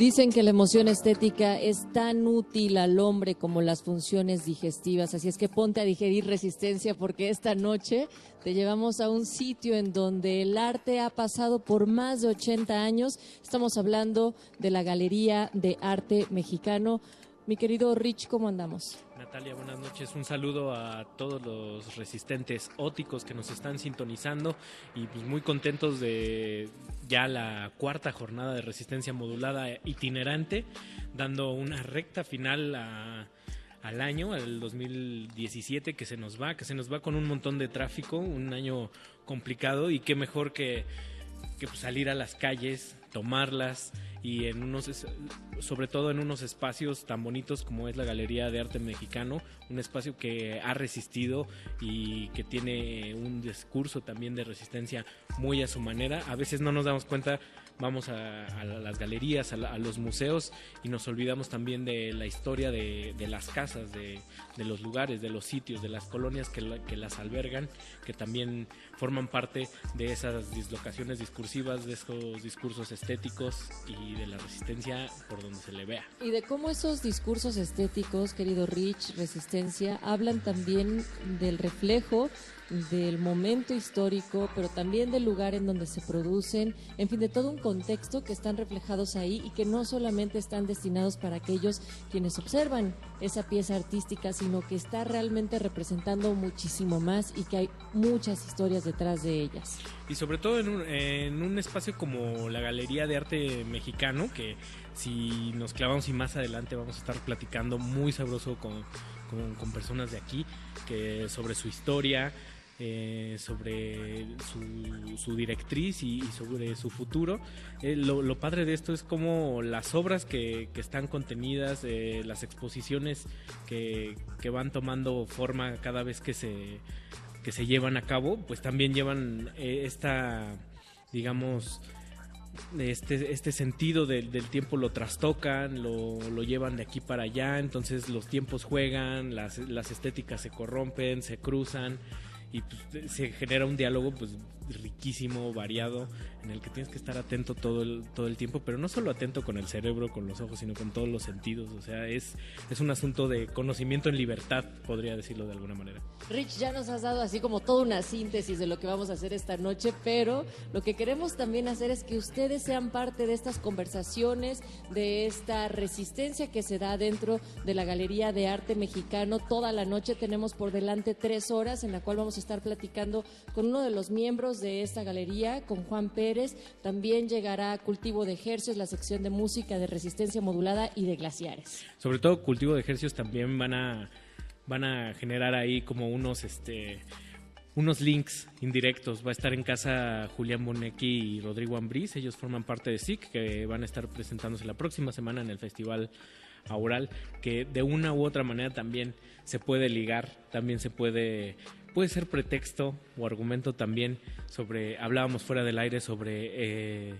Dicen que la emoción estética es tan útil al hombre como las funciones digestivas, así es que ponte a digerir resistencia porque esta noche te llevamos a un sitio en donde el arte ha pasado por más de 80 años. Estamos hablando de la Galería de Arte Mexicano. Mi querido Rich, ¿cómo andamos? Natalia, buenas noches. Un saludo a todos los resistentes óticos que nos están sintonizando y pues muy contentos de ya la cuarta jornada de resistencia modulada itinerante, dando una recta final a- al año, al 2017 que se nos va, que se nos va con un montón de tráfico, un año complicado y qué mejor que, que pues, salir a las calles, tomarlas y en unos sobre todo en unos espacios tan bonitos como es la Galería de Arte Mexicano, un espacio que ha resistido y que tiene un discurso también de resistencia muy a su manera. A veces no nos damos cuenta, vamos a, las galerías, a, la- los museos y nos olvidamos también de la historia de, de las casas, de, de los lugares, de los sitios, de las colonias que, la- que las albergan, que también forman parte de esas dislocaciones discursivas, de esos discursos estéticos y de la resistencia por donde se le vea. Y de cómo esos discursos estéticos, querido Rich, resistencia, hablan también del reflejo del momento histórico, pero también del lugar en donde se producen, en fin, de todo un contexto que están reflejados ahí y que no solamente están destinados para aquellos quienes observan esa pieza artística, sino que está realmente representando muchísimo más y que hay muchas historias detrás de ellas. Y sobre todo en un, en un espacio como la Galería de Arte Mexicano, que si nos clavamos y más adelante vamos a estar platicando muy sabroso con, con- personas de aquí, que sobre su historia, eh, sobre su, su directriz y, sobre su futuro. Eh, lo, padre de esto es como las obras que, están contenidas, eh, las exposiciones que van tomando forma cada vez que se, que se llevan a cabo, pues también llevan eh, esta, digamos, este, este sentido del, del tiempo lo trastocan, lo, lo llevan de aquí para allá, entonces los tiempos juegan, las, las estéticas se corrompen, se cruzan y pues, se genera un diálogo pues riquísimo, variado, en el que tienes que estar atento todo el, todo el tiempo, pero no solo atento con el cerebro, con los ojos, sino con todos los sentidos, o sea, es, es un asunto de conocimiento en libertad, podría decirlo de alguna manera. Rich, ya nos has dado así como toda una síntesis de lo que vamos a hacer esta noche, pero lo que queremos también hacer es que ustedes sean parte de estas conversaciones, de esta resistencia que se da dentro de la Galería de Arte Mexicano. Toda la noche tenemos por delante tres horas en la cual vamos a estar platicando con uno de los miembros de esta galería, con Juan Pérez. También llegará Cultivo de Ejercicios, la sección de música de resistencia modulada y de glaciares. sobre todo cultivo de ejercicios también van a van a generar ahí como unos este unos links indirectos. Va a estar en casa Julián Bonecki y Rodrigo Ambriz. Ellos forman parte de SIC, que van a estar presentándose la próxima semana en el Festival Aural, que de una u otra manera también se puede ligar, también se puede puede ser pretexto o argumento también sobre hablábamos fuera del aire sobre eh,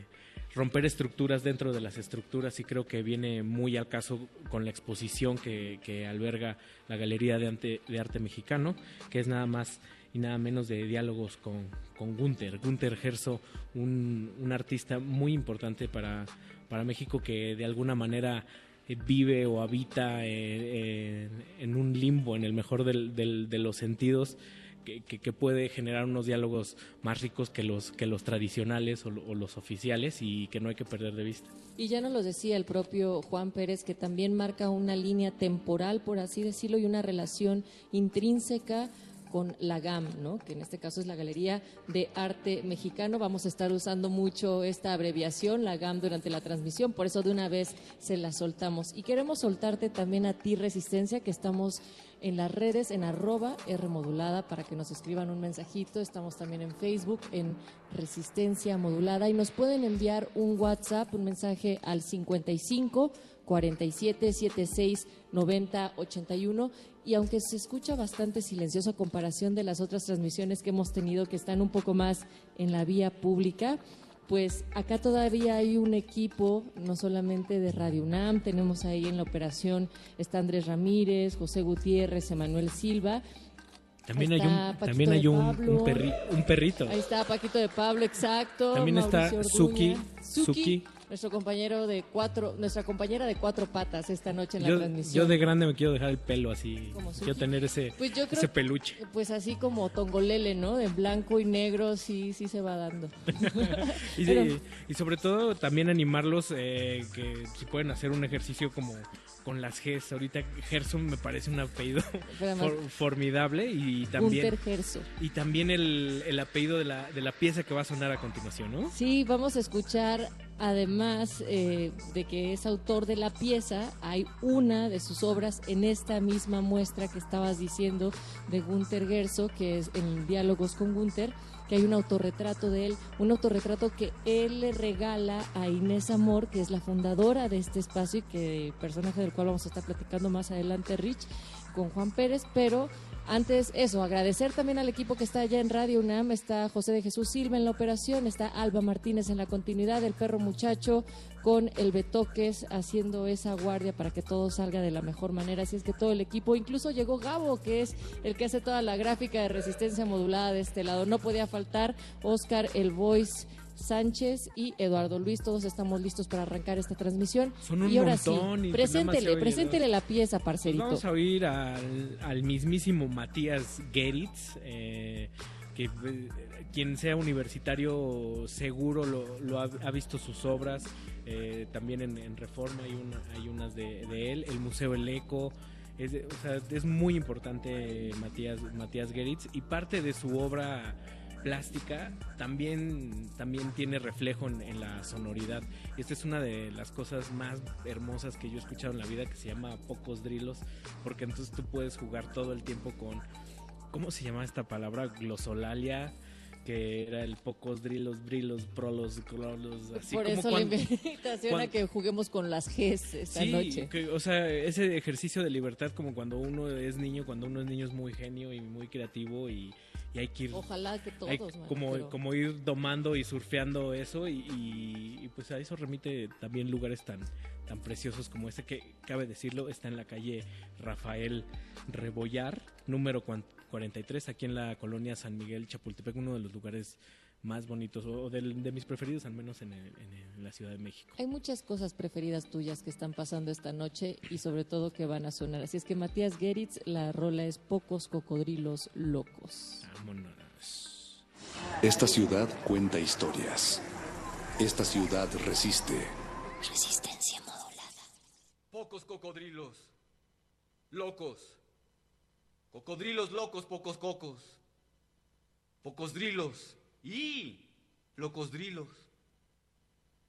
romper estructuras dentro de las estructuras y creo que viene muy al caso con la exposición que, que alberga la Galería de Arte, de Arte Mexicano, que es nada más y nada menos de diálogos con, con Gunther. Gunther Gerso, un, un artista muy importante para, para México que de alguna manera eh, vive o habita eh, en, un limbo, en el mejor del, del, de los sentidos, que, puede generar unos diálogos más ricos que los, que los tradicionales o, o, los oficiales y que no hay que perder de vista. Y ya nos lo decía el propio Juan Pérez, que también marca una línea temporal, por así decirlo, y una relación intrínseca con la GAM, ¿no? que en este caso es la Galería de Arte Mexicano. Vamos a estar usando mucho esta abreviación, la GAM, durante la transmisión, por eso de una vez se la soltamos. Y queremos soltarte también a ti, Resistencia, que estamos en las redes, en arroba R modulada, para que nos escriban un mensajito. Estamos también en Facebook, en Resistencia Modulada, y nos pueden enviar un WhatsApp, un mensaje al 55 47 76 90 81 y aunque se escucha bastante silencioso a comparación de las otras transmisiones que hemos tenido que están un poco más en la vía pública, pues acá todavía hay un equipo, no solamente de Radio UNAM, tenemos ahí en la operación está Andrés Ramírez, José Gutiérrez, Emanuel Silva. También hay un, también hay un, un, perri, un, perrito. Ahí está Paquito de Pablo, exacto. También está Suki, Suki nuestro compañero de cuatro, nuestra compañera de cuatro patas esta noche en yo, la transmisión. Yo de grande me quiero dejar el pelo así, quiero tener ese, pues yo creo, ese peluche. Pues así como Tongolele, ¿no? De blanco y negro, sí, sí se va dando. y, Pero, y, sobre todo también animarlos eh, que si pueden hacer un ejercicio como con las Gs. Ahorita Gerson me parece un apellido for, formidable y también y también el, el apellido de la, de la pieza que va a sonar a continuación, ¿no? Sí, vamos a escuchar además eh, de que es autor de la pieza, hay una de sus obras en esta misma muestra que estabas diciendo de Gunther Gerso, que es en Diálogos con Gunther, que hay un autorretrato de él, un autorretrato que él le regala a Inés Amor, que es la fundadora de este espacio y que personaje del cual vamos a estar platicando más adelante, Rich, con Juan Pérez, pero antes, eso, agradecer también al equipo que está allá en Radio UNAM. Está José de Jesús Silva en la operación, está Alba Martínez en la continuidad, el perro muchacho con el Betoques haciendo esa guardia para que todo salga de la mejor manera. Así es que todo el equipo, incluso llegó Gabo, que es el que hace toda la gráfica de resistencia modulada de este lado. No podía faltar Oscar, el voice Sánchez y Eduardo Luis. Todos estamos listos para arrancar esta transmisión. Son un y ahora montón. sí, preséntele, preséntele la pieza, parcerito. Vamos a oír al, al mismísimo Matías Geritz, eh, que eh, quien sea universitario seguro lo, lo ha, ha, visto sus obras. Eh, también en, en, Reforma hay, una, hay unas de, de, él. El Museo El Eco. Es, o sea, es muy importante Matías, Matías Geritz y parte de su obra plástica también, también tiene reflejo en, en, la sonoridad. Y esta es una de las cosas más hermosas que yo he escuchado en la vida que se llama Pocos Drilos, porque entonces tú puedes jugar todo el tiempo con, ¿cómo se llama esta palabra? Glosolalia que era el pocos drilos, brilos, prolos, clolos, así Por como eso cuando, la invitación cuando, a que juguemos con las Gs esta sí, noche. Que, o sea, ese ejercicio de libertad como cuando uno es niño, cuando uno es niño es muy genio y muy creativo y, y hay que ir ojalá que todos hay, man, como, pero... como ir domando y surfeando eso y, y, y, pues a eso remite también lugares tan tan preciosos como este que cabe decirlo está en la calle Rafael Rebollar número 43 aquí en la colonia San Miguel Chapultepec uno de los lugares más bonitos o de, de mis preferidos al menos en, el, en, el, en, la Ciudad de México. Hay muchas cosas preferidas tuyas que están pasando esta noche y sobre todo que van a sonar. Así es que Matías Geritz, la rola es Pocos Cocodrilos Locos. Vámonos. Esta ciudad cuenta historias. Esta ciudad resiste. Resistencia modulada. Pocos cocodrilos. Locos. Cocodrilos locos, pocos cocos. Pocos drilos. Y locosdrilos.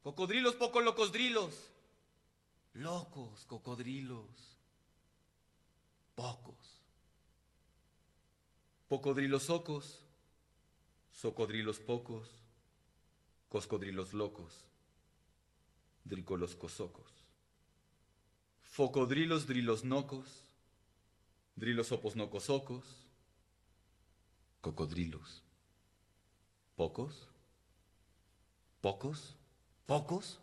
Cocodrilos, pocos locosdrilos. Locos, cocodrilos. Pocos. Pocodrilos socos. Socodrilos pocos. Coscodrilos locos. Dricolos cosocos. Focodrilos drilos nocos. Drilos opos nocosocos. Cocodrilos. ¿Pocos? ¿Pocos? ¿Pocos?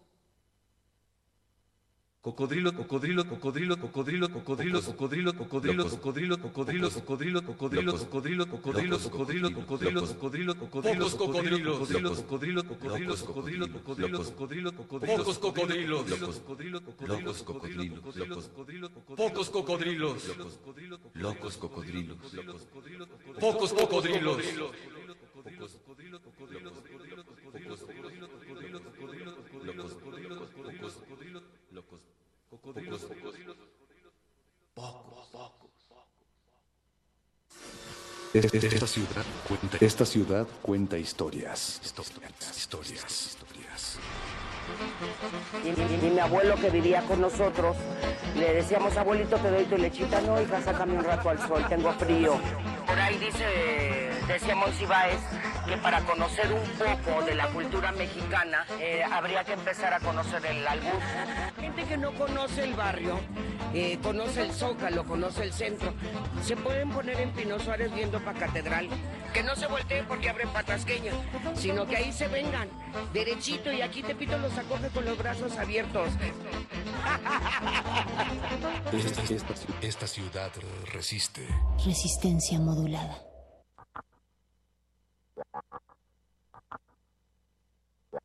Cocodrilo, cocodrilo, cocodrilo, cocodrilo, cocodrilo, cocodrilo, cocodrilo, cocodrilo, cocodrilo, cocodrilo, cocodrilo, cocodrilo, cocodrilo, cocodrilo, cocodrilo, cocodrilo, cocodrilo, Pocos cocodrilos. cocodrilo, cocodrilo, cocodrilo, cocodrilo, cocodrilo, cocodrilo, cocodrilo, Pocos cocodrilos. cocodrilo, cocodrilo, Locos cocodrilos. cocodrilo, Pocos cocodrilos. Locos cocodrilos. Pocos cocodrilos. Esta ciudad cuenta, esta ciudad cuenta historias. Historias. Historias. historias. Y, y- y mi abuelo que vivía con nosotros, le decíamos, abuelito, te doy tu lechita. No, hija, sácame un rato al sol, tengo frío. Por ahí dice, decía Monsiváis, que para conocer un poco de la cultura mexicana, eh, habría que empezar a conocer el albur. Gente que no conoce el barrio, eh, conoce el Zócalo, conoce el centro, se pueden poner en Pino Suárez viendo para Catedral. Que no se volteen porque abren patasqueña, sino que ahí se vengan, derechito, y aquí Tepito los acoge con los brazos abiertos. Esta, esta ci- esta ciudad resiste. Resistencia modulada. Yeah.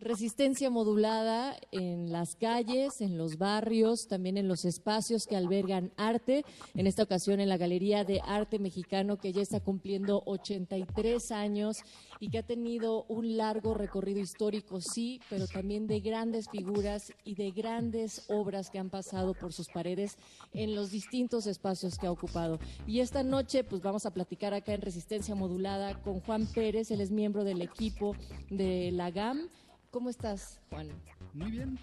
Resistencia modulada en las calles, en los barrios, también en los espacios que albergan arte. En esta ocasión en la Galería de Arte Mexicano que ya está cumpliendo 83 años y que ha tenido un largo recorrido histórico, sí, pero también de grandes figuras y de grandes obras que han pasado por sus paredes en los distintos espacios que ha ocupado. Y esta noche pues vamos a platicar acá en Resistencia Modulada con Juan Pérez, él es miembro del equipo de la GAM. ¿Cómo estás, Juan? Muy bien.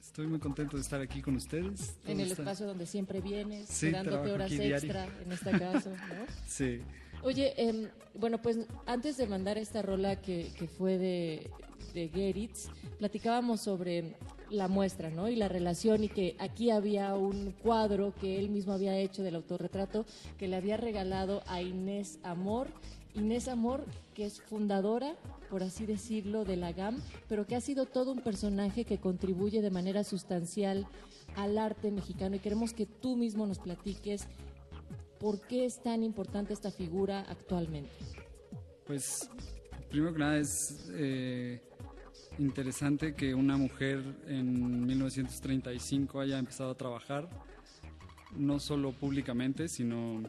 Estoy muy contento de estar aquí con ustedes. En el está- espacio donde siempre vienes, Sí, dándote horas diario. extra, en este caso, ¿no? Sí. Oye, em, bueno, pues antes de mandar esta rola que, que fue de, de Geritz, platicábamos sobre la muestra, ¿no? Y la relación y que aquí había un cuadro que él mismo había hecho del autorretrato que le había regalado a Inés Amor. Inés Amor, que es fundadora, por así decirlo, de la GAM, pero que ha sido todo un personaje que contribuye de manera sustancial al arte mexicano y queremos que tú mismo nos platiques ¿Por qué es tan importante esta figura actualmente? Pues, primero que nada es eh, interesante que una mujer en 1935 haya empezado a trabajar, no solo públicamente, sino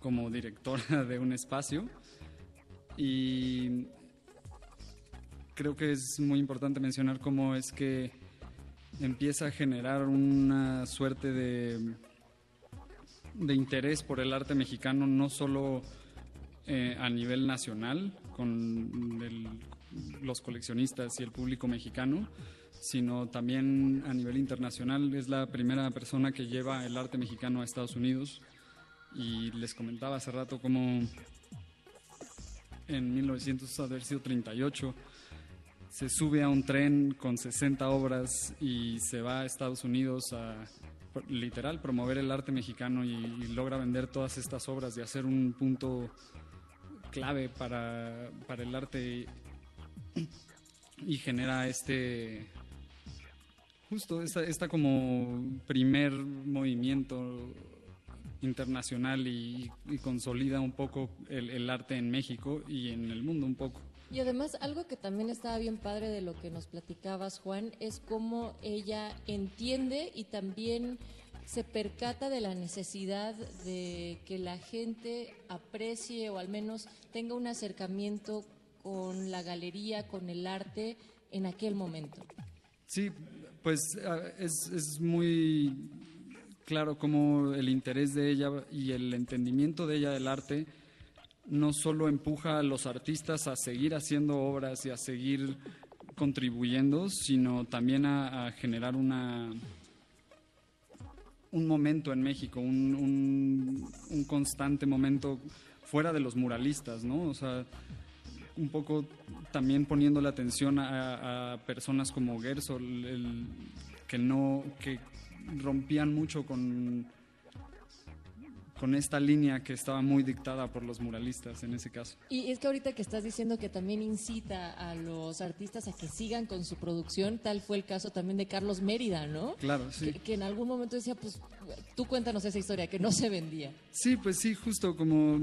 como directora de un espacio. Y creo que es muy importante mencionar cómo es que empieza a generar una suerte de de interés por el arte mexicano, no solo eh, a nivel nacional, con los coleccionistas y el público mexicano, sino también a nivel internacional. Es la primera persona que lleva el arte mexicano a Estados Unidos. Y les comentaba hace rato cómo en 1938 se sube a un tren con 60 obras y se va a Estados Unidos a literal promover el arte mexicano y, y logra vender todas estas obras y hacer un punto clave para, para el arte y genera este justo esta, esta como primer movimiento internacional y, y consolida un poco el, el arte en México y en el mundo un poco. Y además, algo que también estaba bien padre de lo que nos platicabas, Juan, es cómo ella entiende y también se percata de la necesidad de que la gente aprecie o al menos tenga un acercamiento con la galería, con el arte en aquel momento. Sí, pues ah, es, es muy claro cómo el interés de ella y el entendimiento de ella del arte no solo empuja a los artistas a seguir haciendo obras y a seguir contribuyendo, sino también a, generar una un momento en México, un, un- constante momento fuera de los muralistas, ¿no? O sea, un poco también poniendo la atención a, personas como Gersol, que no, que rompían mucho con con esta línea que estaba muy dictada por los muralistas en ese caso. Y es que ahorita que estás diciendo que también incita a los artistas a que sigan con su producción, tal fue el caso también de Carlos Mérida, ¿no? Claro, sí. Que, que en algún momento decía, pues tú cuéntanos esa historia, que no se vendía. Sí, pues sí, justo como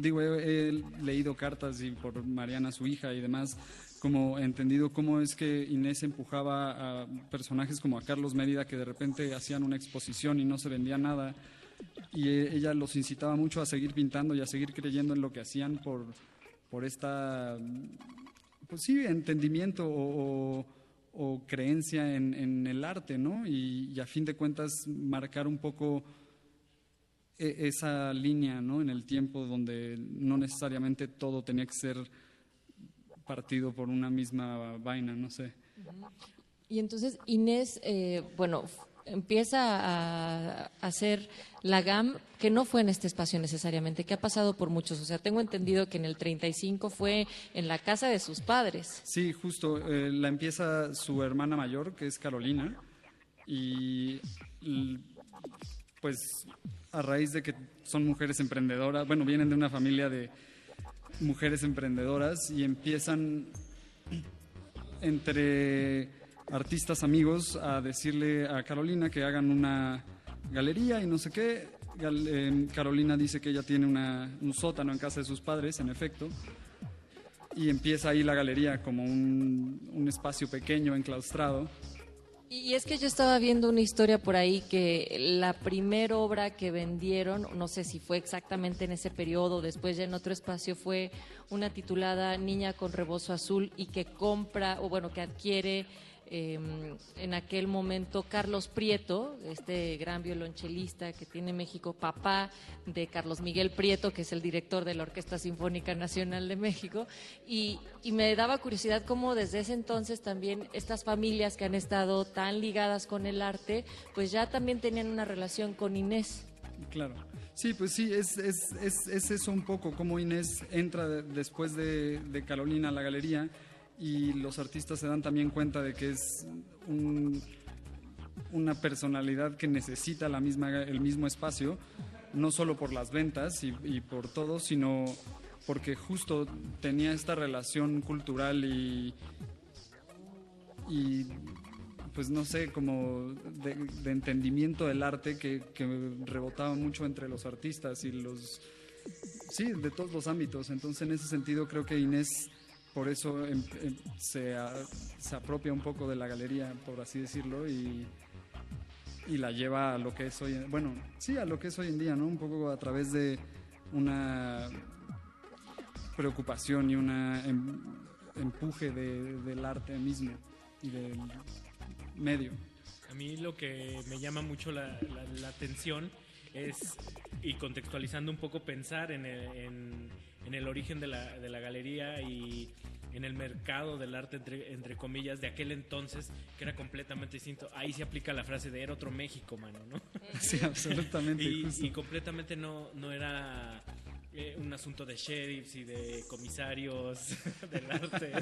digo, he, he leído cartas y por Mariana, su hija y demás, como entendido cómo es que Inés empujaba a personajes como a Carlos Mérida que de repente hacían una exposición y no se vendía nada y eh, ella los incitaba mucho a seguir pintando y a seguir creyendo en lo que hacían por, por esta, pues sí, entendimiento o, creencia en, en el arte, ¿no? Y, y a fin de cuentas marcar un poco e- esa línea, ¿no? En el tiempo donde no necesariamente todo tenía que ser partido por una misma vaina, no sé. Y entonces Inés, eh, bueno, empieza a, hacer la GAM, que no fue en este espacio necesariamente, que ha pasado por muchos. O sea, tengo entendido que en el 35 fue en la casa de sus padres. Sí, justo. eh, la empieza su hermana mayor, que es Carolina, y pues a raíz de que son mujeres emprendedoras, bueno, vienen de una familia de mujeres emprendedoras y empiezan entre artistas amigos a decirle a Carolina que hagan una galería y no sé qué. Eh, Carolina dice que ella tiene un sótano en casa de sus padres, en efecto, y empieza ahí la galería como un, un espacio pequeño, enclaustrado. Y es que yo estaba viendo una historia por ahí que la primera obra que vendieron, no sé si fue exactamente en ese periodo, después ya en otro espacio, fue una titulada Niña con rebozo azul y que compra, o bueno, que adquiere eh, en aquel momento Carlos Prieto, este gran violonchelista que tiene México, papá de Carlos Miguel Prieto, que es el director de la Orquesta Sinfónica Nacional de México, y, y me daba curiosidad cómo desde ese entonces también estas familias que han estado tan ligadas con el arte, pues ya también tenían una relación con Inés. Claro. Sí, pues sí, es, es, es, es eso un poco, como Inés entra de- después de, de Carolina a la galería y los artistas se dan también cuenta de que es un- una personalidad que necesita la misma, el mismo espacio, no solo por las ventas y, por todo, sino porque justo tenía esta relación cultural y, y pues no sé, como de, entendimiento del arte que rebotaba mucho entre los artistas y los, sí, de todos los ámbitos. Entonces en ese sentido creo que Inés por eso em- em- se, a- se apropia un poco de la galería, por así decirlo, y, y la lleva a lo que es hoy, en- bueno, sí, a lo que es hoy en día, ¿no? Un poco a través de una preocupación y una em- empuje de- del arte mismo y del medio. A mí lo que me llama mucho la atención es, y contextualizando un poco, pensar en el, en- en el origen de la, de la galería y en el mercado del arte, entre, entre comillas, de aquel entonces, que era completamente distinto. Ahí se aplica la frase de era otro México, mano, ¿no? Sí, absolutamente, y, y completamente no, no era eh, un asunto de sheriffs y de comisarios del arte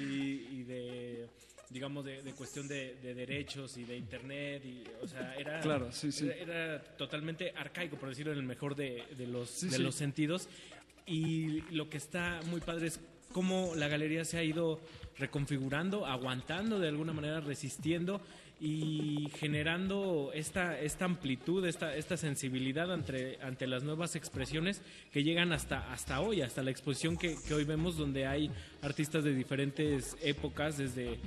y, y de digamos de, de cuestión de, de derechos y de internet y o sea era Claro, sí, sí. era, era totalmente arcaico por decirlo en el mejor de, de los sí. los sentidos y lo que está muy padre es cómo la galería se ha ido reconfigurando, aguantando de alguna manera, resistiendo y generando esta, esta amplitud, esta, esta sensibilidad ante, ante las nuevas expresiones que llegan hasta, hasta hoy, hasta la exposición que, hoy vemos donde hay artistas de diferentes épocas, desde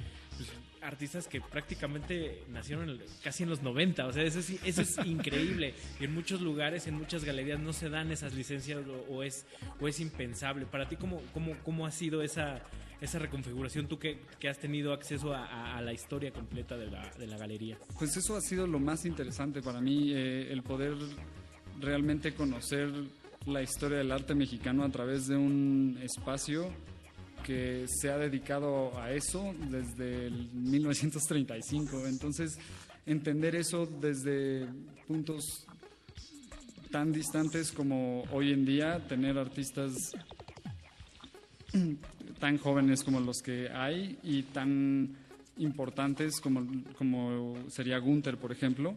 artistas que prácticamente nacieron casi en los 90, o sea, eso es, eso es increíble. Y en muchos lugares, en muchas galerías no se dan esas licencias o, o es, o es impensable. Para ti, ¿cómo, cómo, cómo ha sido esa, esa reconfiguración? Tú que, que has tenido acceso a, a- a la historia completa de la, de la galería. Pues eso ha sido lo más interesante para mí, eh, el poder realmente conocer la historia del arte mexicano a través de un espacio que se ha dedicado a eso desde el 1935. Entonces, entender eso desde puntos tan distantes como hoy en día, tener artistas tan jóvenes como los que hay y tan importantes como, como sería Gunther, por ejemplo,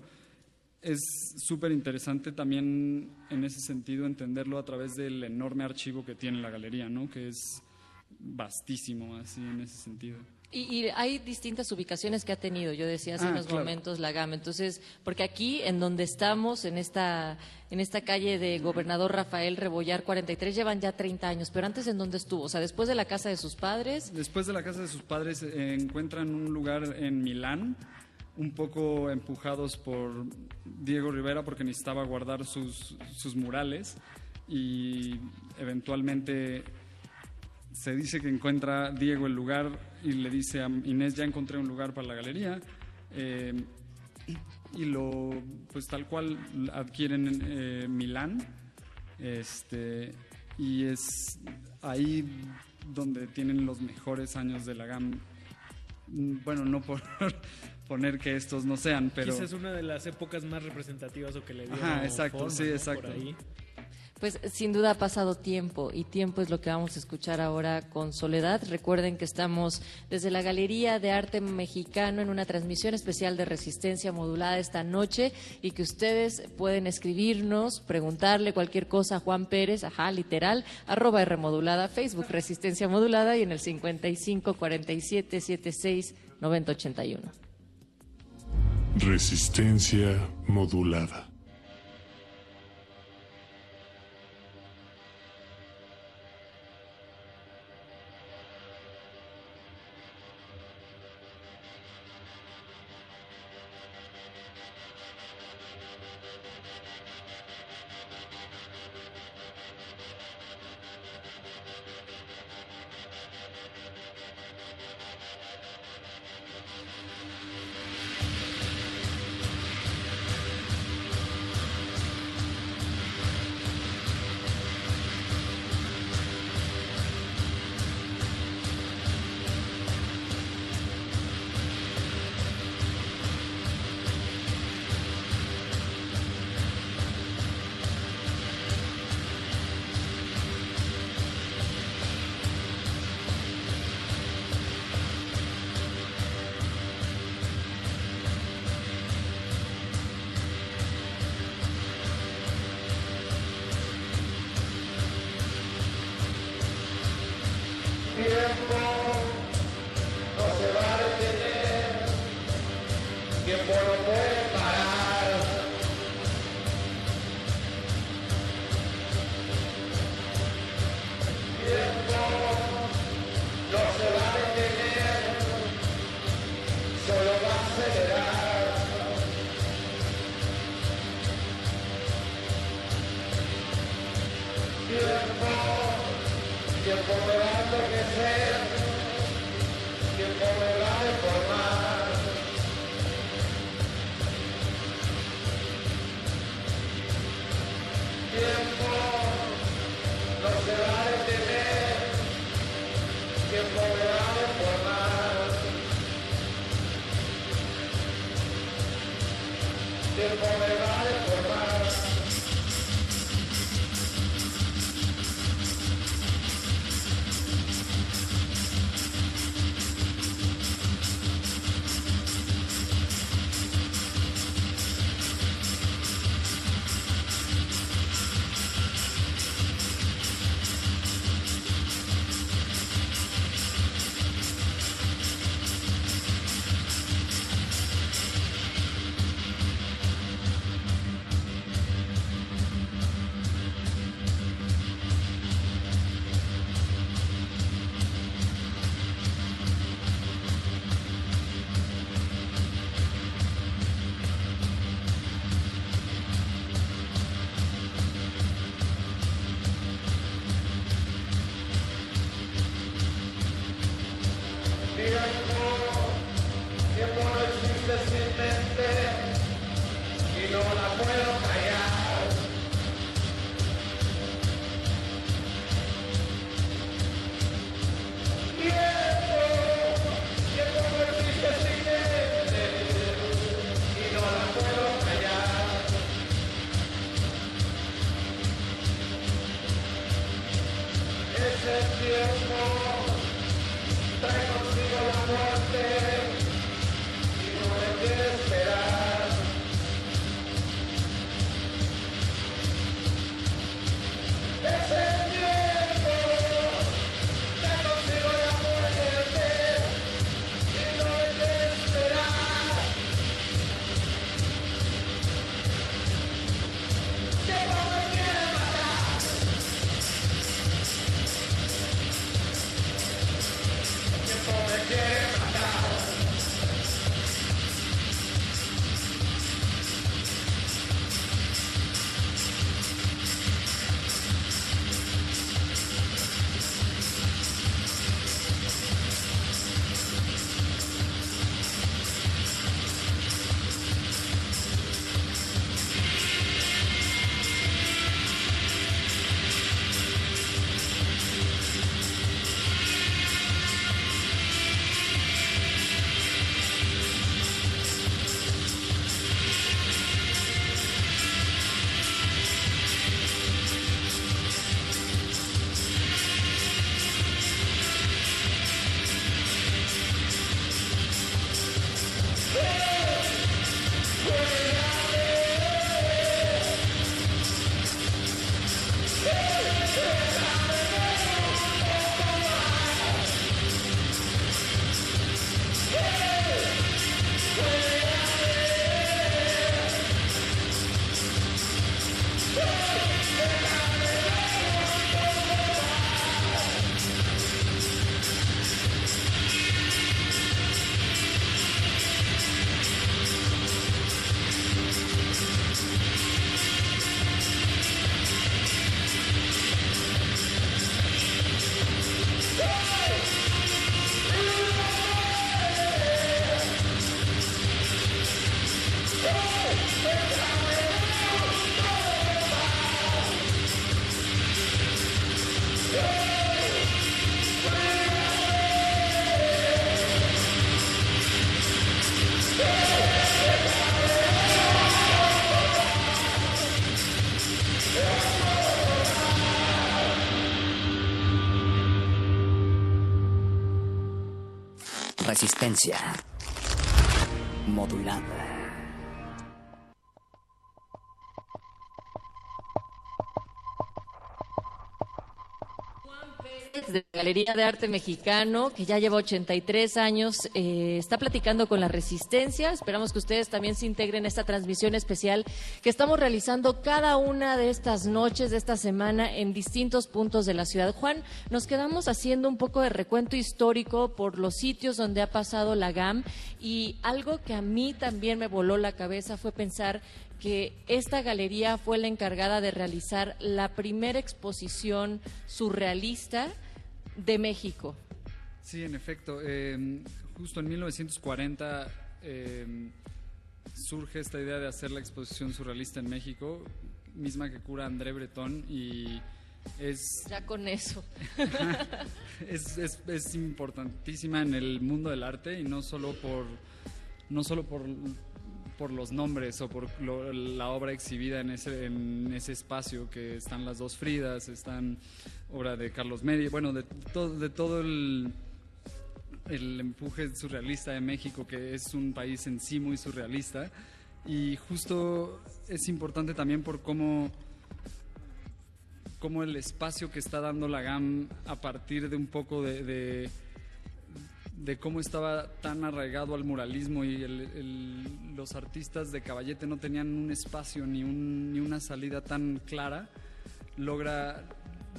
es súper interesante también en ese sentido entenderlo a través del enorme archivo que tiene la galería, ¿no? Que es vastísimo, así en ese sentido. Y, y hay distintas ubicaciones que ha tenido, yo decía hace Ah, unos claro. momentos la gama. Entonces, porque aquí, en donde estamos, en esta, en esta calle de Gobernador Rafael Rebollar 43, llevan ya 30 años. Pero antes, ¿en dónde estuvo? O sea, después de la casa de sus padres. Después de la casa de sus padres eh, encuentran un lugar en Milán, un poco empujados por Diego Rivera porque necesitaba guardar sus, sus murales y eventualmente se dice que encuentra Diego el lugar y le dice a Inés ya encontré un lugar para la galería eh, y lo pues tal cual adquieren en eh, Milán este y es ahí donde tienen los mejores años de la GAM bueno no por poner que estos no sean pero Quizás una de las épocas más representativas o que le dio Ajá, exacto, forma, sí, ¿no? exacto. Por ahí. Pues sin duda ha pasado tiempo y tiempo es lo que vamos a escuchar ahora con Soledad. Recuerden que estamos desde la Galería de Arte Mexicano en una transmisión especial de Resistencia Modulada esta noche y que ustedes pueden escribirnos, preguntarle cualquier cosa a Juan Pérez, ajá, literal, arroba R Modulada, Facebook Resistencia Modulada y en el 55 47 76 90 81. Resistencia modulada. Resistencia de la Galería de Arte Mexicano, que ya lleva 83 años, eh, está platicando con la Resistencia. Esperamos que ustedes también se integren en esta transmisión especial que estamos realizando cada una de estas noches de esta semana en distintos puntos de la ciudad. Juan, nos quedamos haciendo un poco de recuento histórico por los sitios donde ha pasado la GAM y algo que a mí también me voló la cabeza fue pensar que esta galería fue la encargada de realizar la primera exposición surrealista de México. Sí, en efecto. eh, justo en 1940 eh, surge esta idea de hacer la exposición surrealista en México, misma que cura André Breton y es, Ya con eso. es, es- es importantísima en el mundo del arte y no solo por no solo por, por los nombres o por la obra exhibida en ese, en ese espacio que están las dos Fridas, están obra de Carlos Meri, bueno, de, todo de todo el, el empuje surrealista de México, que es un país en sí muy surrealista. Y justo es importante también por cómo, cómo el espacio que está dando la GAM a partir de un poco de, de cómo estaba tan arraigado al muralismo y el- el- los artistas de Caballete no tenían un espacio ni, un- ni una salida tan clara, logra,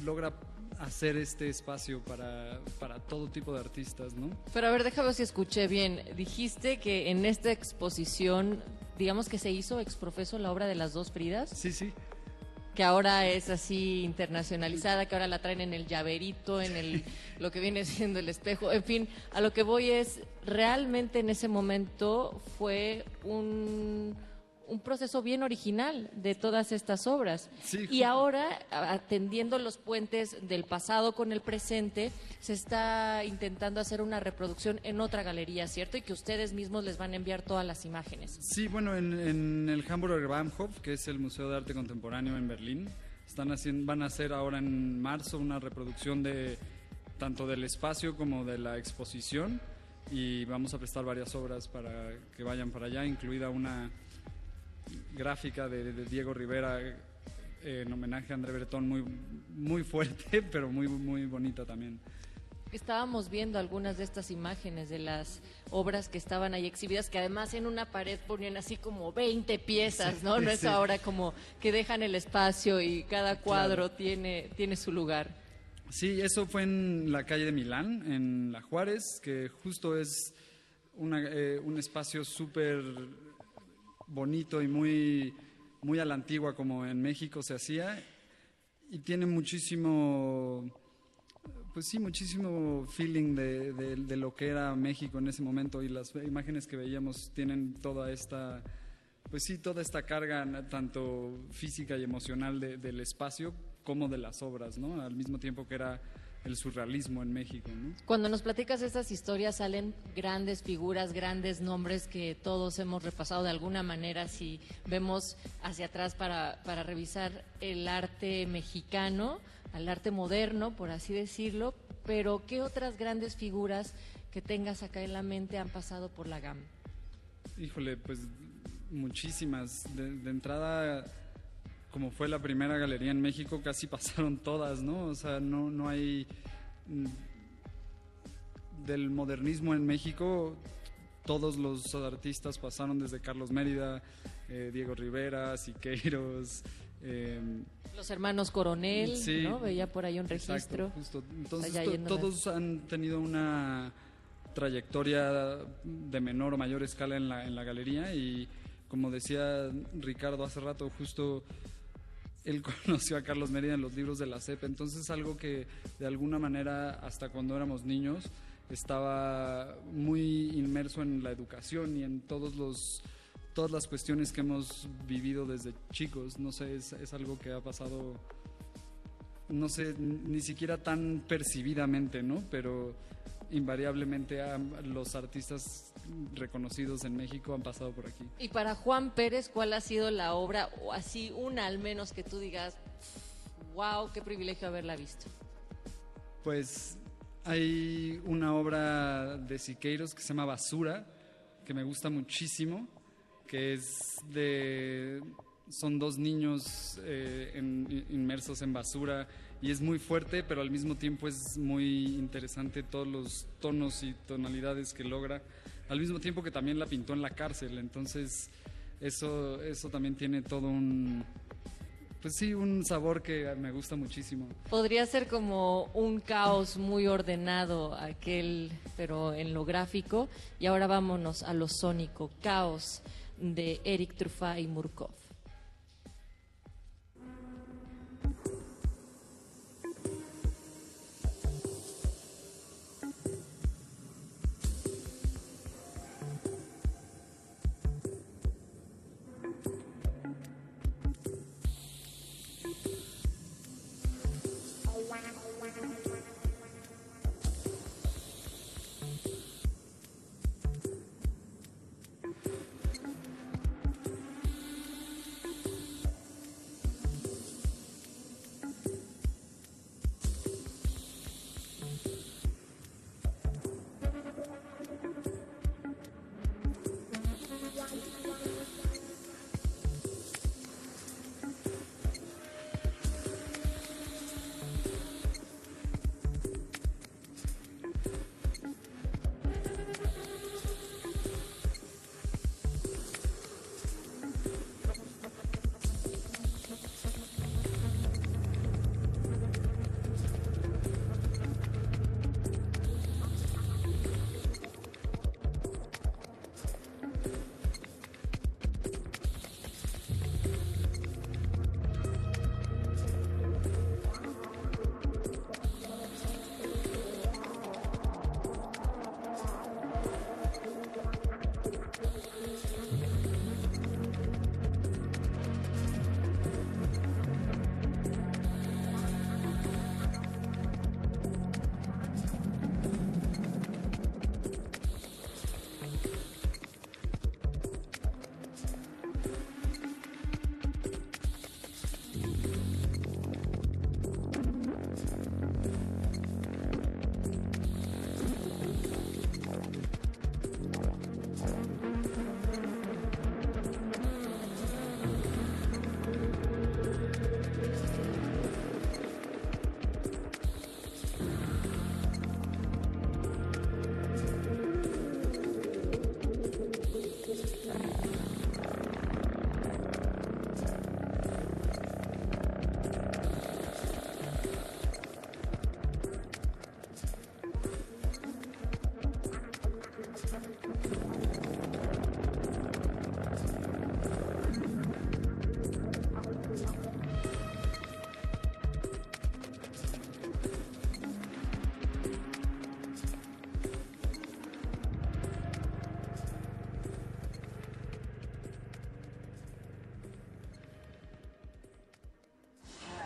logra hacer este espacio para, para todo tipo de artistas, ¿no? Pero a ver, déjame ver si escuché bien. Dijiste que en esta exposición, digamos que se hizo exprofeso la obra de las dos Fridas. Sí, sí. Que ahora es así internacionalizada, que ahora la traen en el llaverito, en el lo que viene siendo el espejo. En fin, a lo que voy es, realmente en ese momento fue un, un proceso bien original de todas estas obras. Sí, y ahora, atendiendo los puentes del pasado con el presente, se está intentando hacer una reproducción en otra galería, ¿cierto? Y que ustedes mismos les van a enviar todas las imágenes. Sí, bueno, en, en el Hamburger Bahnhof, que es el Museo de Arte Contemporáneo en Berlín, están haciendo, van a hacer ahora en marzo una reproducción de tanto del espacio como de la exposición y vamos a prestar varias obras para que vayan para allá, incluida una gráfica de, de Diego Rivera eh, en homenaje a André Breton muy muy fuerte, pero muy muy bonita también. Estábamos viendo algunas de estas imágenes de las obras que estaban ahí exhibidas, que además en una pared ponían así como 20 piezas, ¿no? No es ahora como que dejan el espacio y cada cuadro tiene, tiene su lugar. Sí, eso fue en la calle de Milán, en La Juárez, que justo es una, eh, un espacio súper bonito y muy, muy a la antigua como en México se hacía. Y tiene muchísimo, pues sí, muchísimo feeling de, de- lo que era México en ese momento. Y las imágenes que veíamos tienen toda esta, pues sí, toda esta carga tanto física y emocional de- del espacio como de las obras, ¿no? Al mismo tiempo que era el surrealismo en México, ¿no? Cuando nos platicas estas historias salen grandes figuras, grandes nombres que todos hemos repasado de alguna manera si vemos hacia atrás para, para revisar el arte mexicano, al arte moderno, por así decirlo, pero ¿qué otras grandes figuras que tengas acá en la mente han pasado por la GAM? Híjole, pues muchísimas. De, de entrada, como fue la primera galería en México, casi pasaron todas, ¿no? O sea, no, no hay... mm, Del modernismo en México, todos los artistas pasaron desde Carlos Mérida, eh, Diego Rivera, Siqueiros. eh, Los hermanos Coronel, Sí. ¿no? Veía por ahí un Exacto, registro. justo. Entonces, to- todos han tenido una trayectoria de menor o mayor escala en la, en la galería y como decía Ricardo hace rato, justo él conoció a Carlos Mérida en los libros de la CEP, entonces algo que de alguna manera hasta cuando éramos niños estaba muy inmerso en la educación y en todos los todas las cuestiones que hemos vivido desde chicos, no sé, es, es algo que ha pasado no sé, ni siquiera tan percibidamente, ¿no? Pero invariablemente han- los artistas reconocidos en México han pasado por aquí. Y para Juan Pérez, ¿cuál ha sido la obra, o así una al menos que tú digas, wow, qué privilegio haberla visto? Pues Hay una obra de Siqueiros que se llama Basura, que me gusta muchísimo, que es de... Son dos niños eh, en- inmersos en basura y es muy fuerte, pero al mismo tiempo es muy interesante todos los tonos y tonalidades que logra, al mismo tiempo que también la pintó en la cárcel, entonces eso, eso también tiene todo un, pues sí, un sabor que me gusta muchísimo. Podría ser como un caos muy ordenado aquel, pero en lo gráfico. Y ahora vámonos a lo sónico, Caos de Eric Trufa y Murkov.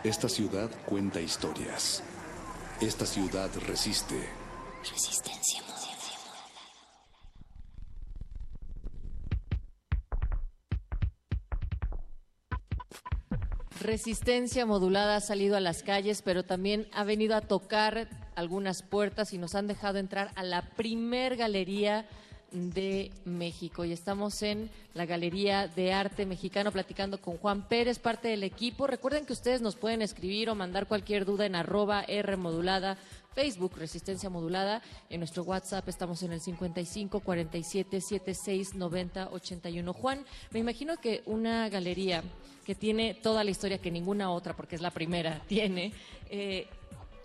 Esta ciudad cuenta historias. Esta ciudad resiste. Resistencia modulada. Resistencia modulada ha salido a las calles, pero también ha venido a tocar algunas puertas y nos han dejado entrar a la primer galería de México. Y estamos en la Galería de Arte Mexicano platicando con Juan Pérez, parte del equipo. Recuerden que ustedes nos pueden escribir o mandar cualquier duda en arroba R modulada, Facebook Resistencia Modulada. En nuestro WhatsApp estamos en el 55 47 76 90 81. Juan, me imagino que una galería que tiene toda la historia que ninguna otra, porque es la primera, tiene. eh,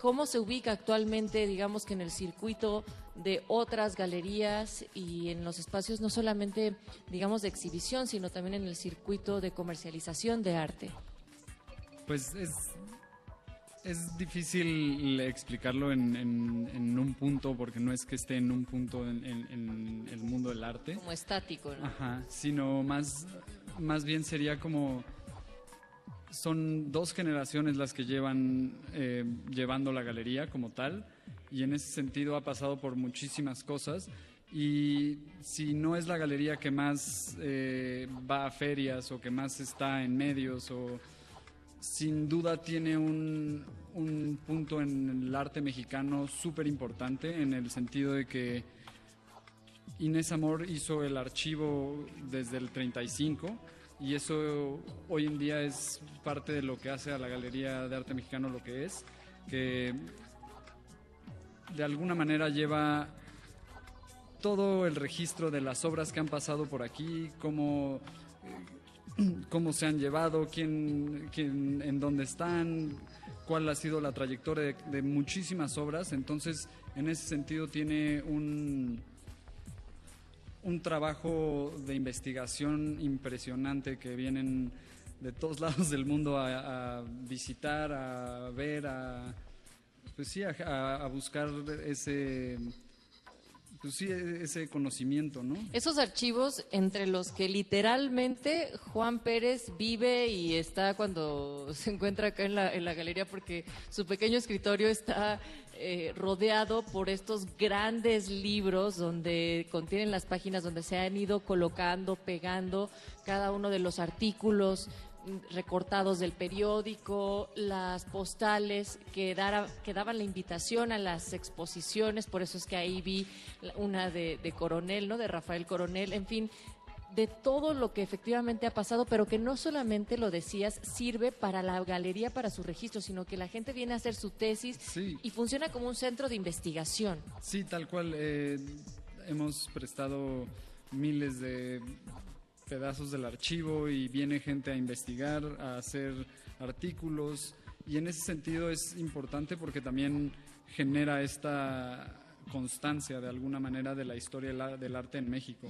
¿Cómo se ubica actualmente, digamos que en el circuito de otras galerías y en los espacios no solamente, digamos, de exhibición, sino también en el circuito de comercialización de arte? Pues es, es difícil explicarlo en, en- en un punto, porque no es que esté en un punto en, en- en el mundo del arte. Como estático, ¿no? Ajá, sino más, más bien sería como son dos generaciones las que llevan eh, llevando la galería como tal y en ese sentido ha pasado por muchísimas cosas. Y si no es la galería que más eh, va a ferias o que más está en medios o sin duda tiene un, un punto en el arte mexicano súper importante en el sentido de que Inés Amor hizo el archivo desde el 35 y eso hoy en día es parte de lo que hace a la Galería de Arte Mexicano lo que es, que de alguna manera lleva todo el registro de las obras que han pasado por aquí, cómo, eh, cómo se han llevado, quién, quién, en dónde están, cuál ha sido la trayectoria de, de muchísimas obras. Entonces, en ese sentido tiene un, un trabajo de investigación impresionante que vienen de todos lados del mundo a, visitar, a ver, a pues sí, a, a buscar ese pues sí, ese conocimiento, ¿no? Esos archivos entre los que literalmente Juan Pérez vive y está cuando se encuentra acá en la, en la galería porque su pequeño escritorio está eh, rodeado por estos grandes libros donde contienen las páginas donde se han ido colocando, pegando cada uno de los artículos recortados del periódico, las postales que, que, daban la invitación a las exposiciones, por eso es que ahí vi una de, de, Coronel, ¿no? De Rafael Coronel, en fin, de todo lo que efectivamente ha pasado, pero que no solamente lo decías, sirve para la galería, para su registro, sino que la gente viene a hacer su tesis sí. y funciona como un centro de investigación. Sí, tal cual. Eh, hemos prestado miles de pedazos del archivo y viene gente a investigar, a hacer artículos y en ese sentido es importante porque también genera esta constancia de alguna manera de la historia del arte en México.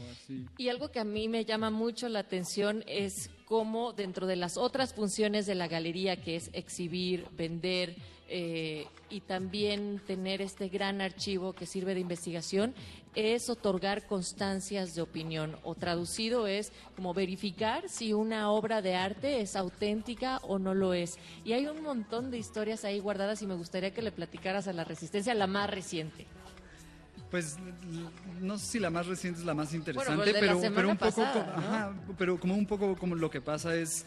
Y algo que a mí me llama mucho la atención es cómo dentro de las otras funciones de la galería, que es exhibir, vender, eh, y también tener este gran archivo que sirve de investigación, es otorgar constancias de opinión o traducido es como verificar si una obra de arte es auténtica o no lo es. Y hay un montón de historias ahí guardadas y me gustaría que le platicaras a la resistencia la más reciente. Pues no sé si la más reciente es la más interesante, bueno, pues pero, pero un pasada, poco, ¿no? ajá, pero como un poco como lo que pasa es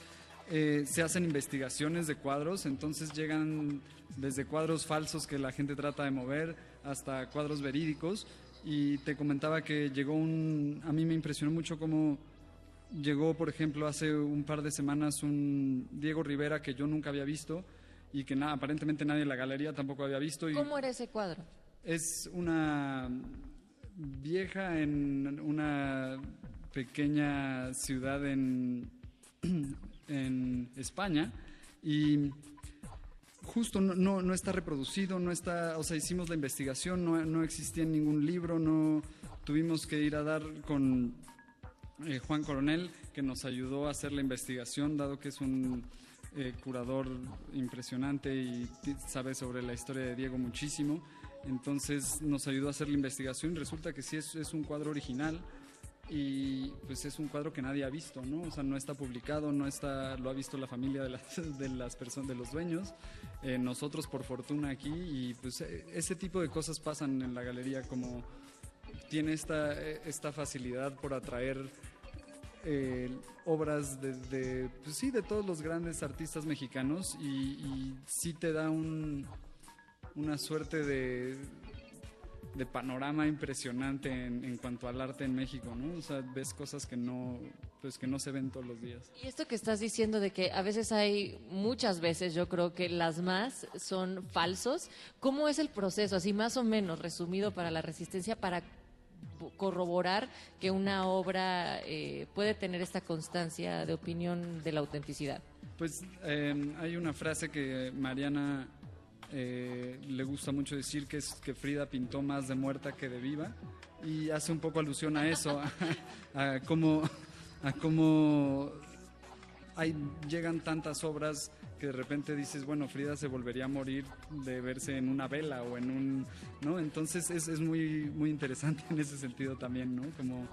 eh, se hacen investigaciones de cuadros, entonces llegan desde cuadros falsos que la gente trata de mover hasta cuadros verídicos y te comentaba que llegó un a mí me impresionó mucho cómo llegó, por ejemplo, hace un par de semanas un Diego Rivera que yo nunca había visto y que nada, aparentemente nadie en la galería tampoco había visto y ¿Cómo era ese cuadro? Es una vieja en una pequeña ciudad en, en España y justo no, no, está reproducido, no está, o sea, hicimos la investigación, no, no existía ningún libro, no tuvimos que ir a dar con eh, Juan Coronel, que nos ayudó a hacer la investigación, dado que es un eh, curador impresionante y sabe sobre la historia de Diego muchísimo. Entonces nos ayudó a hacer la investigación resulta que sí es, es, un cuadro original y pues es un cuadro que nadie ha visto, ¿no? O sea, no está publicado, no está, lo ha visto la familia de las, de las personas, de los dueños, eh, nosotros por fortuna aquí y pues ese tipo de cosas pasan en la galería como tiene esta, esta facilidad por atraer eh, obras de, pues sí, de todos los grandes artistas mexicanos y sí te da un, una suerte de, de panorama impresionante en, en, cuanto al arte en México, ¿no? O sea, ves cosas que no, pues que no se ven todos los días. Y esto que estás diciendo de que a veces hay, muchas veces yo creo que las más son falsos, ¿cómo es el proceso, así más o menos resumido para la resistencia, para corroborar que una obra eh, puede tener esta constancia de opinión de la autenticidad? Pues eh, hay una frase que Mariana eh, le gusta mucho decir que es que Frida pintó más de muerta que de viva y hace un poco alusión a eso, a, a cómo, a cómo llegan tantas obras que de repente dices, bueno, Frida se volvería a morir de verse en una vela o en un, ¿no? Entonces es, es muy, muy interesante en ese sentido también, ¿no? Como,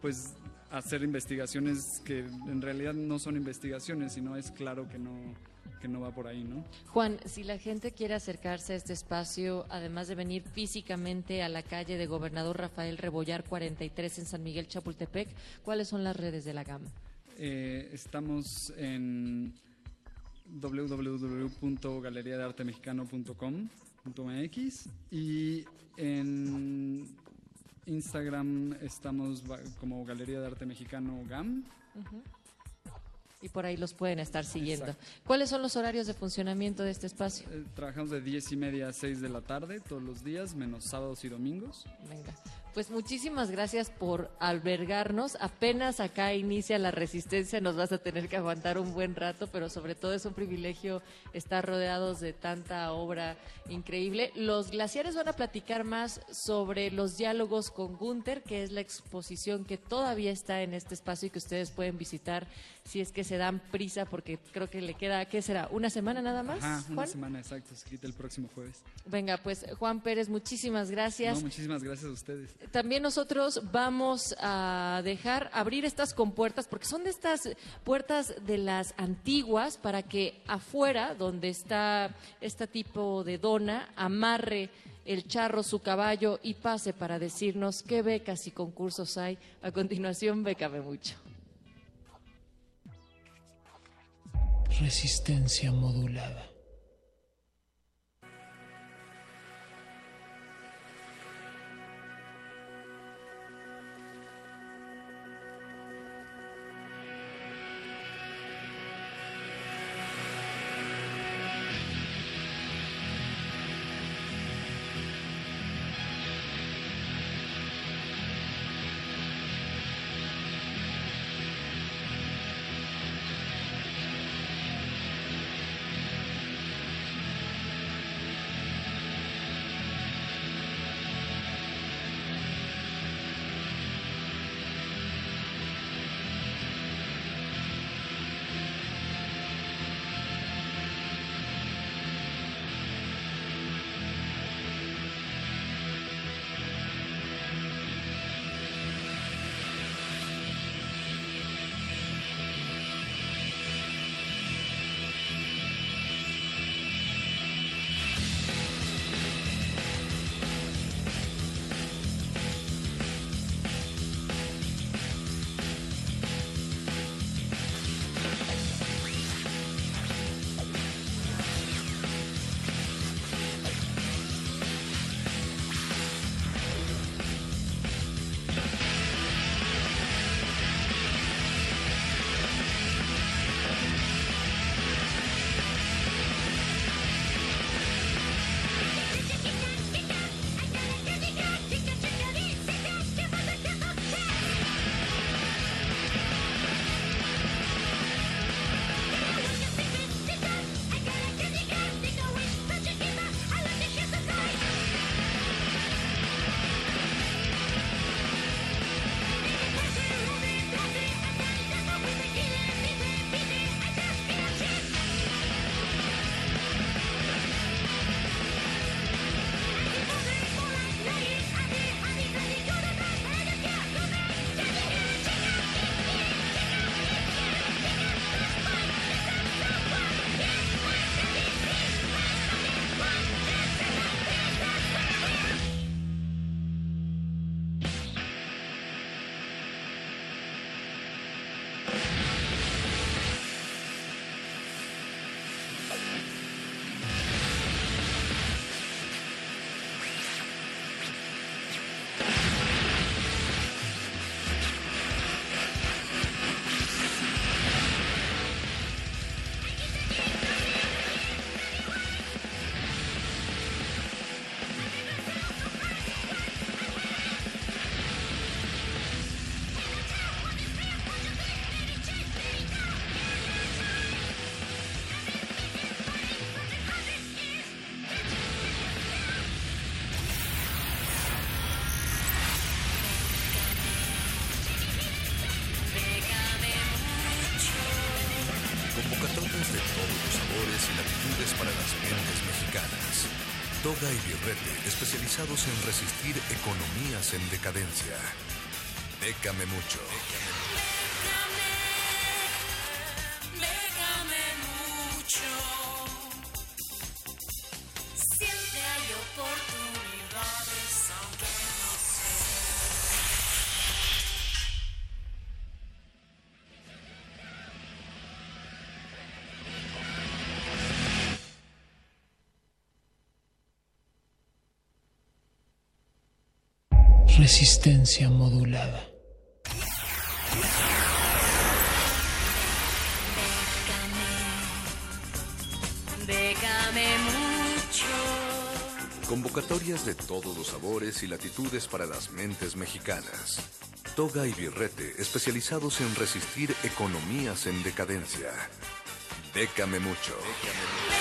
pues, hacer investigaciones que en realidad no son investigaciones, sino es claro que no, que no va por ahí, ¿no? Juan, si la gente quiere acercarse a este espacio, además de venir físicamente a la calle de Gobernador Rafael Rebollar 43 en San Miguel Chapultepec, ¿cuáles son las redes de la gama? Eh, estamos en www.galeriadeartemexicano.com.mx y en Instagram estamos como Galería de Arte Mexicano GAM. Y por ahí los pueden estar siguiendo. Exacto. ¿Cuáles son los horarios de funcionamiento de este espacio? Eh, Trabajamos de 10 y media a 6 de la tarde todos los días, menos sábados y domingos. Venga. Pues muchísimas gracias por albergarnos. Apenas acá inicia la resistencia, nos vas a tener que aguantar un buen rato, pero sobre todo es un privilegio estar rodeados de tanta obra increíble. Los glaciares van a platicar más sobre los diálogos con Gunther, que es la exposición que todavía está en este espacio y que ustedes pueden visitar si es que se dan prisa, porque creo que le queda, ¿qué será? ¿Una semana nada más? Ajá, una Juan? semana exacto, se quita el próximo jueves. Venga, pues Juan Pérez, muchísimas gracias. No, muchísimas gracias a ustedes. También nosotros vamos a dejar abrir estas compuertas, porque son de estas puertas de las antiguas, para que afuera, donde está este tipo de dona, amarre el charro su caballo y pase para decirnos qué becas y concursos hay. A continuación, bécame mucho. Resistencia modulada. En resistir economías en decadencia. Bécame mucho. Resistencia modulada. Déjame mucho. Convocatorias de todos los sabores y latitudes para las mentes mexicanas. Toga y Birrete, especializados en resistir economías en decadencia. Décame mucho. Déjame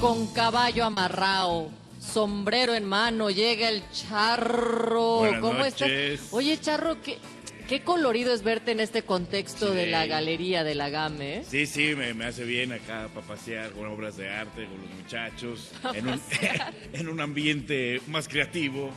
Con caballo amarrado, sombrero en mano, llega el charro. Buenas ¿Cómo estás? Oye, charro, ¿qué, qué colorido es verte en este contexto de la galería de la GAME. ¿eh? Sí, sí, me, me hace bien acá para pasear con obras de arte, con los muchachos, en un, en un ambiente más creativo.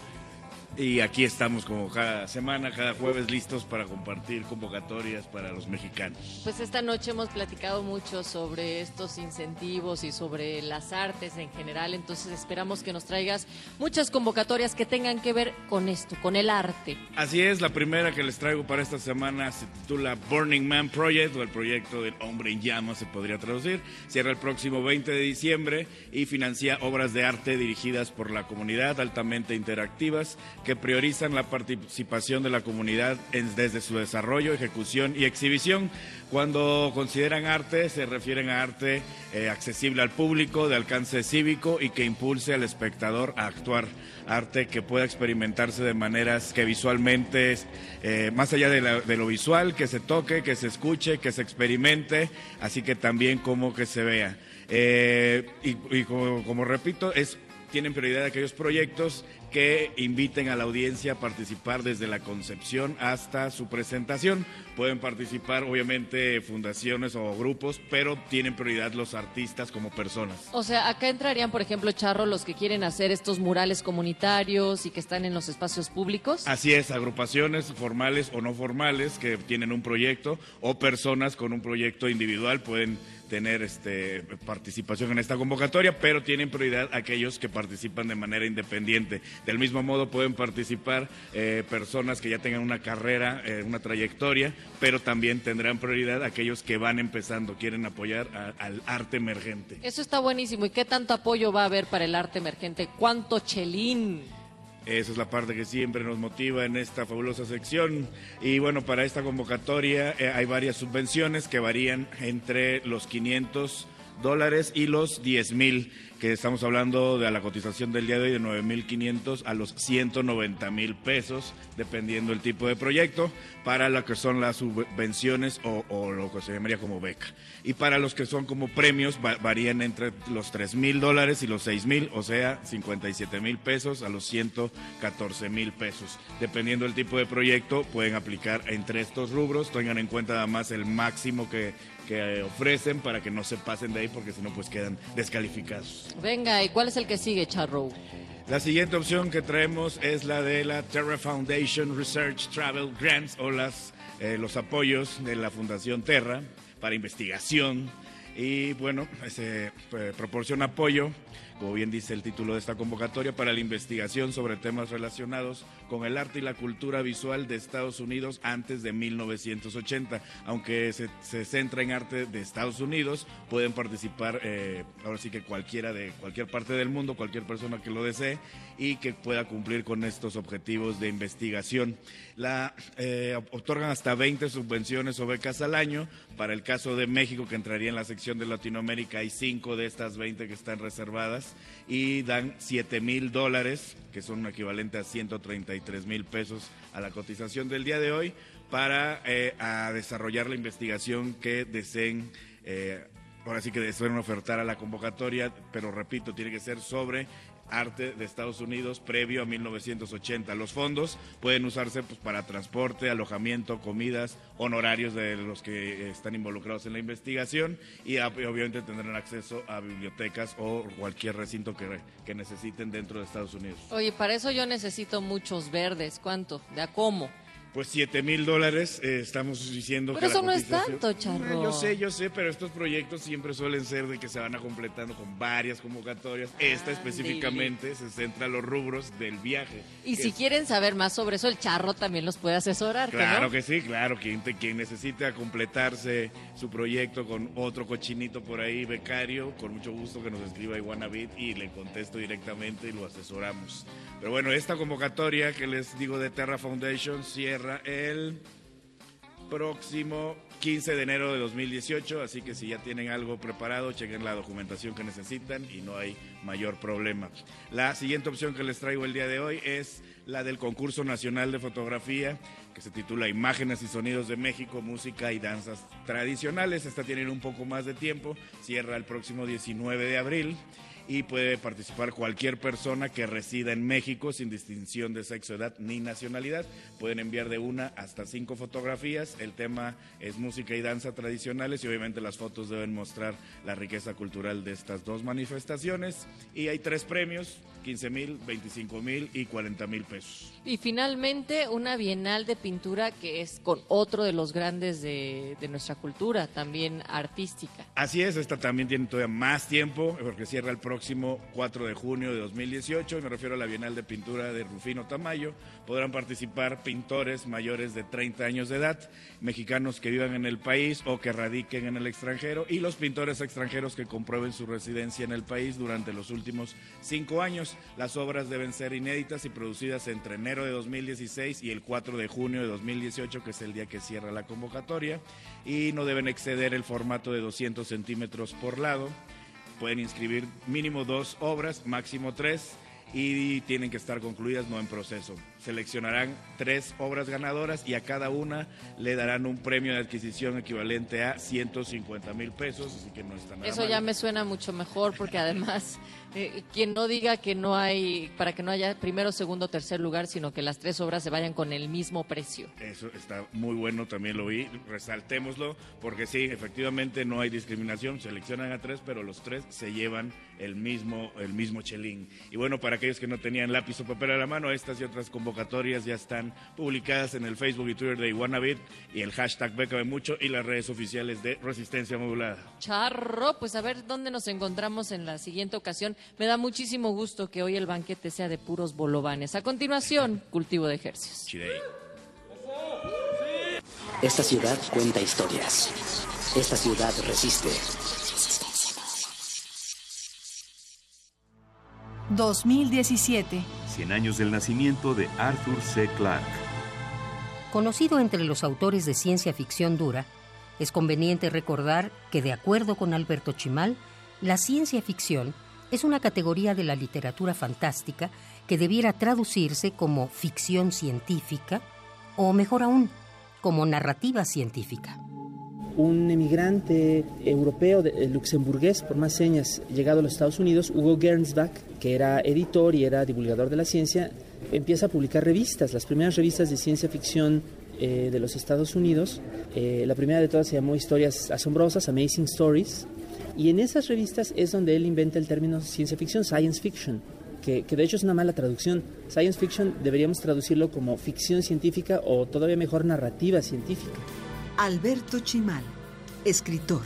Y aquí estamos como cada semana, cada jueves listos para compartir convocatorias para los mexicanos. Pues esta noche hemos platicado mucho sobre estos incentivos y sobre las artes en general, entonces esperamos que nos traigas muchas convocatorias que tengan que ver con esto, con el arte. Así es, la primera que les traigo para esta semana se titula Burning Man Project o el proyecto del hombre en llamas se podría traducir. Cierra el próximo 20 de diciembre y financia obras de arte dirigidas por la comunidad altamente interactivas que priorizan la participación de la comunidad desde su desarrollo, ejecución y exhibición. Cuando consideran arte se refieren a arte eh, accesible al público, de alcance cívico y que impulse al espectador a actuar. Arte que pueda experimentarse de maneras que visualmente, eh, más allá de, la- de lo visual, que se toque, que se escuche, que se experimente, así que también como que se vea. Eh, y y como, como repito, es tienen prioridad aquellos proyectos que inviten a la audiencia a participar desde la concepción hasta su presentación. Pueden participar obviamente fundaciones o grupos, pero tienen prioridad los artistas como personas. O sea, acá entrarían, por ejemplo, Charro, los que quieren hacer estos murales comunitarios y que están en los espacios públicos. Así es, agrupaciones formales o no formales que tienen un proyecto o personas con un proyecto individual pueden tener este, participación en esta convocatoria, pero tienen prioridad aquellos que participan de manera independiente. Del mismo modo pueden participar eh, personas que ya tengan una carrera, eh, una trayectoria, pero también tendrán prioridad aquellos que van empezando, quieren apoyar a- al arte emergente. Eso está buenísimo. ¿Y qué tanto apoyo va a haber para el arte emergente? ¿Cuánto chelín? Esa es la parte que siempre nos motiva en esta fabulosa sección. Y bueno, para esta convocatoria eh, hay varias subvenciones que varían entre los 500 dólares y los 10 mil, que estamos hablando de la cotización del día de hoy de 9.500 a los 190 mil pesos, dependiendo el tipo de proyecto, para lo que son las subvenciones o, o lo que se llamaría como beca. Y para los que son como premios, va- varían entre los 3 mil dólares y los 6 mil, o sea, 57 mil pesos a los 114 mil pesos. Dependiendo del tipo de proyecto, pueden aplicar entre estos rubros. Tengan en cuenta además el máximo que, que ofrecen para que no se pasen de ahí, porque si no, pues quedan descalificados. Venga, ¿y cuál es el que sigue, Charro? La siguiente opción que traemos es la de la Terra Foundation Research Travel Grants o las, eh, los apoyos de la Fundación Terra para investigación. Y bueno, se eh, proporciona apoyo, como bien dice el título de esta convocatoria, para la investigación sobre temas relacionados con el arte y la cultura visual de Estados Unidos antes de 1980. Aunque se, se centra en arte de Estados Unidos, pueden participar eh, ahora sí que cualquiera de cualquier parte del mundo, cualquier persona que lo desee y que pueda cumplir con estos objetivos de investigación. La, eh, otorgan hasta 20 subvenciones o becas al año. Para el caso de México, que entraría en la sección de Latinoamérica, hay 5 de estas 20 que están reservadas y dan 7 mil dólares, que son un equivalente a 133 mil pesos a la cotización del día de hoy, para eh, a desarrollar la investigación que deseen. eh, Ahora sí que deseen ofertar a la convocatoria, pero repito, tiene que ser sobre arte de Estados Unidos previo a 1980. Los fondos pueden usarse pues, para transporte, alojamiento, comidas, honorarios de los que están involucrados en la investigación y a- obviamente tendrán acceso a bibliotecas o cualquier recinto que, que necesiten dentro de Estados Unidos. Oye, para eso yo necesito muchos verdes. ¿Cuánto? ¿De a cómo? Pues 7 mil dólares, eh, estamos diciendo Pero que eso la no es tanto, Charro. Eh, Yo sé, yo sé, pero estos proyectos siempre suelen ser de que se van a completando con varias convocatorias. Esta específicamente se centra en los rubros del viaje. Y si es- quieren saber más sobre eso, el charro también los puede asesorar, ¿que Claro no? que sí, claro, quien, te- quien necesita completarse su proyecto con otro cochinito por ahí, becario, con mucho gusto que nos escriba Iguanabit y le contesto directamente y lo asesoramos. Pero bueno, esta convocatoria que les digo de Terra Foundation cierra el próximo 15 de enero de 2018, así que si ya tienen algo preparado, chequen la documentación que necesitan y no hay mayor problema. La siguiente opción que les traigo el día de hoy es la del concurso nacional de fotografía que se titula Imágenes y Sonidos de México, Música y Danzas Tradicionales. Esta tiene un poco más de tiempo, cierra el próximo 19 de abril y puede participar cualquier persona que resida en México sin distinción de sexo, edad ni nacionalidad. Pueden enviar de una hasta cinco fotografías. El tema es música y danza tradicionales y obviamente las fotos deben mostrar la riqueza cultural de estas dos manifestaciones. Y hay tres premios, 15 mil, 25 mil y 40 mil pesos. Y finalmente, una bienal de pintura que es con otro de los grandes de, de nuestra cultura, también artística. Así es, esta también tiene todavía más tiempo, porque cierra el próximo 4 de junio de 2018, y me refiero a la Bienal de Pintura de Rufino Tamayo. Podrán participar pintores mayores de 30 años de edad, mexicanos que vivan en el país o que radiquen en el extranjero, y los pintores extranjeros que comprueben su residencia en el país durante los últimos cinco años. Las obras deben ser inéditas y producidas entre enero de 2016 y el 4 de junio de 2018, que es el día que cierra la convocatoria, y no deben exceder el formato de 200 centímetros por lado. Pueden inscribir mínimo dos obras, máximo tres, y tienen que estar concluidas, no en proceso. Seleccionarán tres obras ganadoras y a cada una le darán un premio de adquisición equivalente a 150 mil pesos, así que no está nada Eso mal. ya me suena mucho mejor porque además, eh, quien no diga que no hay, para que no haya primero, segundo, tercer lugar, sino que las tres obras se vayan con el mismo precio. Eso está muy bueno, también lo vi, resaltémoslo, porque sí, efectivamente no hay discriminación, seleccionan a tres, pero los tres se llevan el mismo, el mismo chelín. Y bueno, para aquellos que no tenían lápiz o papel a la mano, estas y otras convocatorias ya están publicadas en el Facebook y Twitter de Iguanabit y el hashtag Bécame Mucho y las redes oficiales de Resistencia Modulada. Charro, pues a ver dónde nos encontramos en la siguiente ocasión. Me da muchísimo gusto que hoy el banquete sea de puros bolovanes. A continuación, cultivo de ejercicios. Chidey. Esta ciudad cuenta historias. Esta ciudad resiste. 2017. 100 años del nacimiento de Arthur C. Clarke. Conocido entre los autores de ciencia ficción dura, es conveniente recordar que, de acuerdo con Alberto Chimal, la ciencia ficción es una categoría de la literatura fantástica que debiera traducirse como ficción científica o, mejor aún, como narrativa científica. Un emigrante europeo, de- eh, luxemburgués, por más señas, llegado a los Estados Unidos, Hugo Gernsback, que era editor y era divulgador de la ciencia, empieza a publicar revistas, las primeras revistas de ciencia ficción eh, de los Estados Unidos. Eh, la primera de todas se llamó Historias Asombrosas, Amazing Stories, y en esas revistas es donde él inventa el término ciencia ficción, science fiction. Que, que de hecho es una mala traducción. Science fiction deberíamos traducirlo como ficción científica o todavía mejor narrativa científica. Alberto Chimal, escritor.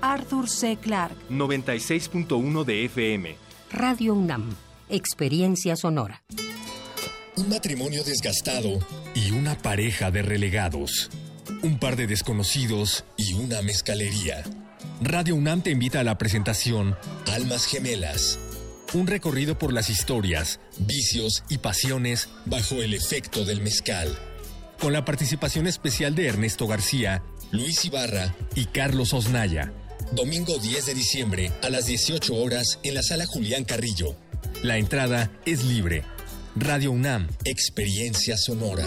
Arthur C. Clarke, 96.1 de FM. Radio UNAM, experiencia sonora. Un matrimonio desgastado y una pareja de relegados. Un par de desconocidos y una mezcalería. Radio UNAM te invita a la presentación Almas Gemelas. Un recorrido por las historias, vicios y pasiones bajo el efecto del mezcal. Con la participación especial de Ernesto García, Luis Ibarra y Carlos Osnaya. Domingo 10 de diciembre a las 18 horas en la sala Julián Carrillo. La entrada es libre. Radio UNAM, Experiencia Sonora.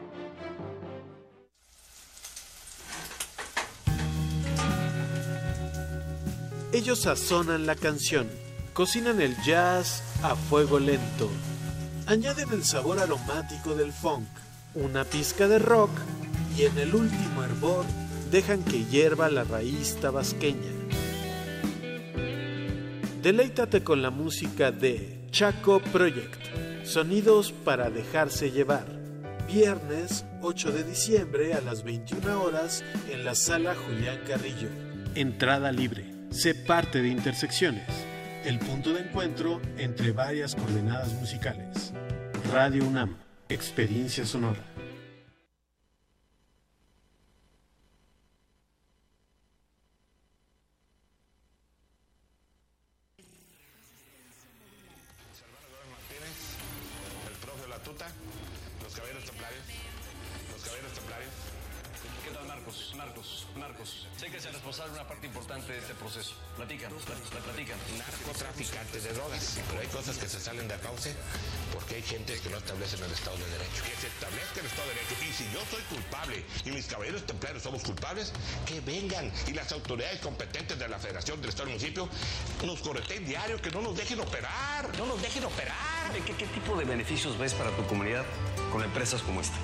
Ellos sazonan la canción, cocinan el jazz a fuego lento, añaden el sabor aromático del funk, una pizca de rock y en el último hervor dejan que hierva la raíz tabasqueña. Deleítate con la música de Chaco Project, sonidos para dejarse llevar. Viernes 8 de diciembre a las 21 horas en la sala Julián Carrillo. Entrada libre. Sé parte de Intersecciones, el punto de encuentro entre varias coordenadas musicales. Radio UNAM, experiencia sonora. Culpable y mis caballeros templarios somos culpables, que vengan y las autoridades competentes de la Federación del Estado y Municipio nos correten diario, que no nos dejen operar. No nos dejen operar. ¿Qué, qué tipo de beneficios ves para tu comunidad con empresas como esta?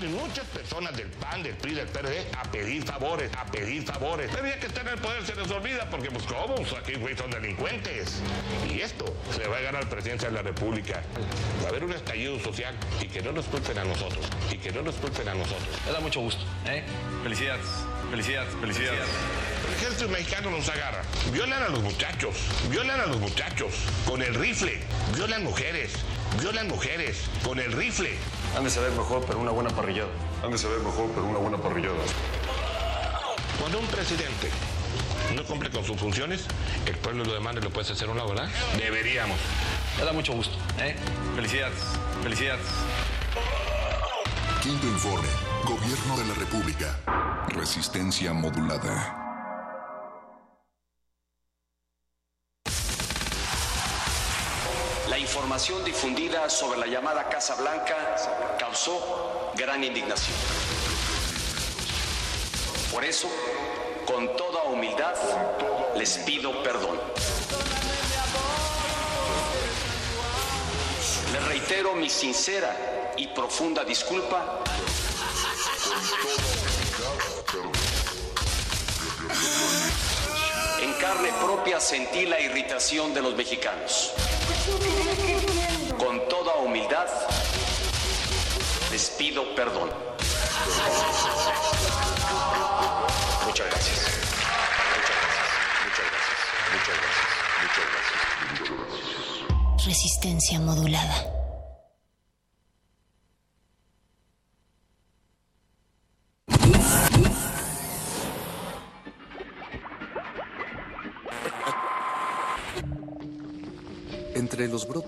Vienen muchas personas del PAN, del PRI, del PRD a pedir favores, a pedir favores. Pero ya que están en el poder se les olvida porque pues cómo, Pues, aquí güey son delincuentes. Y esto se va a ganar al presidente de la República. Va a haber un estallido social y que no nos culpen a nosotros. Y que no nos culpen a nosotros. Me da mucho gusto, ¿eh? Felicidades, felicidades, felicidades. El ejército mexicano nos agarra. Violan a los muchachos, violan a los muchachos con el rifle, violan mujeres, violan mujeres con el rifle. Han de saber mejor, pero una buena parrillada. Han de saber mejor, pero una buena parrillada. Cuando un presidente no cumple con sus funciones, el pueblo lo demanda y lo puedes hacer una, ¿verdad? Deberíamos. Me da mucho gusto, ¿eh? Felicidades, felicidades. Quinto informe. Gobierno de la República. Resistencia modulada. Información difundida sobre la llamada Casa Blanca causó gran indignación. Por eso, con toda humildad, les pido perdón. Les reitero mi sincera y profunda disculpa En carne propia sentí la irritación de los mexicanos. Con toda humildad, les pido perdón. Muchas gracias. Muchas gracias. Muchas gracias. Muchas gracias. Muchas gracias. Resistencia modulada.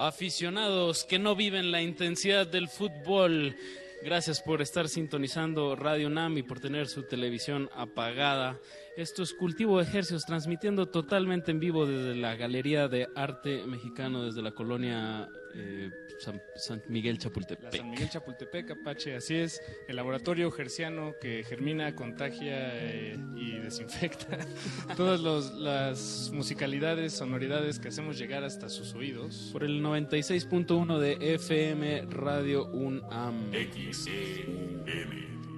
Aficionados que no viven la intensidad del fútbol, gracias por estar sintonizando Radio NAM y por tener su televisión apagada. Esto es Cultivo de Ejercios, transmitiendo totalmente en vivo desde la Galería de Arte Mexicano, desde la colonia eh, San, San Miguel Chapultepec. La San Miguel Chapultepec, Apache, así es. El laboratorio gerciano que germina, contagia eh, y desinfecta todas los- las musicalidades, sonoridades que hacemos llegar hasta sus oídos. Por el 96.1 de FM Radio UNAM.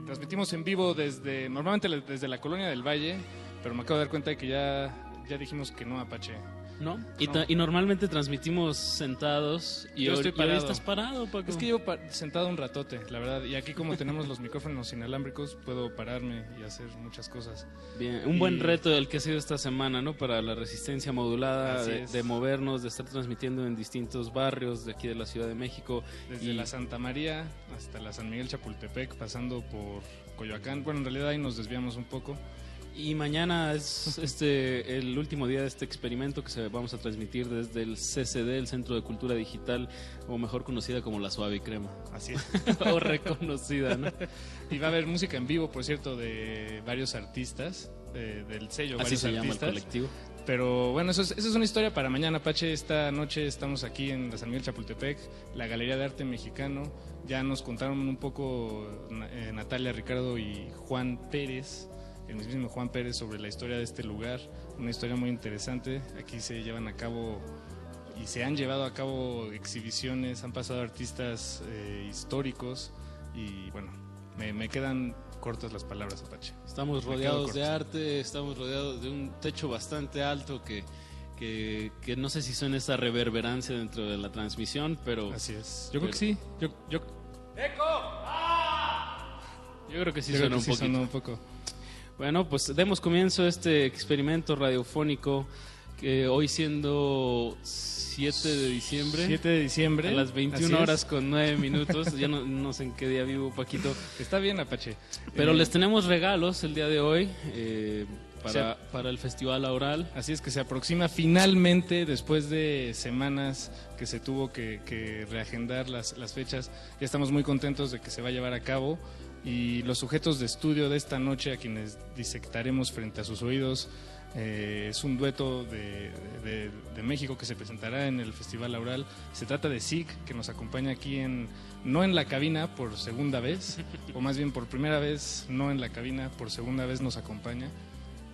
Transmitimos en vivo desde, normalmente desde la colonia del Valle, pero me acabo de dar cuenta de que ya, ya dijimos que no, Apache. ¿No? Y, No. y normalmente transmitimos sentados y, Yo estoy y hoy parado. estás parado, Paco. Es que llevo pa- sentado un ratote, la verdad. Y aquí como tenemos los micrófonos inalámbricos, puedo pararme y hacer muchas cosas. Bien, un Y- buen reto el que ha sido esta semana, ¿no? Para la resistencia modulada, de, de movernos, de estar transmitiendo en distintos barrios de aquí de la Ciudad de México. Desde Y- la Santa María hasta la San Miguel Chapultepec, pasando por Coyoacán. Bueno, en realidad ahí nos desviamos un poco. Y mañana es este el último día de este experimento que se vamos a transmitir desde el CCD, el Centro de Cultura Digital, o mejor conocida como la Suave y Crema. Así es. o reconocida, ¿no? Y va a haber música en vivo, por cierto, de varios artistas, de- del sello, Así varios se llama el artistas. colectivo. Pero bueno, eso es, eso es una historia para mañana, Apache. Esta noche estamos aquí en la San Miguel Chapultepec, la Galería de Arte Mexicano. Ya nos contaron un poco eh, Natalia, Ricardo y Juan Pérez, el mismísimo Juan Pérez, sobre la historia de este lugar. Una historia muy interesante. Aquí se llevan a cabo y se han llevado a cabo exhibiciones, han pasado artistas eh, históricos y bueno, me, me quedan cortas las palabras, Apache. Estamos Me rodeados de arte, estamos rodeados de un techo bastante alto que, que, que no sé si suena esta reverberancia dentro de la transmisión, pero... Así es. Yo creo que sí. Yo, yo, Yo creo que sí suena que un sí suena un poco. Bueno, pues demos comienzo a este experimento radiofónico que hoy siendo 7 de diciembre. 7 de diciembre. A las así 21 es. horas con 9 minutos. ya no, no sé en qué día vivo, Paquito. Está bien, Apache. Pero Eh, les tenemos regalos el día de hoy eh, para, para el Festival Aural. Así es que se aproxima finalmente, después de semanas que se tuvo que, que reagendar las, las fechas, ya estamos muy contentos de que se va a llevar a cabo. Y los sujetos de estudio de esta noche, a quienes disectaremos frente a sus oídos, eh, es un dueto de, de- México que se presentará en el Festival Aural. Se trata de SIG, que nos acompaña aquí en, no en la cabina por segunda vez, o más bien por primera vez, no en la cabina, por segunda vez nos acompaña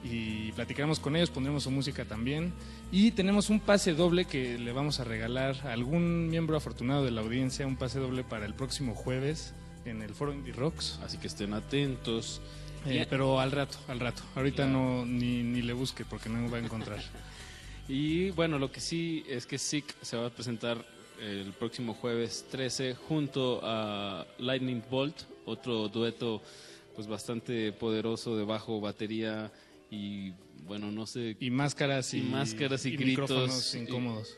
y platicaremos con ellos, pondremos su música también. Y tenemos un pase doble que le vamos a regalar a algún miembro afortunado de la audiencia, un pase doble para el próximo jueves en el Foro Indie Rocks. Así que estén atentos. Eh, pero al rato, al rato. Ahorita Claro. no ni, ni le busque porque no va a encontrar. Y bueno, lo que sí es que SIC se va a presentar el próximo jueves 13 junto a Lightning Bolt, otro dueto pues bastante poderoso de bajo, batería y bueno, no sé. Y máscaras y- máscaras y, y gritos. incómodos.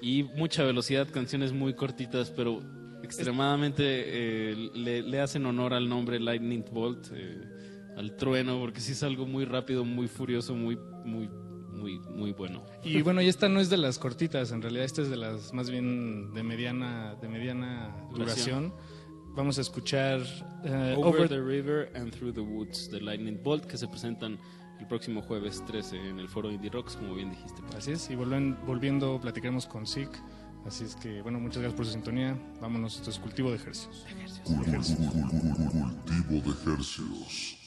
Y, y mucha velocidad, canciones muy cortitas, pero extremadamente eh, le, le hacen honor al nombre Lightning Bolt, eh, al trueno, porque sí es algo muy rápido, muy furioso, muy, muy, muy, muy bueno. Y bueno, y esta no es de las cortitas, en realidad esta es de las más bien de mediana, de mediana Duración. Vamos a escuchar eh, Over, Over the River and Through the Woods de Lightning Bolt que se presentan el próximo jueves 13 en el foro Indie Rocks, como bien dijiste. Así es, y volven- volviendo platicaremos con SIC. Así es que, bueno, muchas gracias por su sintonía. Vámonos, esto es cultivo de ejercicios. Cultivo de ejercicios.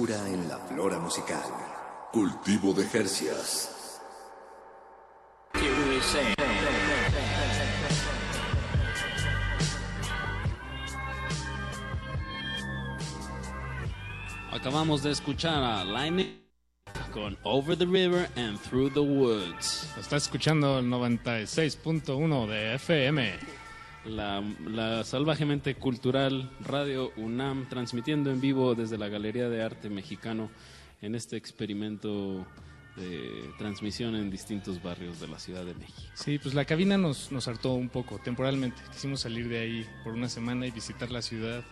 Frescura en la flora musical. Cultivo de Jercias. Acabamos de escuchar a Lightning con Over the River and Through the Woods. Estás escuchando el 96.1 de FM. La, salvajemente cultural Radio UNAM transmitiendo en vivo desde la Galería de Arte Mexicano en este experimento de transmisión en distintos barrios de la Ciudad de México. Sí, pues la cabina nos, nos hartó un poco temporalmente. Quisimos salir de ahí por una semana y visitar la ciudad,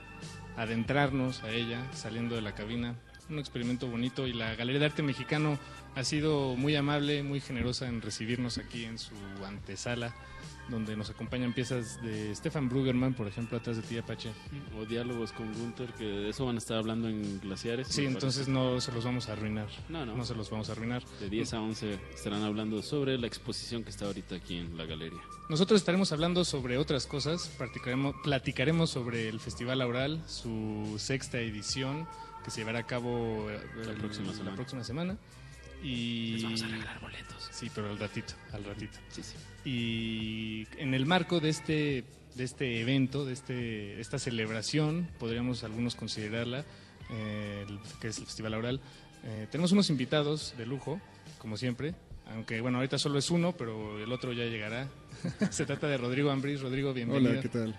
adentrarnos a ella, saliendo de la cabina. Un experimento bonito y la Galería de Arte Mexicano ha sido muy amable, muy generosa en recibirnos aquí en su antesala, donde nos acompañan piezas de Stefan Brugerman, por ejemplo, atrás de ti, Apache. O diálogos con Gunther, que de eso van a estar hablando en Glaciares. Sí, entonces parece. no se los vamos a arruinar. No, no. No se los vamos a arruinar. De 10 a 11 estarán hablando sobre la exposición que está ahorita aquí en la galería. Nosotros estaremos hablando sobre otras cosas, platicaremos, platicaremos sobre el Festival Aural, su sexta edición, que se llevará a cabo eh, La el- próxima semana. la próxima semana. Y... Les vamos a regalar boletos. Sí, pero al ratito, al ratito. Sí, sí. Y en el marco de este, de este evento, de este, esta celebración, podríamos algunos considerarla, eh, que es el Festival Aural, eh, tenemos unos invitados de lujo, como siempre, aunque bueno, ahorita solo es uno, pero el otro ya llegará. Se trata de Rodrigo Ambris. Rodrigo, bienvenido. Hola, ¿qué tal?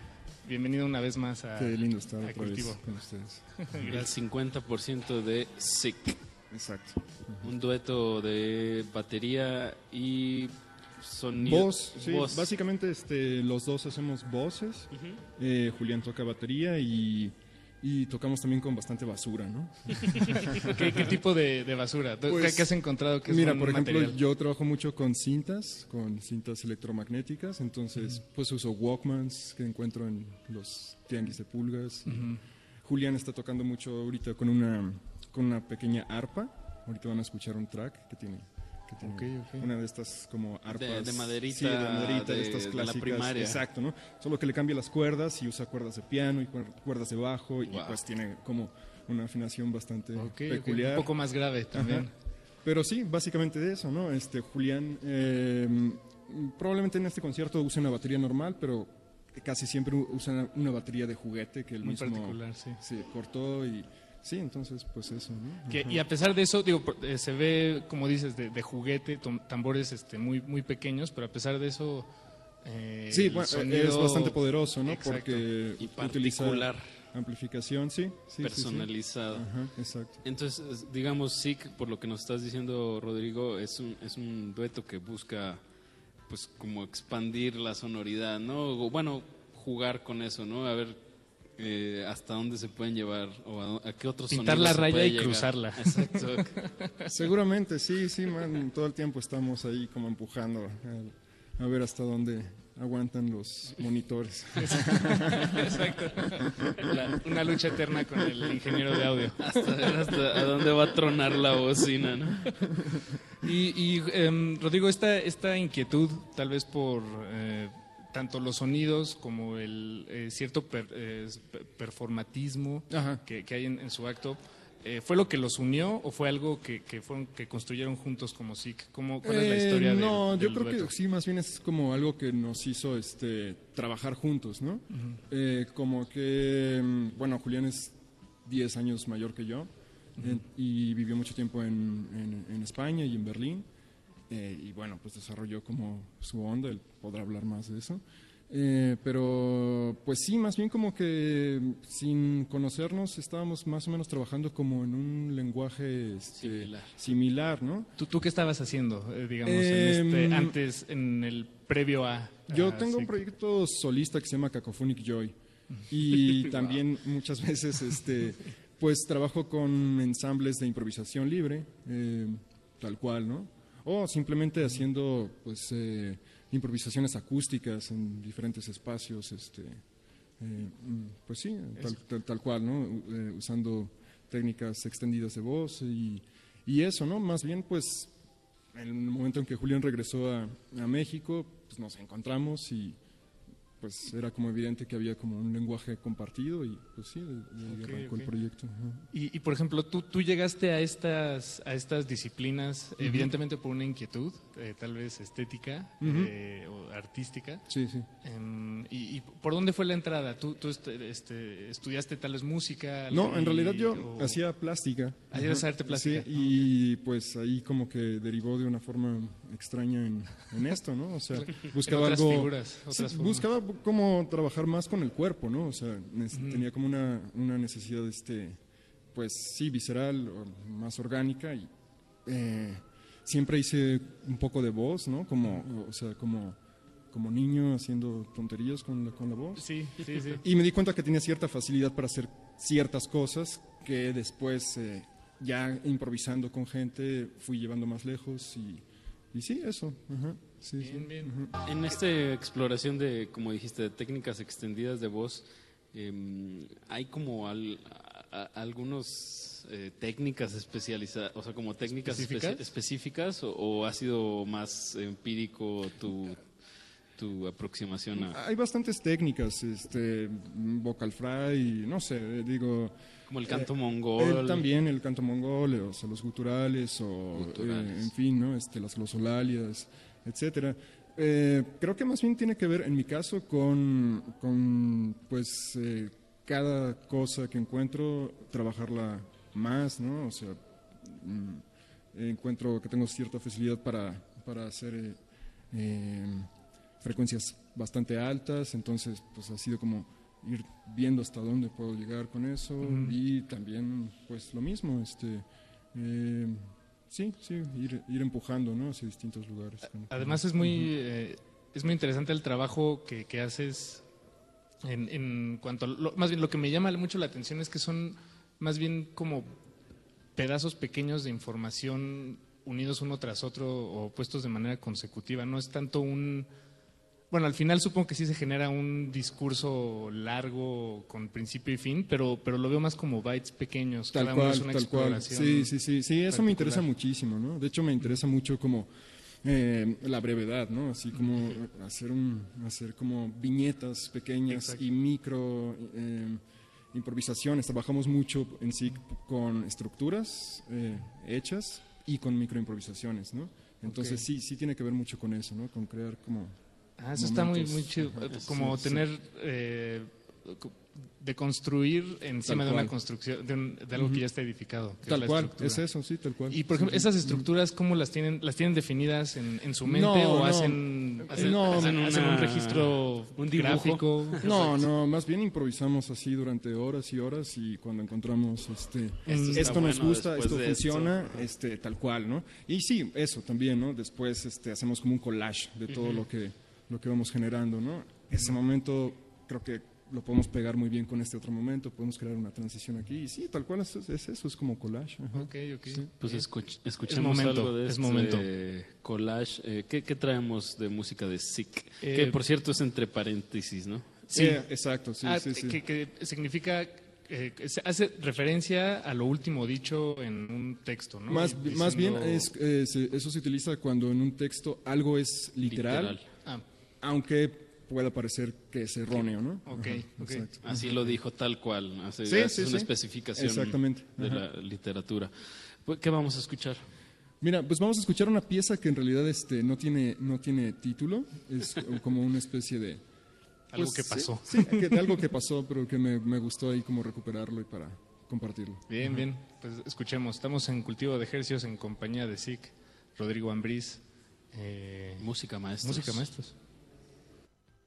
Bienvenido una vez más a, Qué lindo estar a otra vez Cultivo. con ustedes. El 50% de Sick. Exacto. Un dueto de batería y sonido. Voz, sí, voz. básicamente este, los dos hacemos voces. Eh, Julián toca batería y, y tocamos también con bastante basura, ¿no? ¿Qué, qué tipo de, de basura? ¿Qué- Pues, ¿Qué has encontrado que es Mira, por ejemplo, material? yo trabajo mucho con cintas, con cintas electromagnéticas, entonces pues uso Walkmans que encuentro en los tianguis de pulgas. y Ujú. Julián está tocando mucho ahorita con una, con una pequeña arpa. Ahorita van a escuchar un track que tiene, que tiene una de estas como arpas. de maderita, sí, de maderita, de, de- estas de la clásicas. primaria. Exacto, ¿no? Solo que le cambia las cuerdas y usa cuerdas de piano y cuer- cuerdas de bajo y pues tiene como una afinación bastante peculiar. un poco más grave también. Ajá. Pero sí, básicamente de eso, ¿no? Este, Julián eh, probablemente en este concierto use una batería normal, pero casi siempre usa una batería de juguete que él Muy mismo particular, sí. cortó y sí, entonces pues eso, ¿no? Que- y a pesar de eso, digo, eh, se ve, como dices, de, de juguete, tom- tambores este, muy, muy pequeños, pero a pesar de eso... eh, Sí, bueno, sonido- es bastante poderoso, ¿no? Exacto. Porque Y utiliza particular. amplificación, sí, sí, sí, sí. personalizado. Ajá, exacto. Entonces, es- digamos, SIC, por lo que nos estás diciendo, Rodrigo, es un, es un dueto que busca, pues, como expandir la sonoridad, ¿no? O, bueno, jugar con eso, ¿no? A ver eh, hasta dónde se pueden llevar o a, a qué otros Pintar sonidos la se raya puede y llegar. cruzarla. Exacto. Seguramente, sí, sí, man, todo el tiempo estamos ahí como empujando a, a ver hasta dónde aguantan los monitores. Exacto. La- una lucha eterna con el ingeniero de audio. Hasta ver hasta a dónde va a tronar la bocina, ¿no? Y, y, em, Rodrigo, esta, esta inquietud, tal vez por eh, tanto los sonidos como el eh, cierto per- eh, per- performatismo que, que hay en, en su acto, eh, ¿fue lo que los unió o fue algo que, que, fueron, que construyeron juntos como SIC? ¿Cómo, ¿Cuál es la Eh, historia del- No, yo creo dueto? que sí, más bien es como algo que nos hizo este, trabajar juntos, ¿no? Eh, como que, mm, bueno, Julián es 10 años mayor que yo eh, y vivió mucho tiempo en, en- en España y en Berlín. Eh, y bueno, pues desarrolló como su onda, él podrá hablar más de eso. Eh, pero pues sí, más bien como que sin conocernos estábamos más o menos trabajando como en un lenguaje este, similar. ¿no? ¿Tú, ¿Tú qué estabas haciendo, eh, digamos, en Em, este- antes, en el previo a... Yo a tengo un SIC? proyecto solista que se llama Cacophonic Joy y también muchas veces este pues trabajo con ensambles de improvisación libre, eh, tal cual, ¿no? O simplemente haciendo pues eh, improvisaciones acústicas en diferentes espacios, este, eh, pues sí, tal, tal- tal cual, ¿no? Eh, usando técnicas extendidas de voz y, y eso, ¿no? Más bien pues en el momento en que Julián regresó a, a México, pues nos encontramos y pues era como evidente que había como un lenguaje compartido y pues sí, de, de ahí Ok, arrancó el proyecto. Y, y, por ejemplo, tú, tú llegaste a estas, a estas disciplinas, evidentemente por una inquietud, eh, tal vez estética eh, o artística. Sí, sí. Em, y, y por dónde fue la entrada? ¿Tú, tú este, este, estudiaste tal vez música? No, en realidad yo o- hacía plástica. Hacías Ajá, arte plástica. Sí, y pues ahí como que derivó de una forma extraña en, en esto, ¿no? O sea, buscaba otras algo... figuras, otras buscaba como trabajar más con el cuerpo, ¿no? O sea, tenía como una, una necesidad, este, pues sí, visceral, o más orgánica y eh, siempre hice un poco de voz, ¿no? Como, o sea, como, como niño haciendo tonterías con la, con la voz. Sí, sí, sí. Y me di cuenta que tenía cierta facilidad para hacer ciertas cosas que después, eh, ya improvisando con gente, fui llevando más lejos y, y sí, eso. ajá, sí, sí, ajá. En esta exploración de, como dijiste, de técnicas extendidas de voz, em, hay como al- a- a- algunos eh, técnicas especializadas, o sea, como técnicas ¿Específicas? específicas, o, o ha sido más empírico tu, tu aproximación a... Hay bastantes técnicas, este, vocal fry, no sé, digo... Como el canto eh, mongol. eh, también el canto mongol, o sea, los guturales, o Guturales. eh, en fin, ¿no? Este, las glosolalias, etcétera. Eh, creo que más bien tiene que ver, en mi caso, con, con pues, eh, cada cosa que encuentro, trabajarla más, ¿no? O sea, mm, encuentro que tengo cierta facilidad para, para hacer eh, eh, frecuencias bastante altas, entonces pues ha sido como ir viendo hasta dónde puedo llegar con eso y también pues lo mismo, este eh, sí, sí, ir, ir empujando ¿no? hacia distintos lugares. Además es muy, eh, es muy interesante el trabajo que, que haces en, en cuanto a lo- más bien lo que me llama mucho la atención es que son más bien como pedazos pequeños de información unidos uno tras otro o puestos de manera consecutiva. No es tanto un bueno, al final supongo que sí se genera un discurso largo con principio y fin, pero, pero lo veo más como bytes pequeños. Tal cada uno es una tal cual. Sí, sí, sí, sí, eso me interesa muchísimo, ¿no? De hecho, me interesa mucho como eh, la brevedad, ¿no? Así como hacer un, hacer como viñetas pequeñas Exacto. y micro eh, improvisaciones. Trabajamos mucho en sí con estructuras eh, hechas y con microimprovisaciones, ¿no? Entonces sí, sí tiene que ver mucho con eso, ¿no? Con crear como Ah, eso está muy, muy chido. Ajá, Eh, sí, Como sí. tener. eh, co- de construir encima de una construcción, de, un- de algo que ya está edificado. que es Tal la cual, estructura. es eso, sí, tal cual. Y por ejemplo, Sí, esas sí. estructuras, ¿cómo las tienen? ¿Las tienen definidas en, en su mente No, o no. hacen, hacen, No, hacen- hacen un registro un dibujo? gráfico? No, no, más bien improvisamos así durante horas y horas y cuando encontramos este Esto nos bueno gusta, esto funciona, este tal cual, ¿no? Y sí, eso también, ¿no? Después este hacemos como un collage de todo lo que lo que vamos generando, ¿no? Ese momento creo que lo podemos pegar muy bien con este otro momento, podemos crear una transición aquí y sí, tal cual es, es eso, es como collage. ajá. Ok, ok. Sí. Pues escuch- escuchemos momento, algo de es este momento. collage. Eh, ¿qué, qué traemos de música de Sick? Eh, que por cierto es entre paréntesis, ¿no? Sí, exacto, sí, Ah, sí, sí. Que, que significa. eh, que se hace referencia a lo último dicho en un texto, ¿no? Más, Diciendo- más bien es, eh, se- eso se utiliza cuando en un texto algo es literal, Literal. Aunque pueda parecer que es erróneo, ¿no? Ok, Ajá. Así lo dijo tal cual. Hace, Sí, sí, una sí. especificación Exactamente. de Ajá. la literatura. Pues, ¿Qué vamos a escuchar? Mira, pues vamos a escuchar una pieza que en realidad este, no, tiene, no tiene título, es como una especie de... Algo pues, que sí, pasó. Sí, que- de algo que pasó, pero que me, me gustó ahí como recuperarlo y para compartirlo. Bien, Ajá. bien. Pues escuchemos. Estamos en Cultivo de Ejercicios en compañía de SIC, Rodrigo Ambriz. eh, Música maestros. Música maestros.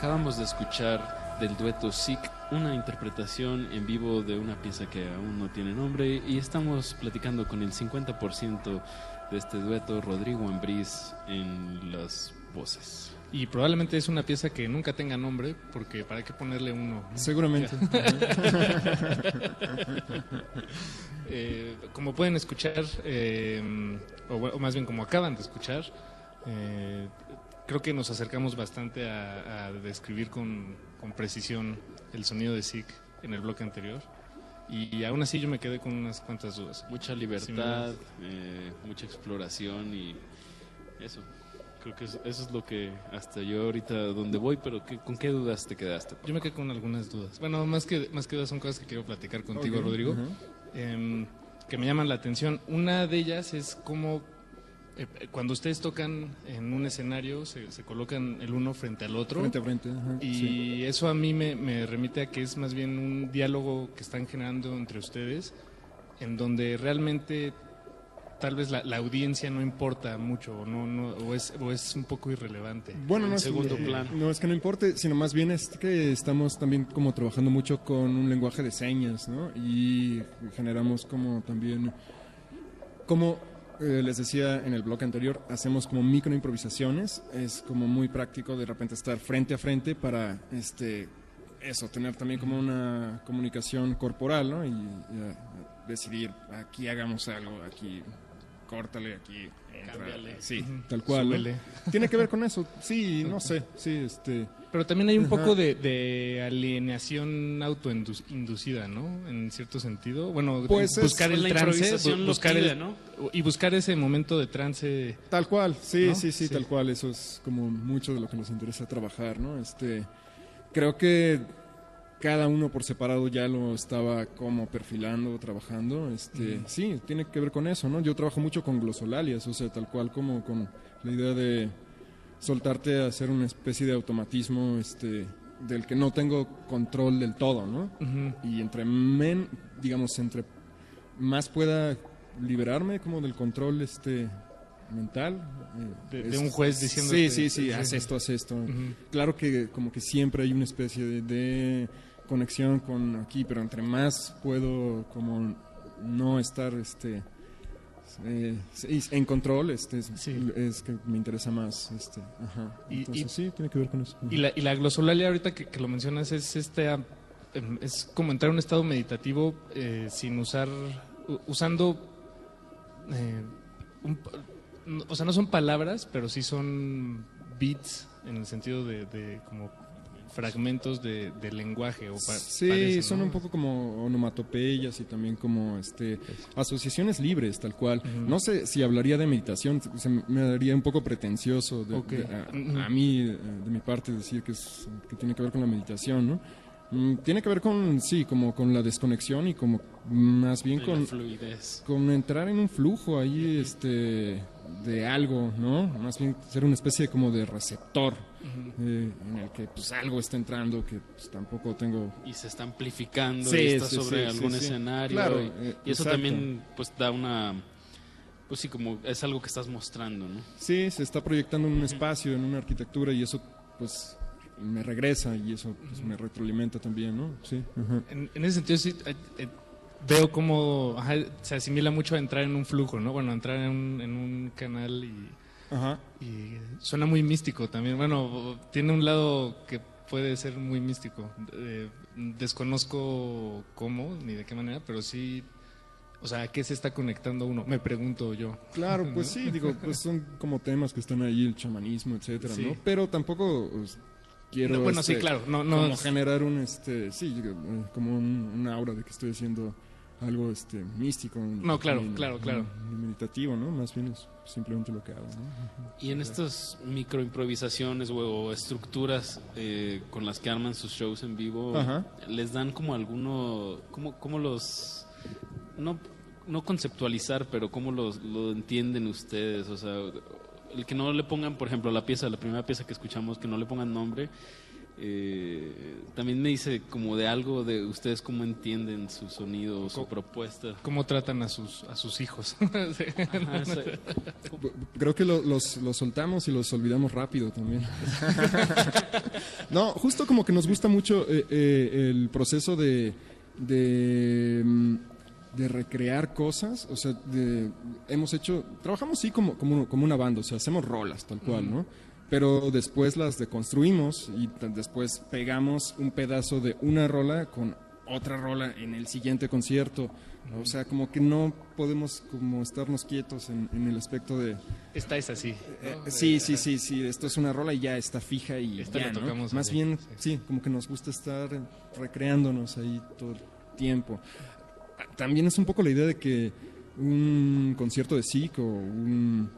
Acabamos de escuchar del dueto Sick una interpretación en vivo de una pieza que aún no tiene nombre y estamos platicando con el 50% de este dueto, Rodrigo Ambriz, en las voces. Y probablemente es una pieza que nunca tenga nombre, porque ¿para qué ponerle uno? no? Seguramente. Eh, como pueden escuchar, eh, o, o más bien como acaban de escuchar, eh, creo que nos acercamos bastante a, a describir con, con precisión el sonido de Sick en el bloque anterior. Y, aún así yo me quedé con unas cuantas dudas. Mucha libertad, eh, mucha exploración y eso. Creo que eso, eso es lo que hasta yo ahorita donde voy, pero ¿qué- ¿con qué dudas te quedaste? Yo me quedé con algunas dudas. Bueno, más que, más que dudas son cosas que quiero platicar contigo, Ok, Rodrigo, ajá. em, que me llaman la atención. Una de ellas es cómo eh, eh, cuando ustedes tocan en un escenario se, se colocan el uno frente al otro. Frente a frente, ajá, y sí. eso a mí me, me remite a que es más bien un diálogo que están generando entre ustedes, en donde realmente tal vez la, la audiencia no importa mucho o, no, no, o, es, o es un poco irrelevante. Bueno, no es, eh, no es que no importe, sino más bien es que estamos también como trabajando mucho con un lenguaje de señas, ¿no? Y generamos como también, como eh, les decía en el bloque anterior, hacemos como micro improvisaciones. Es como muy práctico de repente estar frente a frente para, este, eso, tener también como una comunicación corporal, ¿no? Y, eh, decidir, aquí hagamos algo, aquí córtale, aquí entra. Cámbiale. Sí, tal cual. ¿no? Tiene que ver con eso. Sí, no sé. Sí, este. Pero también hay un Ajá. poco de, de alienación autoinducida, ¿no? En cierto sentido. Bueno, Pues es- buscar el trance, bu- buscar pide, el- ¿no? y buscar ese momento de trance. Tal cual, sí, ¿no? sí, sí, tal cual. Eso es como mucho de lo que nos interesa trabajar, ¿no? Este, creo que cada uno por separado ya lo estaba como perfilando, trabajando. Este, Ujú. sí, tiene que ver con eso, ¿no? Yo trabajo mucho con glosolalias, o sea, tal cual como con la idea de soltarte a hacer una especie de automatismo, este, del que no tengo control del todo, ¿no? Y entre men, digamos, entre más pueda liberarme como del control este mental eh, De- un juez sí diciéndote- sí sí sí, haz esto haz esto. Claro que como que siempre hay una especie de, de conexión con aquí pero entre más puedo como no estar este eh, en control este es, es que me interesa más este ajá. Y- entonces y- sí tiene que ver con eso. Y la, y la glosolalia, ahorita que, que lo mencionas, es este es como entrar en un estado meditativo eh, sin usar, usando, eh, un o sea, no son palabras, pero sí son beats en el sentido de, de como fragmentos de, de lenguaje. O pa- Sí, son ¿no? un poco como onomatopeyas y también como este asociaciones libres, tal cual. No sé si hablaría de meditación, se me daría un poco pretencioso de, a, mí, eh, de mi parte, decir que, es, que tiene que ver con la meditación, ¿no? Mm, Tiene que ver con, sí, como con la desconexión y como más bien Y la con, fluidez. con entrar en un flujo ahí, este, de algo, ¿no? Más bien ser una especie como de receptor eh, en el que pues algo está entrando que pues, tampoco tengo y se está amplificando Sí, y está sí, sobre sí, algún sí, sí. escenario Claro, y, eh, y eso exacto. también pues da una pues sí como es algo que estás mostrando no Sí, se está proyectando en un espacio, en una arquitectura y eso pues me regresa y eso pues, me retroalimenta también, ¿no? Sí. En, en ese sentido sí eh, veo cómo ajá, se asimila mucho a entrar en un flujo, ¿no? Bueno, entrar en un, en un canal y, Ajá. y suena muy místico también. Bueno, tiene un lado que puede ser muy místico. Eh, desconozco cómo ni de qué manera, pero sí, o sea, ¿a qué se está conectando uno? Me pregunto yo. Claro, pues sí, digo, pues son como temas que están ahí, el chamanismo, etcétera, Sí. ¿no? Pero tampoco pues, quiero No, bueno, sí, este, claro, no- no como generar un este, sí, como un, una aura de que estoy haciendo algo este místico, No, claro, ni- claro, claro. ni meditativo, ¿no? Más bien es simplemente lo que hago, ¿no? Y en estas microimprovisaciones o, o estructuras eh, con las que arman sus shows en vivo Ajá. les dan como alguno cómo, cómo los no no conceptualizar pero cómo los lo entienden ustedes o sea el que no le pongan por ejemplo la pieza la primera pieza que escuchamos que no le pongan nombre eh, también me dice como de algo de ustedes cómo entienden su sonido, su propuesta. ¿Cómo tratan a sus, a sus hijos? Sí. Ajá, sí. Creo que lo- los, los soltamos y los olvidamos rápido también. no, justo como que nos gusta mucho eh, eh, el proceso de, de, mm, de recrear cosas. O sea, de- hemos hecho, trabajamos sí como, como, como una banda, o sea, hacemos rolas tal cual, ¿no? Pero después las deconstruimos y después pegamos un pedazo de una rola con otra rola en el siguiente concierto. O sea, como que no podemos como estarnos quietos en, en el aspecto de... Esta es así. Eh, ¿no? sí, sí, sí, sí, esto es una rola y ya está fija y Esta ya, ¿no? tocamos Más bien, sí, como que nos gusta estar recreándonos ahí todo el tiempo. También es un poco la idea de que un concierto de SIC o un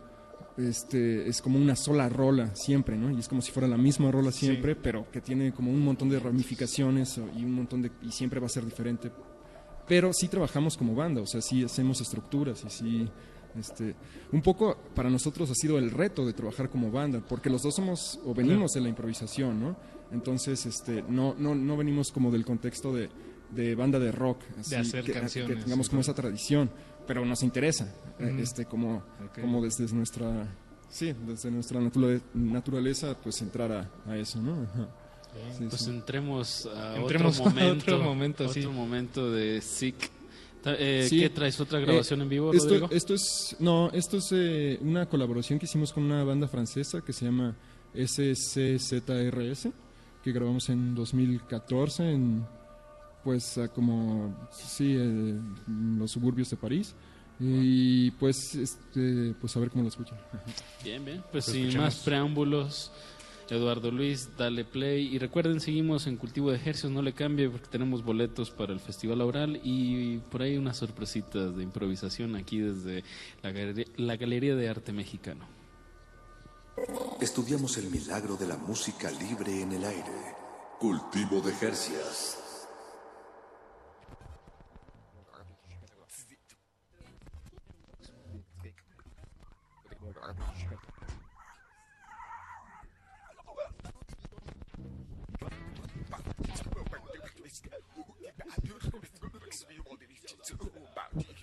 este es como una sola rola siempre, ¿no? Y es como si fuera la misma rola siempre, pero que tiene como un montón de ramificaciones y un montón de y siempre va a ser diferente. Pero sí trabajamos como banda, o sea, sí hacemos estructuras y sí este un poco para nosotros ha sido el reto de trabajar como banda, porque los dos somos o venimos de la improvisación, ¿no? Entonces, este no no no venimos como del contexto de de banda de rock, así, hacer que, canciones, que tengamos sí, como esa tradición, pero nos interesa, eh, este como como desde nuestra sí, desde nuestra naturale- naturaleza pues entrar a, a eso, ¿no? Ajá. Sí, pues sí. entremos a Entremos a otro momento. otro momento, sí. otro momento de Sick. Ta- eh, Sí. ¿Qué traes? ¿Otra grabación Eh, en vivo, esto, Rodrigo? Esto es, no, esto es eh, una colaboración que hicimos con una banda francesa que se llama SCZRS, que grabamos en 2014 en, pues, a como, sí, eh, los suburbios de París. Y pues, este, pues a ver cómo lo escuchan. Bien, bien. Pues Lo sin escuchamos. más preámbulos, Eduardo Luis, dale play. Y recuerden, seguimos en Cultivo de Ejercicios, no le cambie porque tenemos boletos para el Festival Oral y por ahí unas sorpresitas de improvisación aquí desde la Galería, la Galería de Arte Mexicano. Estudiamos el milagro de la música libre en el aire. Cultivo de Jercias.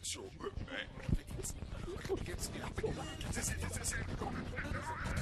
Schon. Schuh. Äh, wie geht's? Wie geht's? Ja, wie geht's? Das ist, das ist, das ist.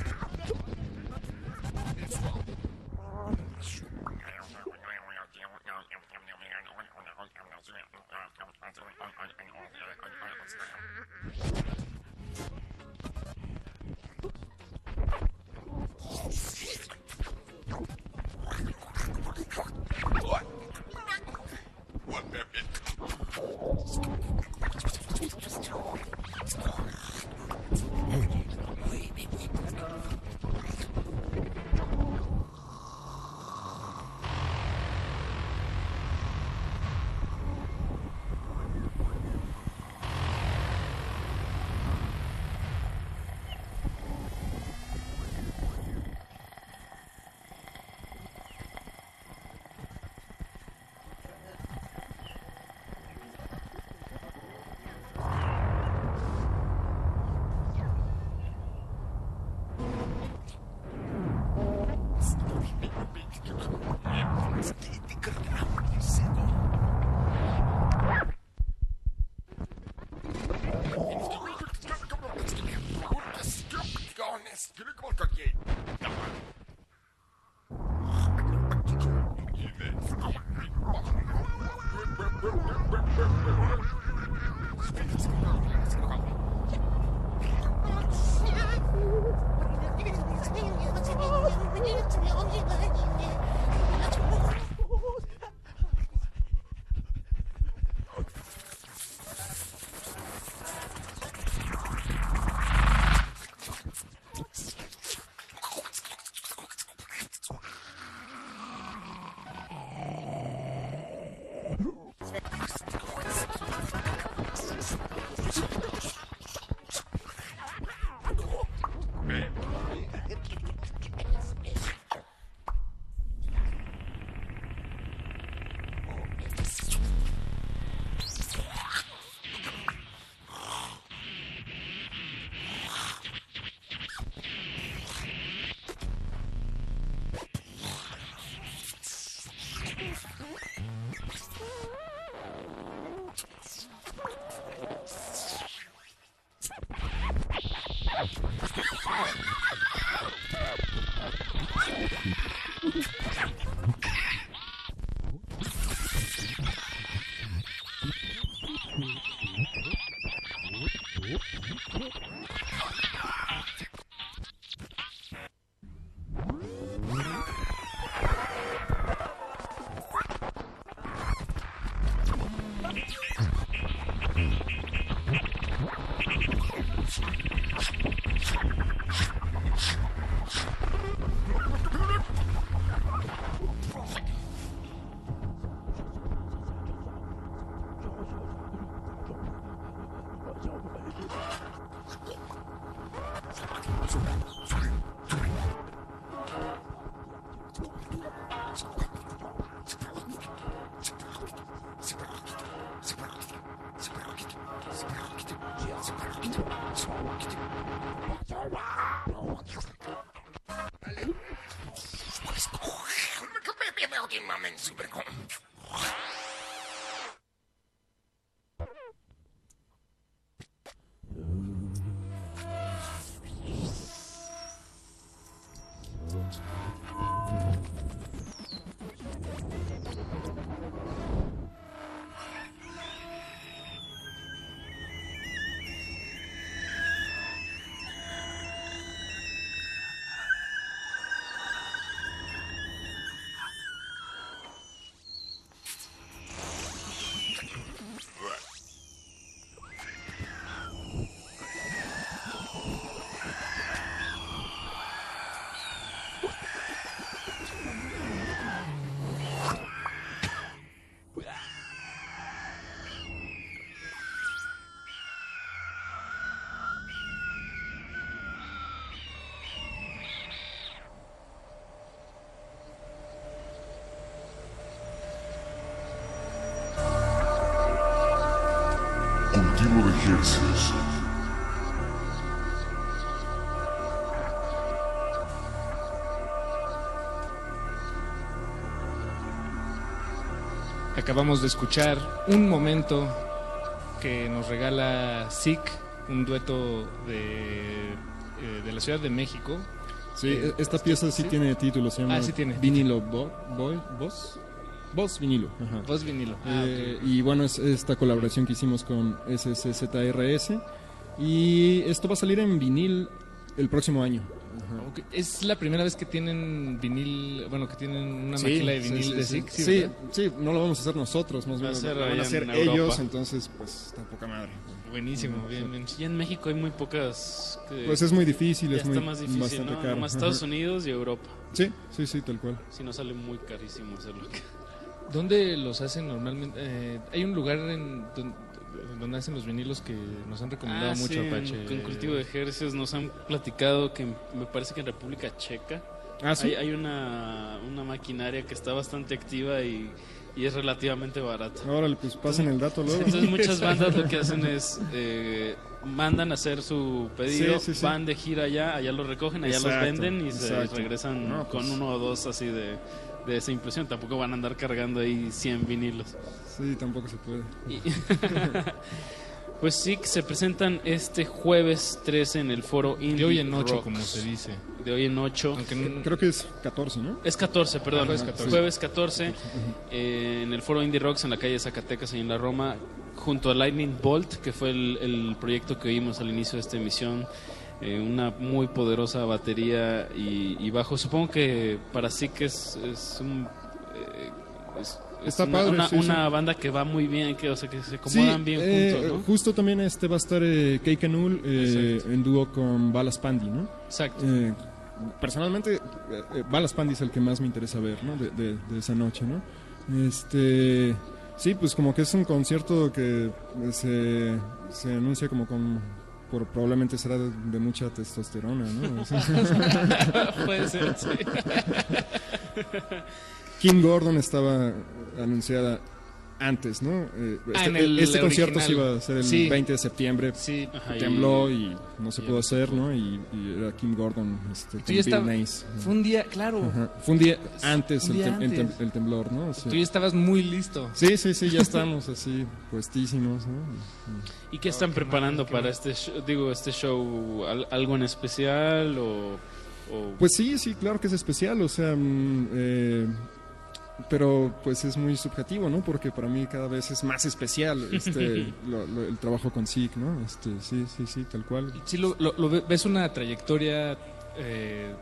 Acabamos de escuchar un momento que nos regala Zik, un dueto de, eh, de la Ciudad de México. Sí, Eh, esta pieza sí, tiene título, se llama Ah, sí tiene. Vinilo Bo- Boy, Boss. Boss Vinilo. ajá. Voz vinilo. Ah, Eh, Y bueno, es esta colaboración que hicimos con SSZRS. Y esto va a salir en vinil el próximo año. ok. Es la primera vez que tienen vinil, bueno, que tienen una Sí, maquila de vinil sí, de sí. Zik. Sí, sí, no lo vamos a hacer nosotros, más bien lo van a hacer en ellos, Europa. entonces pues está poca madre. Buenísimo, Ujú, bien, sí. bien. Y en México hay muy pocas. que- Pues es muy difícil, ya es está muy- más difícil, bastante ¿no? caro. Nomás Ajá. Estados Unidos y Europa. Sí, sí, sí, tal cual. Si no sale muy carísimo hacerlo acá. ¿Dónde los hacen normalmente? Eh, hay un lugar en don- donde, hacen los vinilos que nos han recomendado Ah, mucho, sí, Apache. en- Con cultivo de ejercicios nos han platicado que me parece que en República Checa Ah, ¿sí? hay, hay una, una maquinaria que está bastante activa y, y es relativamente barata. Órale, pues pasen el dato luego. Entonces muchas bandas lo que hacen es eh, mandan a hacer su pedido, Sí, sí, sí. van de gira allá, allá lo recogen, allá Exacto, los venden y se regresan No, con pues. uno o dos así de, de esa impresión. Tampoco van a andar cargando ahí 100 vinilos. Sí, tampoco se puede. Y- pues sí, que se presentan este jueves 13 en el foro Indie De hoy en ocho, Rocks. como se dice. De hoy en 8. Aunque no- Creo que es 14, ¿no? Es 14, perdón. Ah, jueves 14. Jueves 14, eh, en el foro Indie Rocks en la calle Zacatecas, ahí en la Roma, junto a Lightning Bolt, que fue el, el proyecto que vimos al inicio de esta emisión. Eh, una muy poderosa batería y, y bajo. Supongo que para sí que es, es un. eh, es- es Está una, padre, una- sí, una sí. banda que va muy bien, que, o sea, que se acomodan bien eh, juntos, ¿no? Justo también este va a estar eh, Keika Null eh, en dúo con Balas Pandi, ¿no? Exacto. Eh, personalmente, eh, eh, Balas Pandi es el que más me interesa ver, ¿no? De, de- de esa noche, ¿no? Este. Sí, pues como que es un concierto que eh, se, se anuncia como con. Por, probablemente será de, de mucha testosterona, ¿no? Puede ser, sí. Kim Gordon estaba anunciada antes, ¿no? Eh, Ah, este en el este concierto original. se iba a ser el Sí. 20 de septiembre. Sí. Ajá, tembló y no se y pudo hacer, ¿no? Y, y era Kim Gordon, este, Tú estabas- Nace. fue un día, claro. Ajá. Fue un día antes, Un el, día tem- el tem- antes. el temblor, ¿no? O sea, Tú ya estabas muy listo. Sí, sí, sí, ya estamos así, puestísimos, ¿no? ¿Y qué están preparando para este show, digo, este show? ¿Al- ¿Algo en especial o...? o- Pues sí, sí, claro que es especial, o sea, mm, eh, pero pues es muy subjetivo, ¿no? Porque para mí cada vez es más especial este, lo- lo- el trabajo con SIG, ¿no? Este, sí, sí, sí, tal cual. Sí, lo, lo- lo ve- ves una trayectoria eh,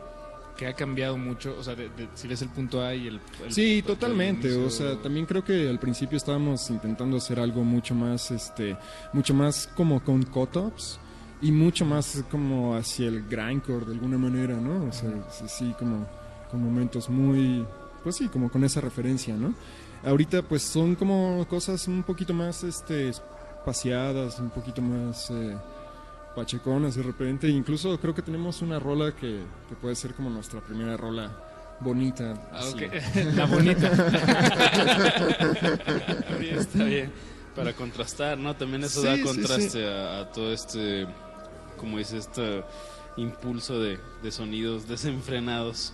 que ha cambiado mucho, o sea, de- de- si ves el punto A y el... el Sí, totalmente. O sea, también creo que al principio estábamos intentando hacer algo mucho más, este, mucho más como con cut-ups y mucho más como hacia el grindcore de alguna manera, ¿no? O sea, sí, como con momentos muy, pues sí, como con esa referencia, ¿no? Ahorita pues son como cosas un poquito más, este, espaciadas, un poquito más eh, pacheconas de repente. Incluso creo que tenemos una rola que, que puede ser como nuestra primera rola bonita. Ah, así. ok. La bonita. Está bien, está bien. Para contrastar, ¿no? También eso Sí, da sí, contraste sí. A, a todo este, como dice, este impulso de, de sonidos desenfrenados.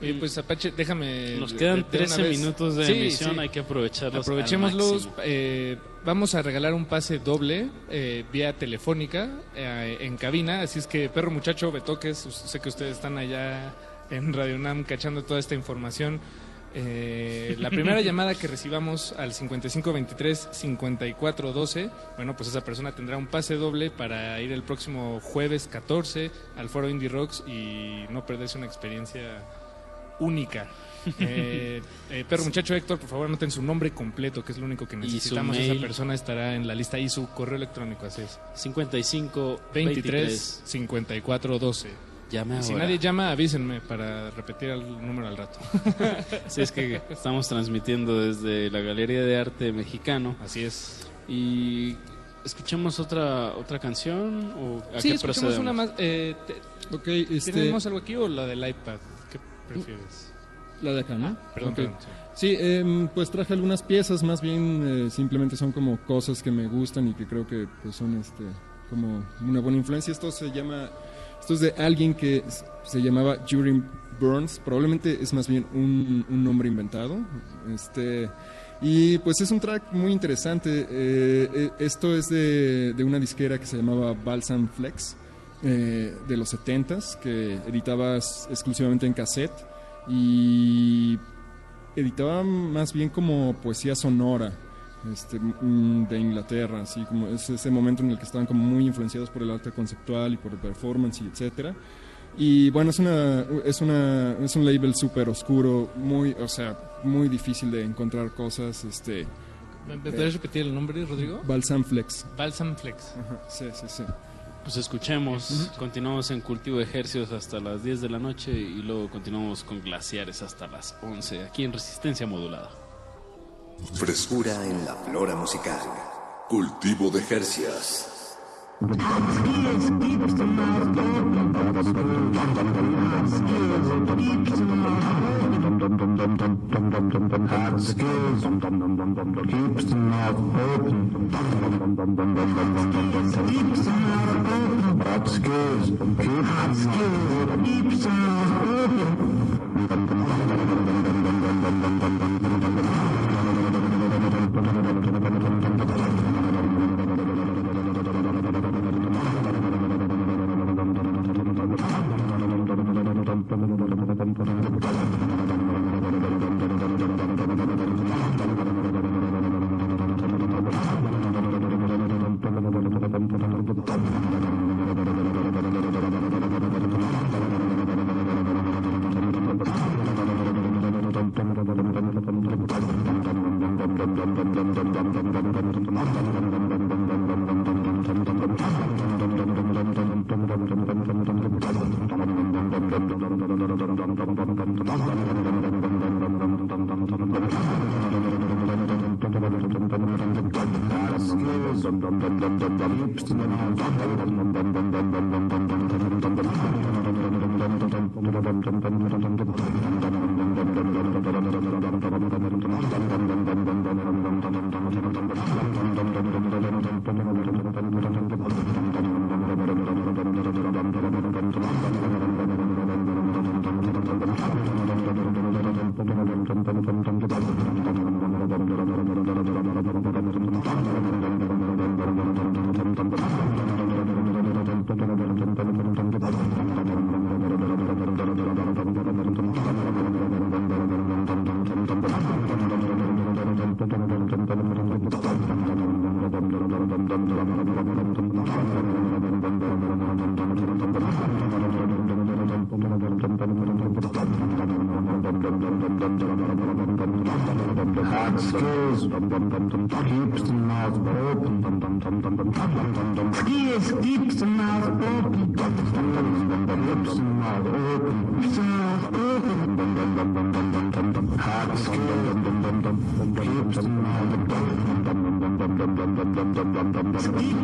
Oye, pues Apache, déjame. Nos quedan de una 13 vez- minutos de Sí, emisión, sí. hay que aprovecharlos. Aprovechémoslos. eh, vamos a regalar un pase doble eh, vía telefónica eh, en cabina. Así es que, perro muchacho, Betoques, sé que ustedes están allá en Radio Nam cachando toda esta información. Eh, la primera llamada que recibamos al 5523-5412, bueno, pues esa persona tendrá un pase doble para ir el próximo jueves 14 al Foro Indie Rocks y no perderse una experiencia única. Eh, eh, perro muchacho Héctor, por favor, anoten su nombre completo, que es lo único que necesitamos. Esa persona estará en la lista y su correo electrónico, así es. 55 23 54 12. Llame Y si ahora. nadie llama, avísenme para repetir el número al rato. Sí, es que estamos transmitiendo desde la Galería de Arte Mexicano. Así es. Y escuchemos otra otra canción o a Sí, qué escuchemos procedemos? una más. Eh, te- Ok, este- ¿Tenemos algo aquí o la del iPad? ¿Qué prefieres? La de acá, ¿no? Perdón, perdón. Sí, em, pues traje algunas piezas, más bien eh, simplemente son como cosas que me gustan y que creo que pues son este como una buena influencia. Esto se llama, esto es de alguien que se llamaba Jurin Burns, probablemente es más bien un, un nombre inventado. Este y pues es un track muy interesante. eh, eh, esto es de, de una disquera que se llamaba Balsam Flex eh, de los 70s que editaba s- exclusivamente en cassette y editaba más bien como poesía sonora este, mm, de Inglaterra, así como es ese momento en el que estaban como muy influenciados por el arte conceptual y por el performance y etcétera. Y bueno, es una es una es un label súper oscuro, muy, o sea, muy difícil de encontrar cosas, este ¿Me puedes repetir el nombre, Rodrigo? Balsam Flex. Balsam Flex. Ajá, sí, sí, sí. Pues escuchemos, continuamos en Cultivo de Ejercicios hasta las 10 de la noche y luego continuamos con Glaciares hasta las 11 aquí en Resistencia Modulada. Frescura en la flora musical. Cultivo de Jercias. Keeps the mouth open. dum dum dum dum dum keeps the mouth open. Skills keeps the mouth open. Keeps the mouth open. Keeps the mouth open. Hard skills keeps the mouth open.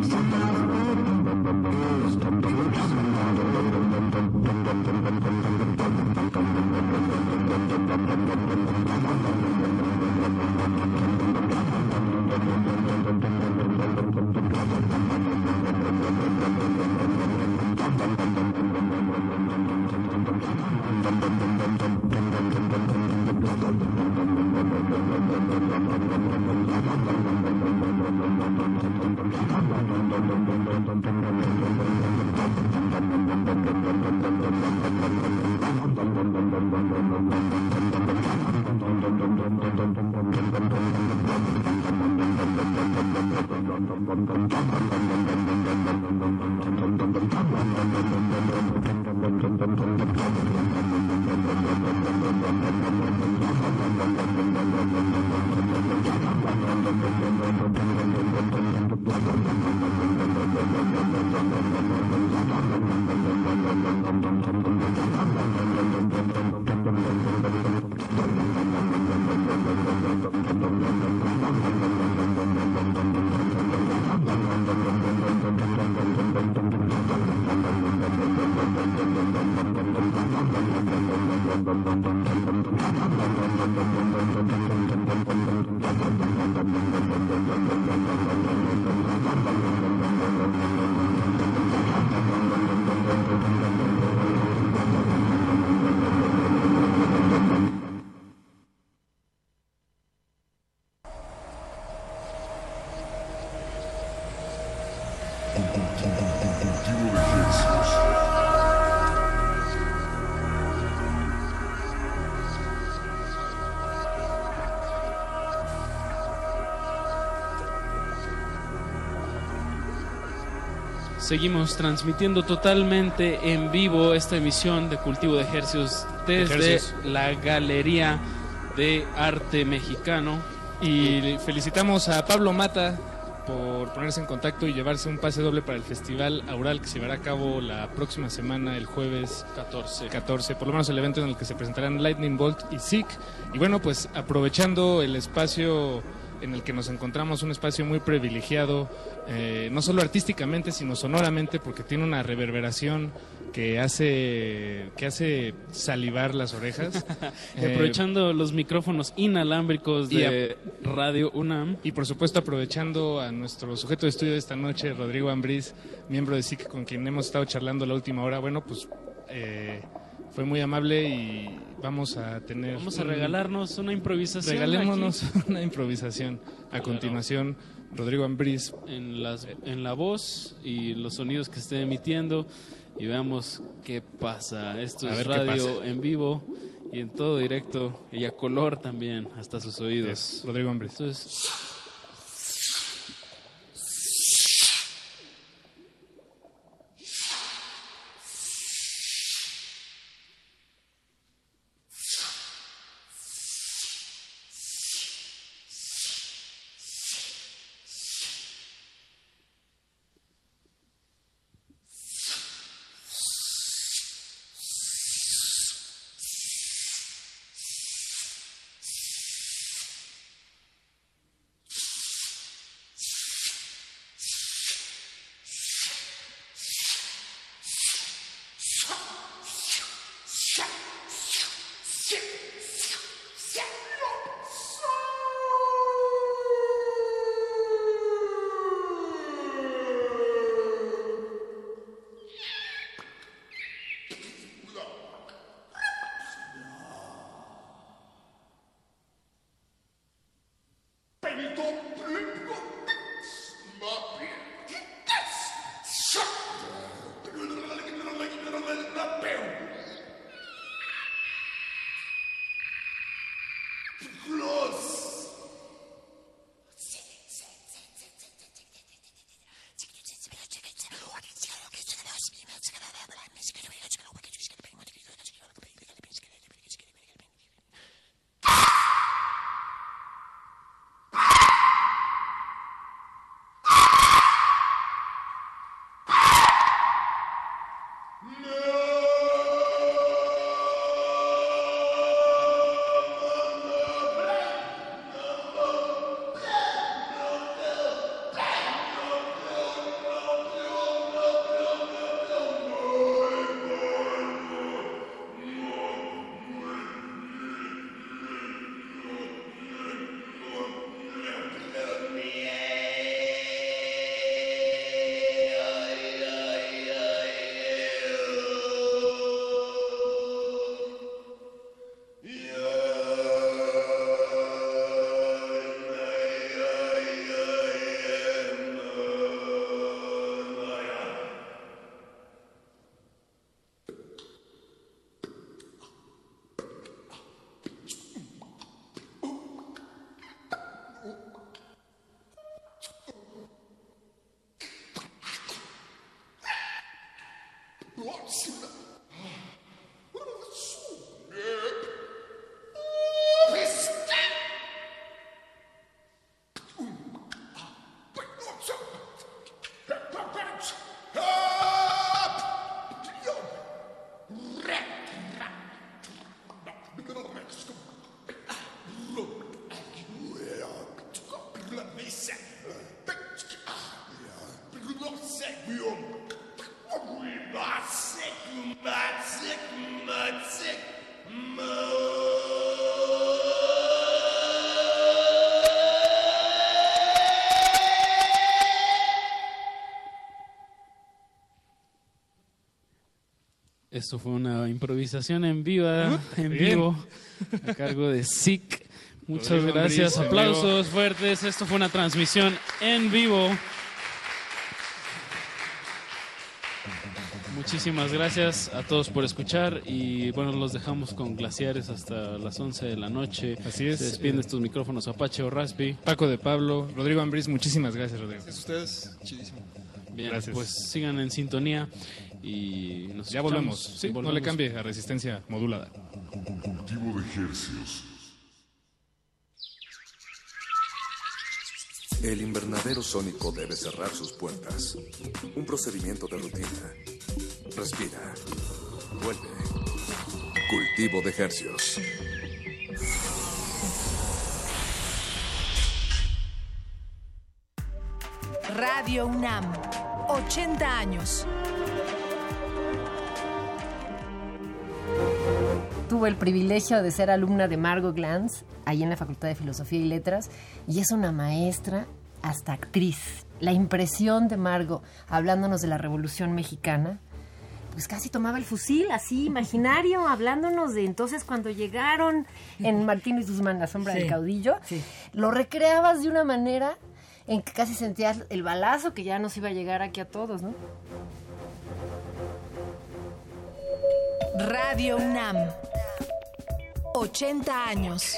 Seguimos transmitiendo totalmente en vivo esta emisión de Cultivo de Ejercios desde Ejercios. la Galería de Arte Mexicano. Y felicitamos a Pablo Mata por ponerse en contacto y llevarse un pase doble para el Festival Aural que se llevará a cabo la próxima semana, el jueves 14. 14, por lo menos el evento en el que se presentarán Lightning Bolt y Sick. Y bueno, pues aprovechando el espacio en el que nos encontramos, un espacio muy privilegiado, eh, no solo artísticamente, sino sonoramente, porque tiene una reverberación que hace, que hace salivar las orejas. Y Eh, aprovechando los micrófonos inalámbricos de Radio UNAM. Y por supuesto aprovechando a nuestro sujeto de estudio de esta noche, Rodrigo Ambriz, miembro de SIC con quien hemos estado charlando la última hora. Bueno, pues eh, fue muy amable y vamos a tener... Vamos a regalarnos una improvisación. Regalémonos aquí. una improvisación. A Claro. continuación, Rodrigo Ambriz. en, las, en la voz y los sonidos que esté emitiendo y veamos qué pasa. Esto A es radio en vivo y en todo directo y a color también hasta sus oídos. Es Rodrigo Ambriz. Entonces, Esto fue una improvisación en viva, Ah, en bien. vivo, a cargo de SIC. Muchas Rodrigo gracias, aplausos fuertes. Esto fue una transmisión en vivo. Muchísimas gracias a todos por escuchar y bueno, los dejamos con glaciares hasta las 11 de la noche. Así es. Se despiden de estos micrófonos Apache o Raspi. Paco de Pablo, Rodrigo Ambriz, muchísimas gracias, Rodrigo. Gracias a ustedes, chidísimo. Bien, Gracias. pues sigan en sintonía y nos Ya volvemos. Sí, no le cambie a resistencia modulada. Cultivo de hercios. El invernadero sónico debe cerrar sus puertas. Un procedimiento de rutina. Respira. Vuelve. Cultivo de hercios. Radio UNAM, 80 años. Tuve el privilegio de ser alumna de Margot Glantz, ahí en la Facultad de Filosofía y Letras, y es una maestra hasta actriz. La impresión de Margot hablándonos de la Revolución Mexicana, pues casi tomaba el fusil, así, imaginario, hablándonos de entonces cuando llegaron en Martín y Guzmán, la sombra Sí, del caudillo, lo recreabas de una manera en que casi sentías el balazo que ya nos iba a llegar aquí a todos, ¿no? Radio UNAM, 80 años.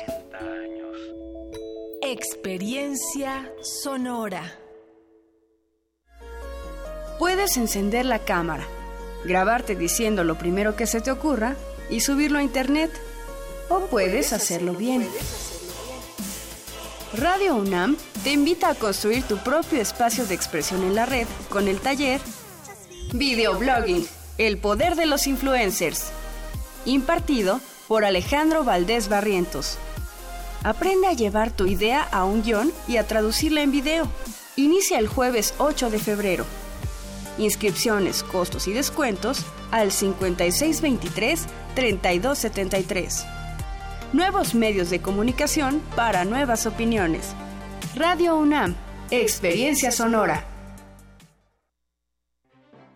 Experiencia sonora. Puedes encender la cámara, grabarte diciendo lo primero que se te ocurra y subirlo a internet. O puedes hacerlo bien. Radio UNAM te invita a construir tu propio espacio de expresión en la red con el taller Videoblogging, el poder de los influencers, impartido por Alejandro Valdés Barrientos. Aprende a llevar tu idea a un guion y a traducirla en video. Inicia el jueves 8 de febrero. Inscripciones, costos y descuentos al 5623-3273. Nuevos medios de comunicación para nuevas opiniones. Radio UNAM, Experiencia Sonora.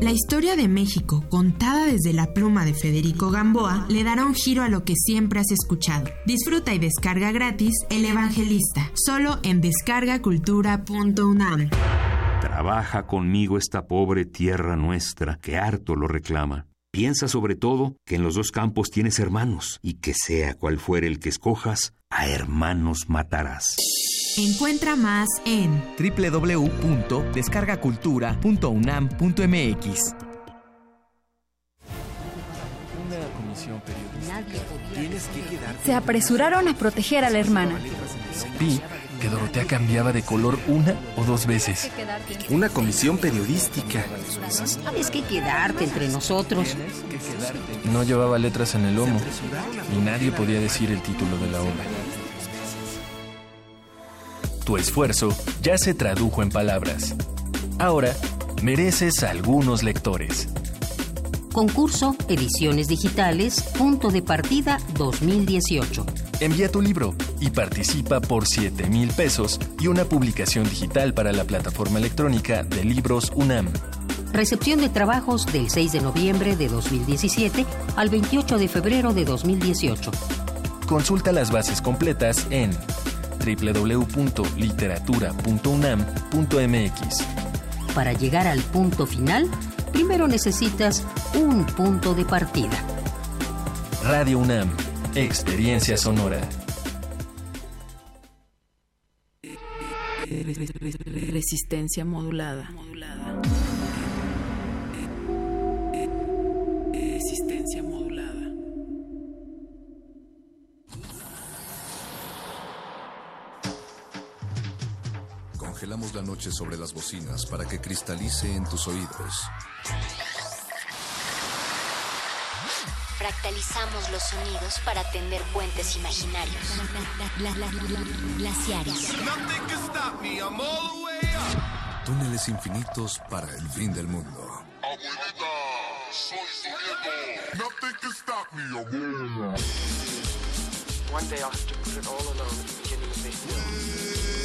La historia de México, contada desde la pluma de Federico Gamboa, le dará un giro a lo que siempre has escuchado. Disfruta y descarga gratis El Evangelista, solo en descargacultura.unam. Trabaja conmigo esta pobre tierra nuestra, que harto lo reclama. Piensa sobre todo que en los dos campos tienes hermanos, y que sea cual fuere el que escojas, a hermanos matarás. Encuentra más en www.descargacultura.unam.mx. Una comisión periodística. Tienes que. Se apresuraron a proteger a la hermana. Vi que Dorotea cambiaba de color una o dos veces. Una comisión periodística. Sabes que quedarte entre nosotros. No llevaba letras en el lomo y nadie podía decir el título de la obra. Tu esfuerzo ya se tradujo en palabras. Ahora mereces algunos lectores. Concurso Ediciones Digitales, punto de partida 2018. Envía tu libro y participa por 7 mil pesos y una publicación digital para la plataforma electrónica de Libros UNAM. Recepción de trabajos del 6 de noviembre de 2017 al 28 de febrero de 2018. Consulta las bases completas en www.literatura.unam.mx. Para llegar al punto final, primero necesitas un punto de partida. Radio UNAM, Experiencia Sonora. Resistencia modulada. Resistencia Sobre las bocinas para que cristalice en tus oídos. Fractalizamos los sonidos para tender puentes imaginarios. Glaciares. Túneles infinitos para el fin del mundo. One day I'll have to put it all alone at the beginning of this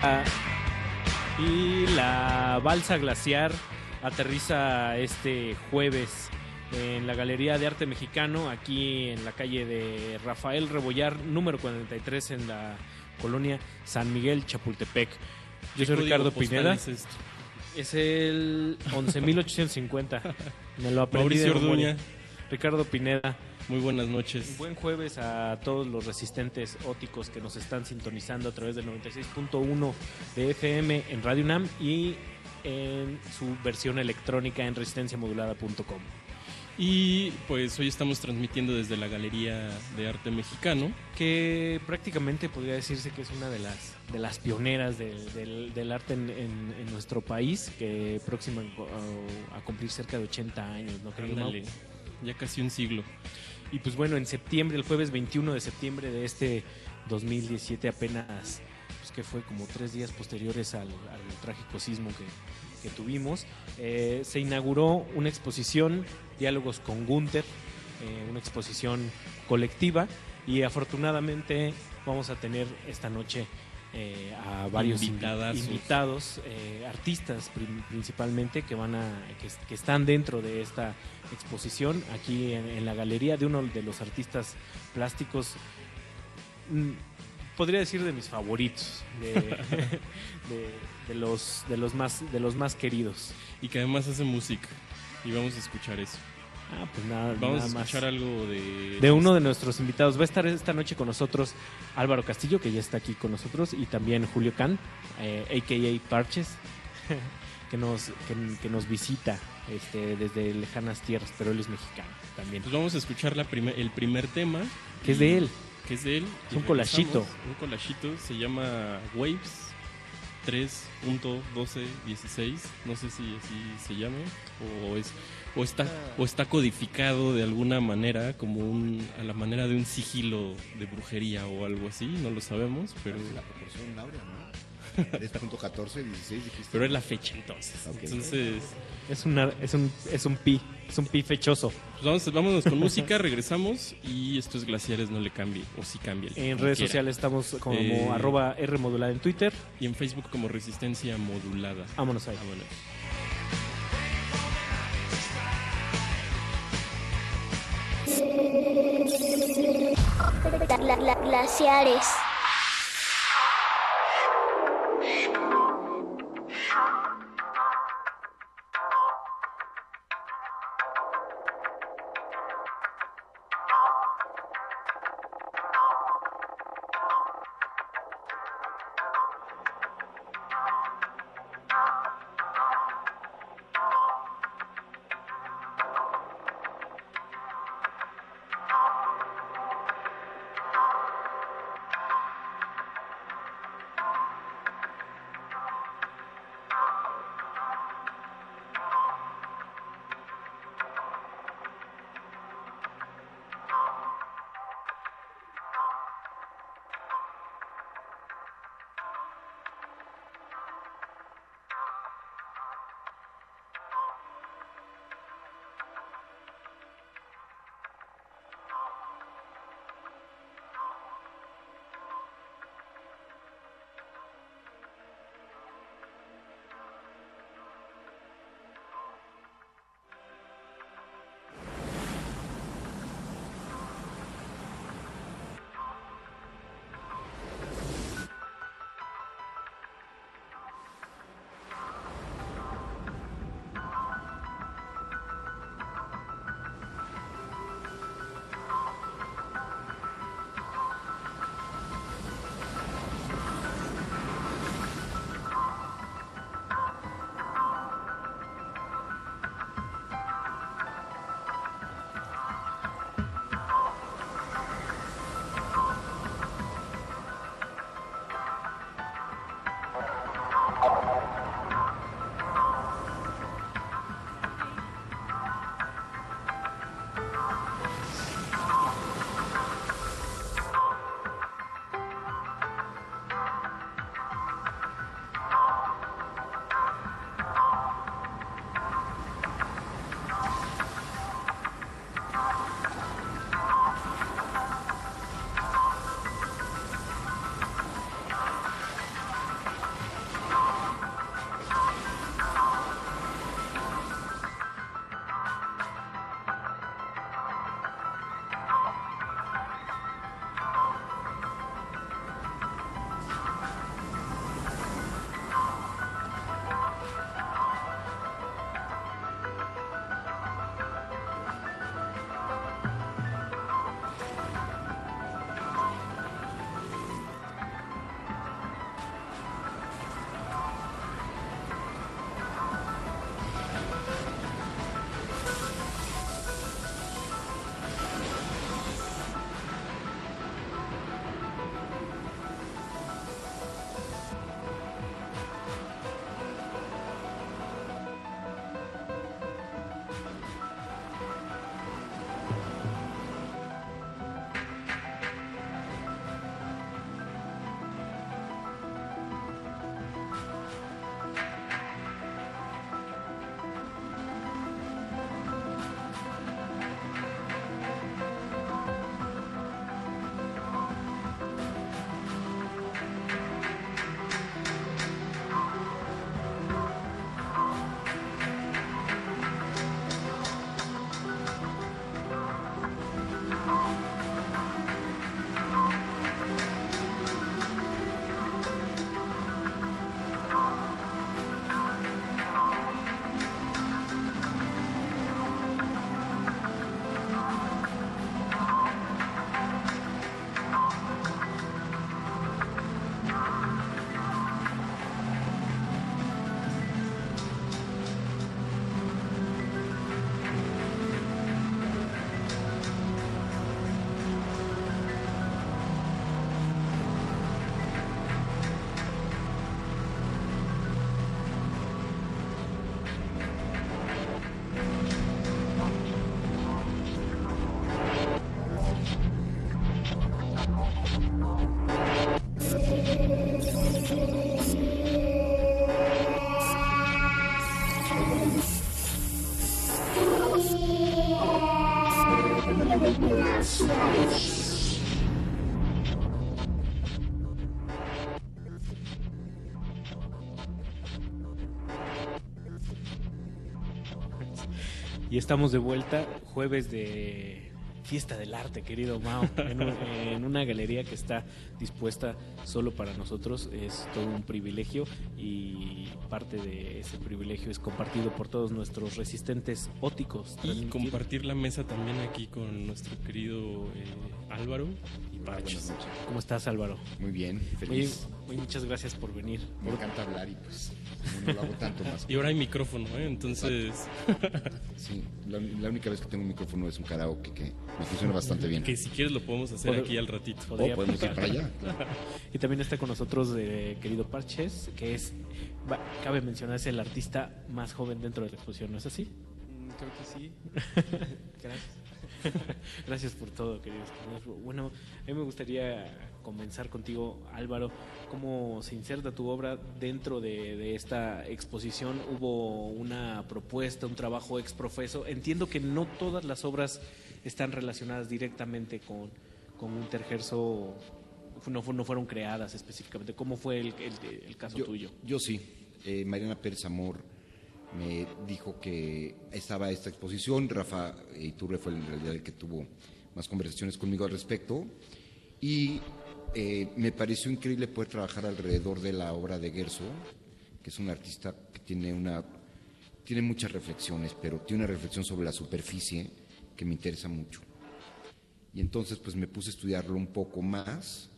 Ah, y la balsa glaciar aterriza este jueves en la Galería de Arte Mexicano, aquí en la calle de Rafael Rebollar, número 43, en la colonia San Miguel, Chapultepec. Yo ¿Qué soy Ricardo Pineda. es esto? Es el 11.850. Me lo aprendí Mauricio de. Orduña. Ricardo Pineda. Muy buenas noches. Buen jueves a todos los resistentes óticos que nos están sintonizando a través del 96.1 de FM en Radio UNAM y en su versión electrónica en resistenciamodulada.com. Y pues hoy estamos transmitiendo desde la Galería de Arte Mexicano. Que prácticamente podría decirse que es una de las, de las pioneras de- del, del arte en, en- en nuestro país, que próxima a, a cumplir cerca de 80 años, ¿no creo? Ándale, ya casi un siglo. Y pues bueno, en septiembre, el jueves 21 de septiembre de este 2017, apenas, pues que fue como tres días posteriores al, al trágico sismo que, que tuvimos, eh, se inauguró una exposición, Diálogos con Gunther, eh, una exposición colectiva y afortunadamente vamos a tener esta noche eh, a varios invitados, eh, artistas principalmente que van a que, que están dentro de esta exposición aquí en, en la galería de uno de los artistas plásticos mm, podría decir de mis favoritos de, de- de los de los más de los más queridos Y que además hace música. Y vamos a escuchar eso. Ah, pues nada, Vamos nada a más. escuchar algo de... de uno de nuestros invitados. Va a estar esta noche con nosotros Álvaro Castillo, que ya está aquí con nosotros, y también Julio Can, eh, a.k.a. Parches, que nos, que, que nos visita este, desde lejanas tierras, pero él es mexicano también. Pues vamos a escuchar la el primer tema. Que es de él. Que es de él. Es un regresamos. Un collagito. Se llama Waves 3.1216. No sé si así se llame. O, es, o, está, o está codificado de alguna manera, como un, a la manera de un sigilo de brujería o algo así. No lo sabemos, pero... La proporción áurea, ¿no? 3.14, 16 dijiste. Pero es la fecha entonces. Entonces... Es, una, es, un, es un pi, es un pi fechoso. Pues vamos, vámonos con música, regresamos y esto es Glaciares no le cambie, o si cambia. En redes sociales estamos como Eh, arroba R modulada en Twitter. Y en Facebook como Resistencia Modulada. Vámonos ahí. Vámonos. La- la- glaciares. Thank you. Estamos de vuelta, jueves de fiesta del arte, querido Mao, en, un- en una galería que está dispuesta solo para nosotros. Es todo un privilegio y parte de ese privilegio es compartido por todos nuestros resistentes óticos. Y compartir la mesa también aquí con nuestro querido eh, Álvaro y Parches. ¿Cómo estás, Álvaro? Muy bien, feliz. oye, muchas gracias por venir. Me encanta hablar y pues no lo hago tanto más. Y ahora hay micrófono, ¿eh? Entonces... Sí, la, la única vez que tengo un micrófono es un karaoke que me funciona bastante bien. Que si quieres lo podemos hacer Pod- aquí al ratito. Oh, podemos ir para allá. Y también está con nosotros eh, querido Parches, que es, va- cabe mencionar, es el artista más joven dentro de la exposición, ¿no es así? Creo que sí. Gracias. Gracias por todo, queridos. Bueno, a mí me gustaría comenzar contigo, Álvaro. ¿Cómo se inserta tu obra dentro de, de esta exposición? ¿Hubo una propuesta, un trabajo ex profeso? Entiendo que no todas las obras están relacionadas directamente con, con un tergerzo, no, no fueron creadas específicamente. ¿Cómo fue el, el- el caso Yo, tuyo? yo sí. Eh, Mariana Pérez Amor me dijo que estaba esta exposición. Rafa Iturbe fue en realidad el que tuvo más conversaciones conmigo al respecto. Y eh, me pareció increíble poder trabajar alrededor de la obra de Gerso, que es un artista que tiene una tiene muchas reflexiones, pero tiene una reflexión sobre la superficie que me interesa mucho. Y entonces pues me puse a estudiarlo un poco más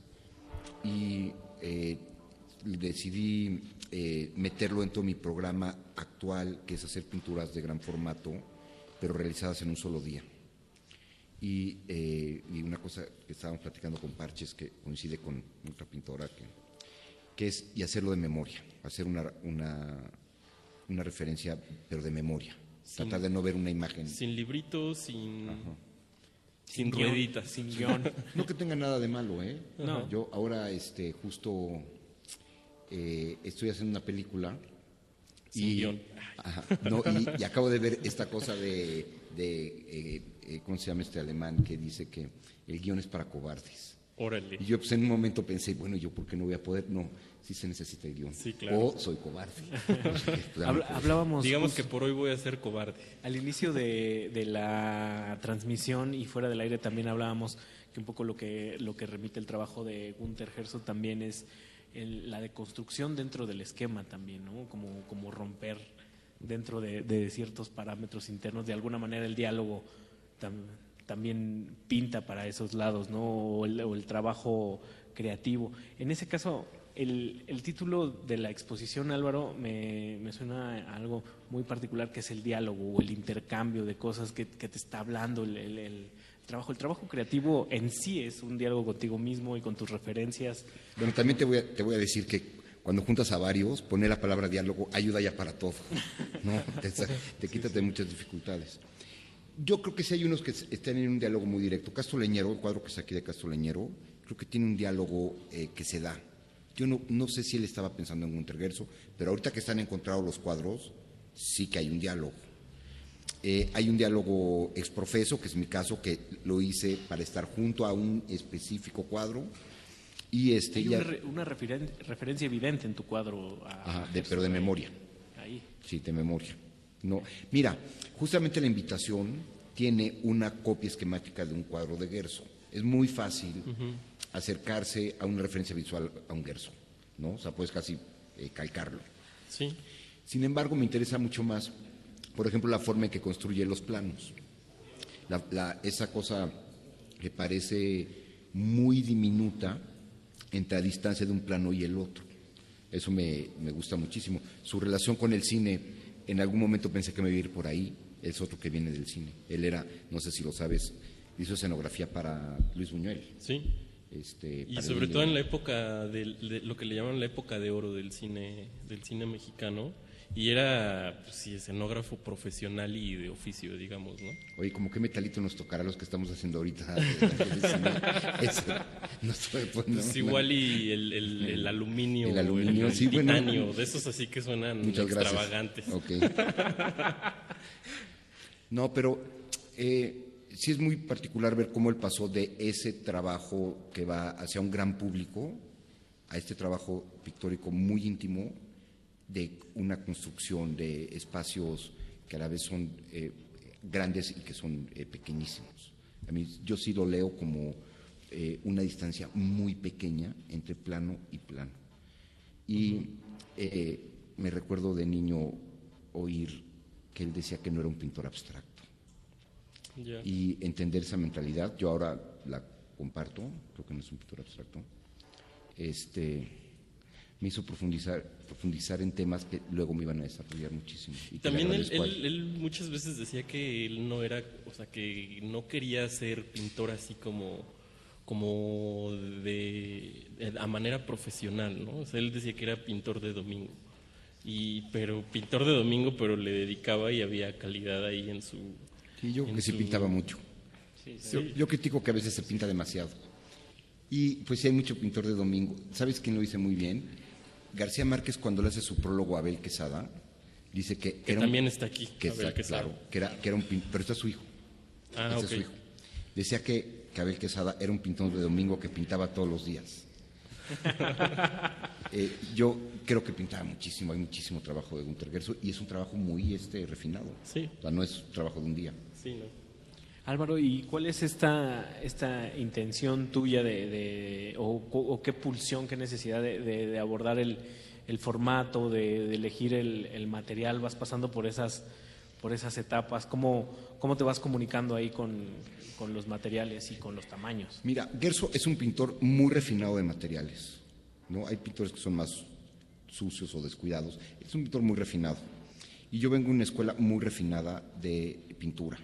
y eh, decidí eh, meterlo en todo mi programa actual, que es hacer pinturas de gran formato, pero realizadas en un solo día. Y, eh, y una cosa que estábamos platicando con Parches, que coincide con otra pintora, que, que es y hacerlo de memoria, hacer una, una, una referencia, pero de memoria. Sin- Tratar de no ver una imagen. Sin libritos, sin... Sin, Sin guion, rueditas. sin guion. No que tenga nada de malo, ¿eh? No. Yo ahora, este, justo eh, estoy haciendo una película Sin y, guion. Ajá, no, y, y acabo de ver esta cosa de, de eh, eh, ¿cómo se llama este alemán que dice que el guion es para cobardes? Órale. Y yo pues en un momento pensé, bueno, ¿yo por qué no voy a poder? No, sí se necesita el guion. Sí, claro. O soy cobarde. Pues, hablábamos Digamos que por hoy voy a ser cobarde. Al inicio de, de la transmisión y fuera del aire también hablábamos que un poco lo que, lo que remite el trabajo de Gunther Herzog también es el- la deconstrucción dentro del esquema también, ¿no? Como, como romper dentro de, de ciertos parámetros internos. De alguna manera el diálogo tam- también pinta para esos lados, ¿no? O el, o el trabajo creativo. En ese caso, el, el título de la exposición, Álvaro, me, me suena a algo muy particular que es el diálogo o el intercambio de cosas que, que te está hablando el, el- el trabajo. El trabajo creativo en sí es un diálogo contigo mismo y con tus referencias. Bueno, también te voy, a, te voy a decir que cuando juntas a varios, poner la palabra diálogo ayuda ya para todo. ¿no? Te, te quitas de muchas dificultades. Yo creo que sí hay unos que están en un diálogo muy directo. Castro Leñero, el cuadro que está aquí de Castro Leñero, creo que tiene un diálogo eh, que se da. Yo no, no sé si él estaba pensando en Gunter Gerso, pero ahorita que están encontrados los cuadros, sí que hay un diálogo. Eh, hay un diálogo exprofeso, que es mi caso, que lo hice para estar junto a un específico cuadro. Y este, Hay ya- una, re- una referen- referencia evidente en tu cuadro. a- Ajá, de- pero de memoria. Ahí. Sí, de memoria. No, mira, justamente la invitación tiene una copia esquemática de un cuadro de Gerso. Es muy fácil acercarse a una referencia visual a un Gerso, ¿no? O sea, puedes casi eh, calcarlo. Sí. Sin embargo, me interesa mucho más, por ejemplo, la forma en que construye los planos. La- la- esa cosa que parece muy diminuta entre la distancia de un plano y el otro. Eso me, me gusta muchísimo. Su relación con el cine, en algún momento pensé que me iba a ir por ahí, es otro que viene del cine. Él era, no sé si lo sabes, hizo escenografía para Luis Buñuel. Sí. Este, Y sobre todo en la época de, lo que le llaman la época de oro del cine del cine mexicano y era pues, sí, escenógrafo profesional y de oficio, digamos, ¿no? Oye, como qué metalito nos tocará los que estamos haciendo ahorita. Ese, no estoy- pues, no, Pues no. igual y el, el- el aluminio, El aluminio, el, sí, bueno. titanio, de esos así que suenan Muchas gracias. extravagantes. Ok. No, pero eh, sí es muy particular ver cómo él pasó de ese trabajo que va hacia un gran público a este trabajo pictórico muy íntimo de una construcción de espacios que a la vez son eh, grandes y que son eh, pequeñísimos. A mí, yo sí lo leo como eh, una distancia muy pequeña entre plano y plano. Y eh, me recuerdo de niño oír que él decía que no era un pintor abstracto. Y entender esa mentalidad, yo ahora la comparto, creo que no es un pintor abstracto, este, me hizo profundizar, profundizar en temas que luego me iban a desarrollar muchísimo. Y También él, él- él muchas veces decía que él no era, o sea, que no quería ser pintor así como, como de, a manera profesional, ¿no? O sea, él decía que era pintor de domingo. Y, pero pintor de domingo, pero le dedicaba y había calidad ahí en su... Sí, yo en que sí su- pintaba mucho. Sí, sí. Yo, yo critico que a veces se pinta demasiado. Y pues sí hay mucho pintor de domingo. ¿Sabes quién lo dice muy bien? García Márquez cuando le hace su prólogo a Abel Quesada, dice que, Que era un- también está aquí, que Abel está- Quesada. claro, que era, que era un pintor, pero está su hijo. Ah, Este es su hijo. Decía que, que Abel Quesada era un pintor de domingo que pintaba todos los días. Eh, yo creo que pintaba muchísimo, hay muchísimo trabajo de Gunter Gerso y es un trabajo muy este, refinado. Sí. O sea, no es trabajo de un día. Sí, ¿no? Álvaro, ¿y cuál es esta, esta intención tuya de, de- o, qué pulsión, qué necesidad de, de- abordar el, el formato, de, de elegir el, el material? ¿Vas pasando por esas, por esas etapas? ¿Cómo, ¿Cómo te vas comunicando ahí con, con los materiales y con los tamaños? Mira, Gerso es un pintor muy refinado de materiales. ¿no? Hay pintores que son más sucios o descuidados. Es un pintor muy refinado. Y yo vengo de una escuela muy refinada de pintura.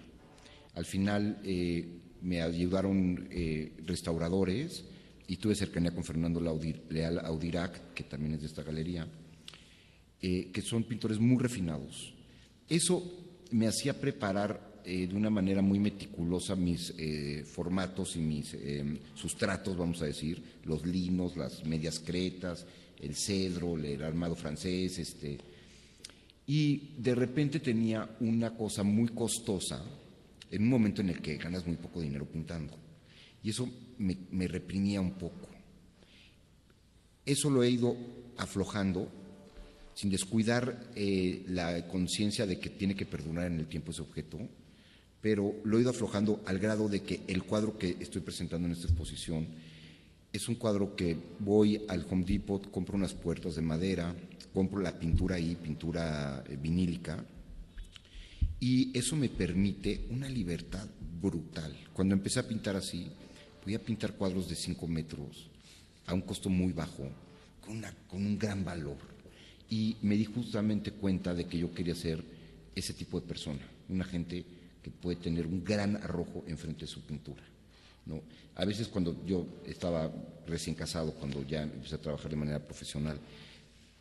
Al final eh, me ayudaron eh, restauradores y tuve cercanía con Fernando Leal Audirac, que también es de esta galería, eh, que son pintores muy refinados. Eso me hacía preparar de una manera muy meticulosa mis formatos y mis sustratos, vamos a decir, los linos, las medias cretas, el cedro, el armado francés, este, y de repente tenía una cosa muy costosa en un momento en el que ganas muy poco dinero pintando. Y eso me, me reprimía un poco. Eso lo he ido aflojando sin descuidar eh, la conciencia de que tiene que perdurar en el tiempo ese objeto, pero lo he ido aflojando al grado de que el cuadro que estoy presentando en esta exposición es un cuadro que voy al Home Depot, compro unas puertas de madera, compro la pintura ahí, pintura eh, vinílica, y eso me permite una libertad brutal. Cuando empecé a pintar así, podía pintar cuadros de 5 metros a un costo muy bajo, con, una- con un gran valor. Y me di justamente cuenta de que yo quería ser ese tipo de persona, una gente que puede tener un gran arrojo enfrente de su pintura. ¿no? A veces cuando yo estaba recién casado, cuando ya empecé a trabajar de manera profesional,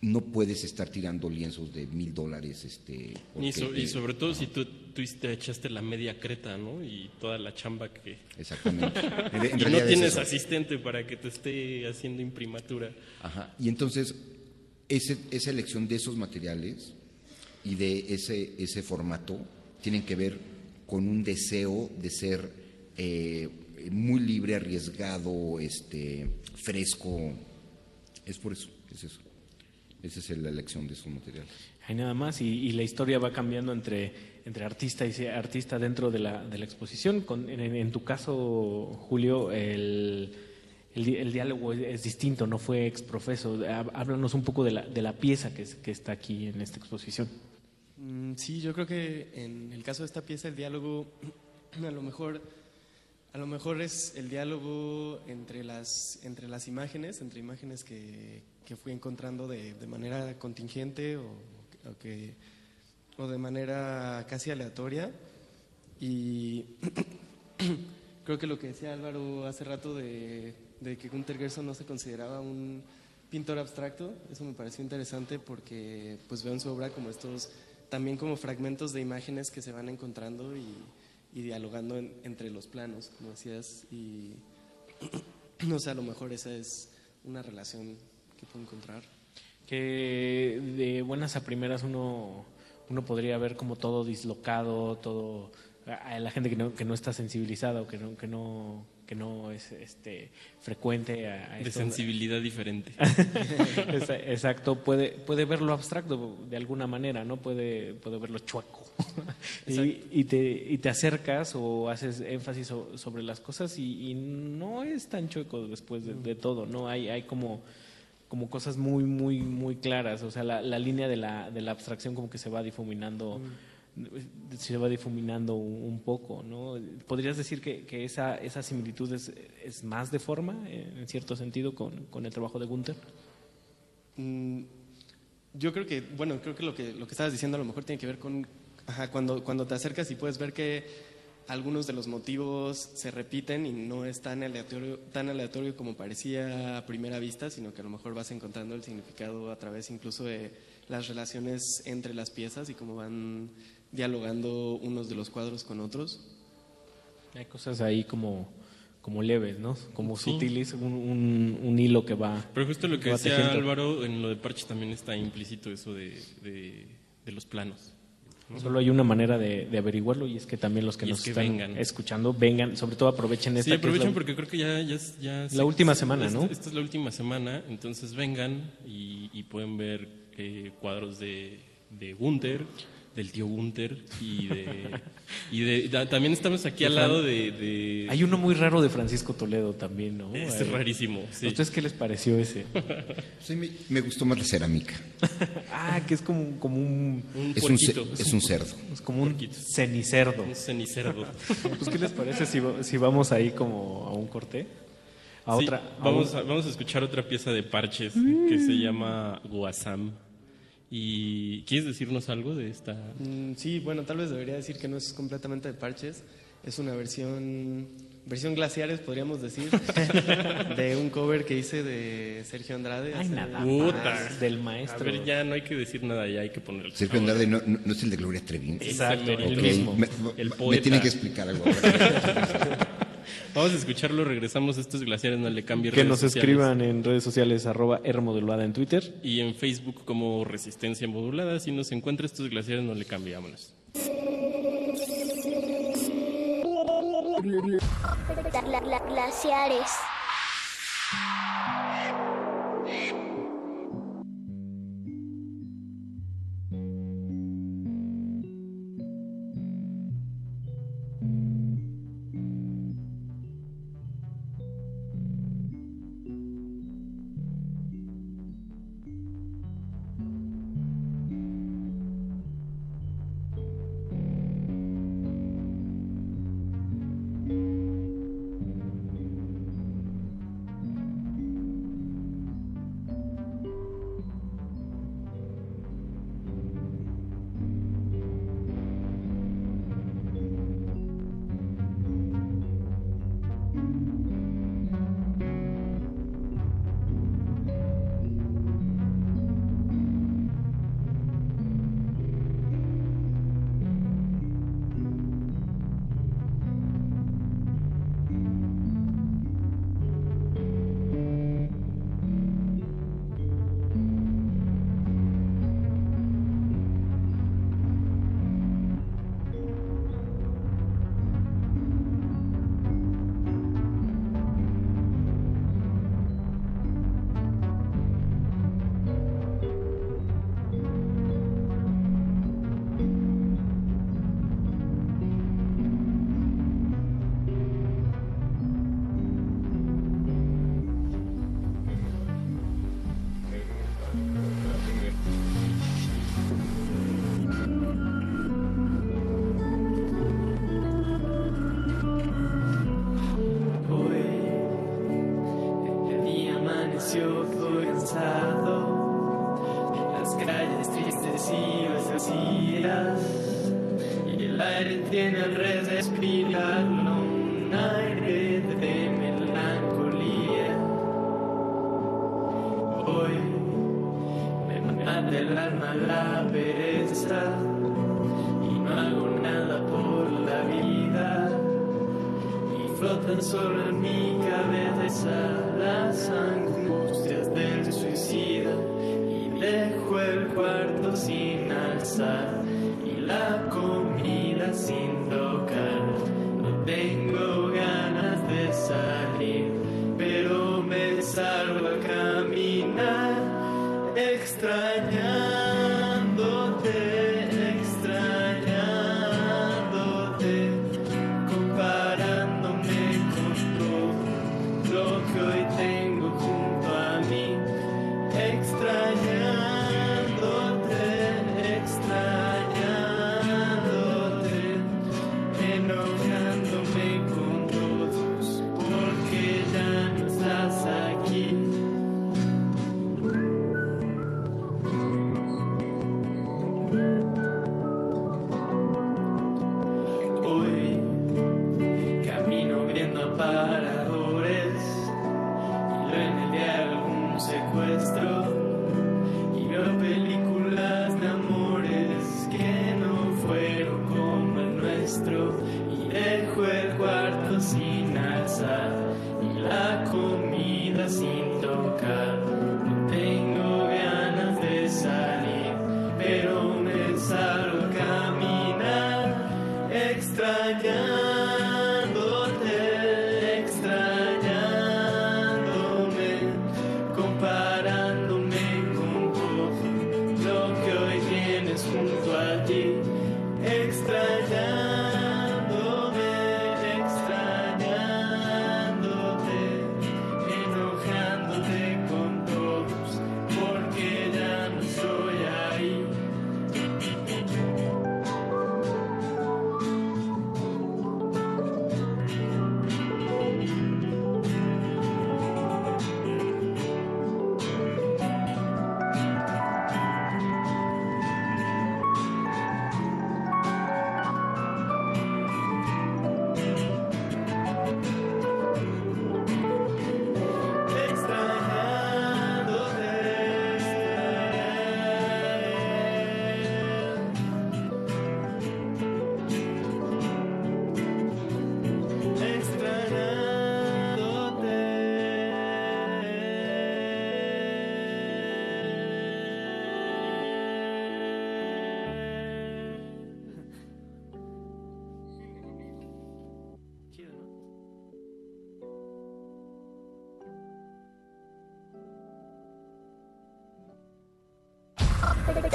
no puedes estar tirando lienzos de mil dólares. Este, Y, so- porque- y sobre todo si tú, tú te echaste la media creta, ¿no? Y toda la chamba que... Exactamente. En y no es tienes asistente para que te esté haciendo imprimatura. Ajá. Y entonces, ese- esa elección de esos materiales y de ese, ese formato tienen que ver con un deseo de ser eh, muy libre, arriesgado, este, fresco. Es por eso, es eso. Esa es la elección de esos materiales. Hay nada más y, y la historia va cambiando entre, entre artista y se- artista dentro de la, de la exposición. Con- en, en tu caso, Julio, el, el, el diálogo es, es distinto, no fue exprofeso. Há- Háblanos un poco de la, de la pieza que, es- que está aquí en esta exposición. Mm, Sí, yo creo que en el caso de esta pieza el diálogo a lo mejor a lo mejor es el diálogo entre las entre las imágenes, entre imágenes que, que fui encontrando de, de manera contingente o, o que o de manera casi aleatoria. Y creo que lo que decía Álvaro hace rato de, de que Gunther Gerson no se consideraba un pintor abstracto, eso me pareció interesante porque pues veo en su obra como estos, también como fragmentos de imágenes que se van encontrando y, y dialogando en- entre los planos, como decías, y no sé, a lo mejor esa es una relación que puedo encontrar. Que de buenas a primeras uno, uno podría ver como todo dislocado, todo a la gente que no, que no está sensibilizada o que no, que no, que no es este, frecuente a, a De sensibilidad diferente. Exacto, puede, puede verlo abstracto de alguna manera, ¿no? Puede, puede verlo chueco. y, y te, y te acercas o haces énfasis so- sobre las cosas y, y no es tan chueco después de, de todo, ¿no? Hay, hay como, como cosas muy, muy, muy claras. O sea, la, la línea de la, de la abstracción como que se va difuminando se va difuminando un, un poco, ¿no? ¿Podrías decir que, que esa, esa similitud es, es más de forma, eh, en cierto sentido, con, con el trabajo de Gunther? Mm, yo creo que, bueno, creo que lo que lo que estabas diciendo a lo mejor tiene que ver con ajá, cuando, cuando te acercas y puedes ver que algunos de los motivos se repiten y no es tan aleatorio, tan aleatorio como parecía a primera vista, sino que a lo mejor vas encontrando el significado a través incluso de las relaciones entre las piezas y cómo van dialogando unos de los cuadros con otros. Hay cosas ahí como, como leves, ¿no? Como Sí. sutiles, un, un, un hilo que va. Pero justo lo que decía tejiendo. Álvaro, en lo de Parche también está implícito eso de, de, de los planos. Solo hay una manera de, de averiguarlo y es que también los que Y nos es que están vengan. escuchando vengan, sobre todo aprovechen esta Sí, es aprovechen la- porque creo que ya, ya, La última semana, esta- ¿no? Esta es la última semana, entonces vengan y, y pueden ver eh, cuadros de, de Gunther, del tío Gunther y de... y de da- también estamos aquí De al lado de... de- Hay uno muy raro de Francisco Toledo también, ¿no? Es Ahí. rarísimo, sí. ¿A ustedes qué les pareció ese? Sí, me, me gustó más la cerámica. ah, que es como, como un... Es un es un cerdo. Es como un cenicerdo. Un cenicerdo. pues, ¿qué les parece si, si vamos ahí como a un corte? A Sí, otra... a vamos, un- a, vamos a escuchar otra pieza de Parches Mm. que se llama Guasam. ¿Y quieres decirnos algo de esta? Mm, sí, bueno, tal vez debería decir que no es completamente de parches, es una versión, versión glaciares, podríamos decir, de un cover que hice de Sergio Andrade. Ay, nada más del maestro. A ver, ya no hay que decir nada, ya hay que ponerlo. Sergio Andrade no, no- no es el de Gloria Trevi. Exacto, el Ok, mismo. Me, El me poeta. tienen que explicar algo. ahora. Vamos a escucharlo, regresamos a estos glaciares, no le cambie Que redes nos sociales. escriban en redes sociales arroba Rmodulada en Twitter. Y en Facebook como Resistencia Modulada. Si nos encuentra estos glaciares, no le cambiámonos. Gla- gla- glaciares. good things.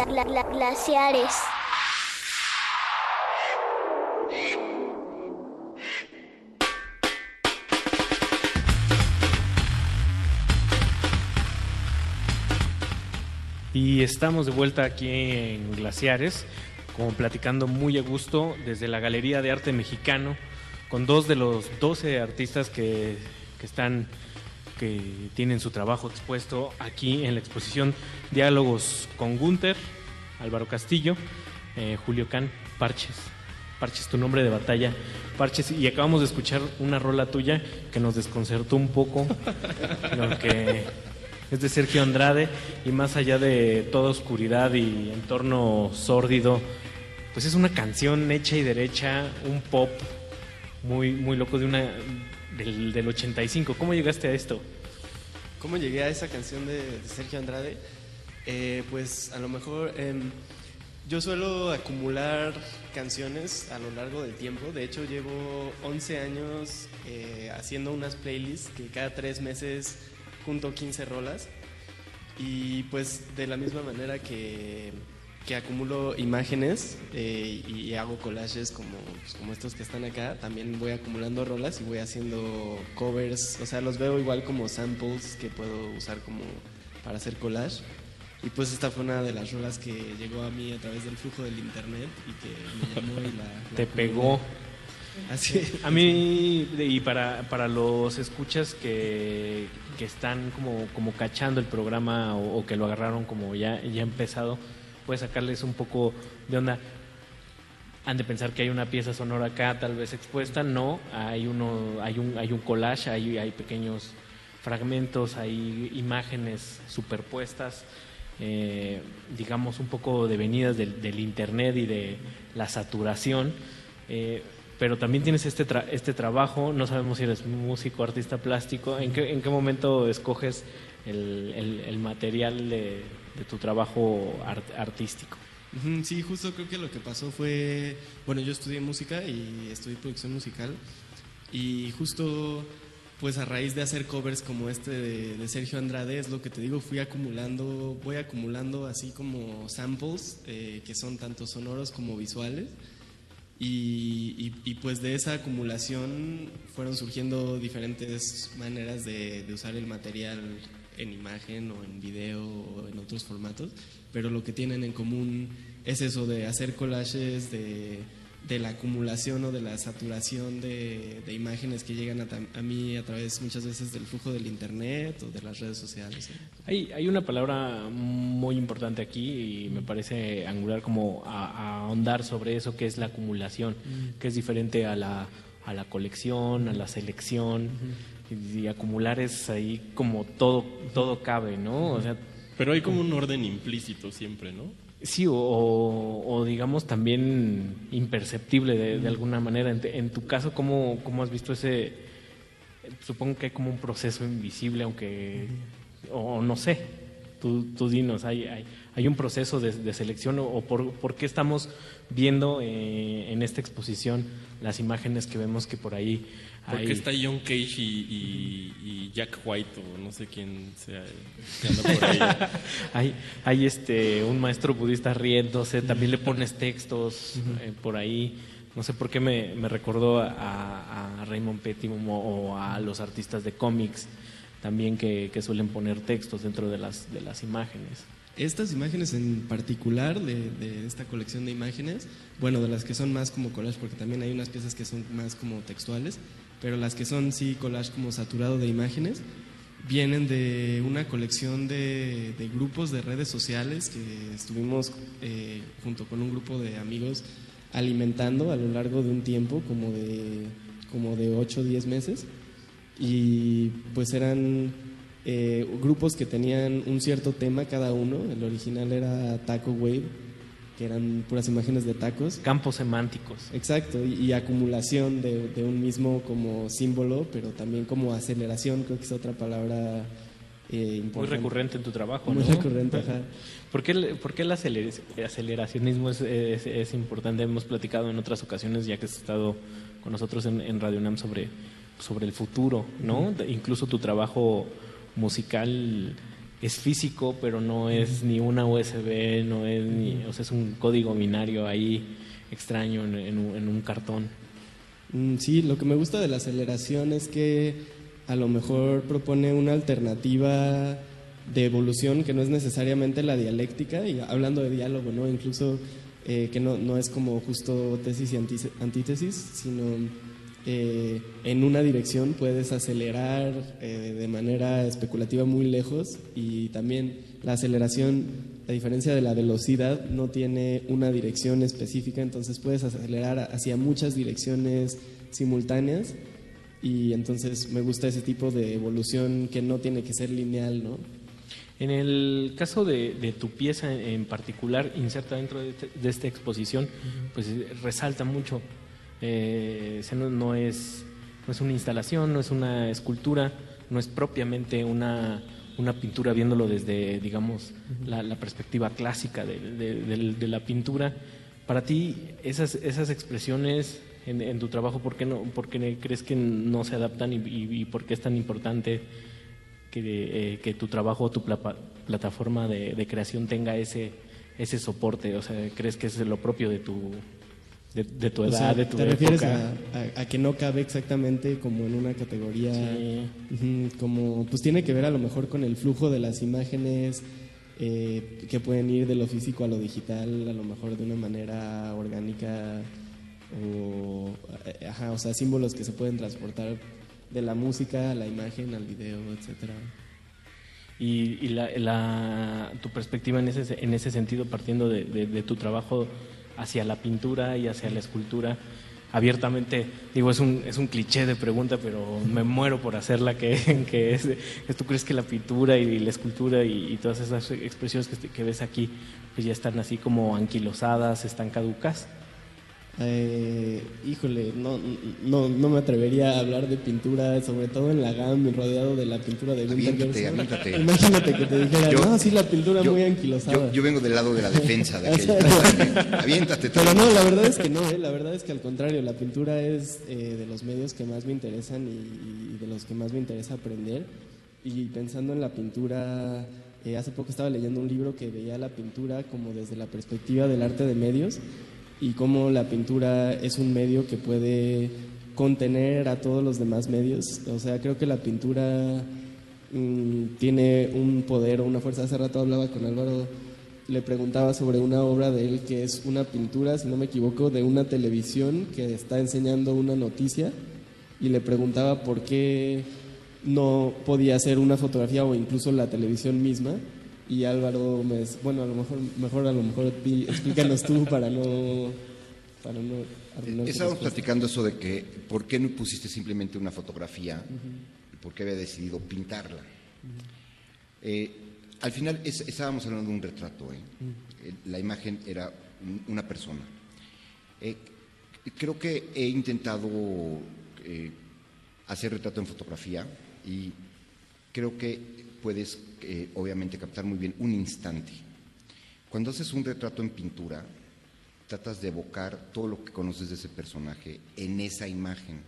Gla- gla- glaciares. Y estamos de vuelta aquí en Glaciares, como platicando muy a gusto desde la Galería de Arte Mexicano, con dos de los 12 artistas que, que están que tienen su trabajo expuesto aquí en la exposición Diálogos con Gunther, Álvaro Castillo, eh, Julio Can, Parches. Parches, tu nombre de batalla. Parches, y acabamos de escuchar una rola tuya que nos desconcertó un poco, lo que es de Sergio Andrade, y más allá de toda oscuridad y entorno sórdido, pues es una canción hecha y derecha, un pop muy, muy loco de una del, del 85. ¿Cómo llegaste a esto? ¿Cómo llegué a esa canción de, de Sergio Andrade? Eh, pues a lo mejor em, yo suelo acumular canciones a lo largo del tiempo. De hecho, llevo 11 años eh, haciendo unas playlists que cada tres meses junto 15 rolas. Y pues de la misma manera que, que acumulo imágenes eh, y, hago collages como, pues, como estos que están acá, también voy acumulando rolas y voy haciendo covers. O sea, los veo igual como samples que puedo usar como para hacer collage. Y pues esta fue una de las rolas que llegó a mí a través del flujo del internet y que me llamó y la... la Te pegó. Así A mí, y para, para los escuchas que, que están como, como cachando el programa o, o que lo agarraron como ya, ya empezado, puedes sacarles un poco de onda. Han de pensar que hay una pieza sonora acá tal vez expuesta, no, hay uno, hay un, hay un collage, hay, hay pequeños fragmentos, hay imágenes superpuestas, eh, digamos un poco devenidas del, del internet y de la saturación. eh, pero también tienes este, tra- este trabajo, no sabemos si eres músico, artista plástico, ¿en qué, en qué momento escoges el, el- el material de, de tu trabajo art- artístico? Sí, justo creo que lo que pasó fue, bueno, yo estudié música y estudié producción musical y justo pues a raíz de hacer covers como este de, Sergio Andrade, es lo que te digo, fui acumulando, voy acumulando así como samples eh, que son tanto sonoros como visuales. Y, pues de esa acumulación fueron surgiendo diferentes maneras de, de usar el material en imagen o en video o en otros formatos, pero lo que tienen en común es eso de hacer collages, de, de la acumulación o de la saturación de, de imágenes que llegan a, mí a través muchas veces del flujo del internet o de las redes sociales. ¿eh? Hay, hay una palabra muy importante aquí y me parece angular como a, a ahondar sobre eso que es la acumulación, Mm. que es diferente a la, a la colección, a la selección. y, y acumular es ahí como todo, todo cabe, ¿no? O sea, Pero hay como un orden implícito siempre, ¿no? Sí, o, digamos también imperceptible de, alguna manera. En, en tu caso, ¿cómo, ¿cómo has visto ese...? Supongo que hay como un proceso invisible, aunque... O no sé, tú, dinos, ¿hay, hay, hay un proceso de, selección o, o por, por qué estamos viendo eh, en esta exposición las imágenes que vemos que por ahí Porque hay... está John Cage y, y- y Jack White o no sé quién sea que anda por ahí. hay, hay este un maestro budista riéndose, también le pones textos eh, por ahí. No sé por qué me, me recordó a, a Raymond Pettibon o, o a los artistas de cómics también que, que suelen poner textos dentro de las, de las imágenes. Estas imágenes en particular de, de esta colección de imágenes, bueno, de las que son más como collage, porque también hay unas piezas que son más como textuales, pero las que son sí collage como saturado de imágenes, vienen de una colección de, de grupos de redes sociales que estuvimos eh, junto con un grupo de amigos alimentando a lo largo de un tiempo, como de, como de 8 o 10 meses y pues eran eh, grupos que tenían un cierto tema cada uno. El original era Taco Wave, que eran puras imágenes de tacos. Campos semánticos. Exacto, y, y acumulación de, de un mismo como símbolo, pero también como aceleración, creo que es otra palabra eh, Muy importante. recurrente en tu trabajo, Muy ¿no? recurrente, ajá. ¿Por qué, por qué el aceler- aceleracionismo es, es- es importante? Hemos platicado en otras ocasiones, ya que has estado con nosotros en, en Radio UNAM, sobre, sobre el futuro, ¿no? Incluso tu trabajo musical es físico, pero no es ni una USB, no es ni, o sea, es un código binario ahí extraño en, en en un cartón. Mm, Sí, lo que me gusta de la aceleración es que a lo mejor propone una alternativa de evolución que no es necesariamente la dialéctica, y hablando de diálogo, ¿no? Incluso eh, que no, no es como justo tesis y antítesis, sino eh, en una dirección puedes acelerar eh, de manera especulativa muy lejos y también la aceleración, a diferencia de la velocidad, no tiene una dirección específica, entonces puedes acelerar hacia muchas direcciones simultáneas y entonces me gusta ese tipo de evolución que no tiene que ser lineal, ¿no? En el caso de, de tu pieza en, particular, inserta dentro de, este- de esta exposición, pues resalta mucho. Eh, no, es, no es una instalación, no es una escultura, no es propiamente una, una pintura viéndolo desde, digamos, la, la perspectiva clásica de, de- del- de la pintura. Para ti, esas, esas expresiones en, en tu trabajo, ¿por qué, no, por qué crees que no se adaptan y, y- y por qué es tan importante que, eh, que tu trabajo o tu plapa- plataforma de, de creación tenga ese, ese soporte? O sea, ¿crees que es lo propio de tu, de, de tu O edad, sea, de tu ¿Te refieres época? a, a- a que no cabe exactamente como en una categoría? Ujú, como, pues tiene que ver a lo mejor con el flujo de las imágenes eh, que pueden ir de lo físico a lo digital, a lo mejor de una manera orgánica o, eh, ajá, o sea, símbolos que se pueden transportar de la música a la imagen, al video, etcétera. Y, y la, la- tu perspectiva en ese, en ese sentido, partiendo de, de- de tu trabajo hacia la pintura y hacia la escultura, abiertamente, digo, es un, es un cliché de pregunta, pero me muero por hacerla, que, que es, ¿tú crees que la pintura y la escultura y, y todas esas expresiones que, que ves aquí, pues ya están así como anquilosadas, están caducas? Eh, híjole, no, no, no me atrevería a hablar de pintura, sobre todo en la GAM, rodeado de la pintura de Aviéntate, aviéntate. Imagínate que te dijera, Yo- no, sí, la pintura yo- muy anquilosada. Yo, yo vengo del lado de la defensa de aquello. Aviéntate. tú. Pero no, la verdad es que no, ¿eh? la verdad es que al contrario, la pintura es eh, de los medios que más me interesan y, y de los que más me interesa aprender. Y pensando en la pintura, eh, hace poco estaba leyendo un libro que veía la pintura como desde la perspectiva del arte de medios y cómo la pintura es un medio que puede contener a todos los demás medios. O sea, creo que la pintura mm, tiene un poder o una fuerza. Hace rato hablaba con Álvaro, le preguntaba sobre una obra de él que es una pintura, si no me equivoco, de una televisión que está enseñando una noticia y le preguntaba por qué no podía hacer una fotografía o incluso la televisión misma. Y Álvaro me bueno, a lo mejor, mejor a lo mejor explícanos tú para no, para no tu Estábamos platicando eso de que, ¿por qué no pusiste simplemente una fotografía? ¿Y ¿Por qué había decidido pintarla? Eh, al final es- estábamos hablando de un retrato. ¿eh? Eh, La imagen era un- una persona. Eh, creo que he intentado eh, hacer retrato en fotografía y creo que puedes, obviamente, captar muy bien un instante. Cuando haces un retrato en pintura, tratas de evocar todo lo que conoces de ese personaje en esa imagen,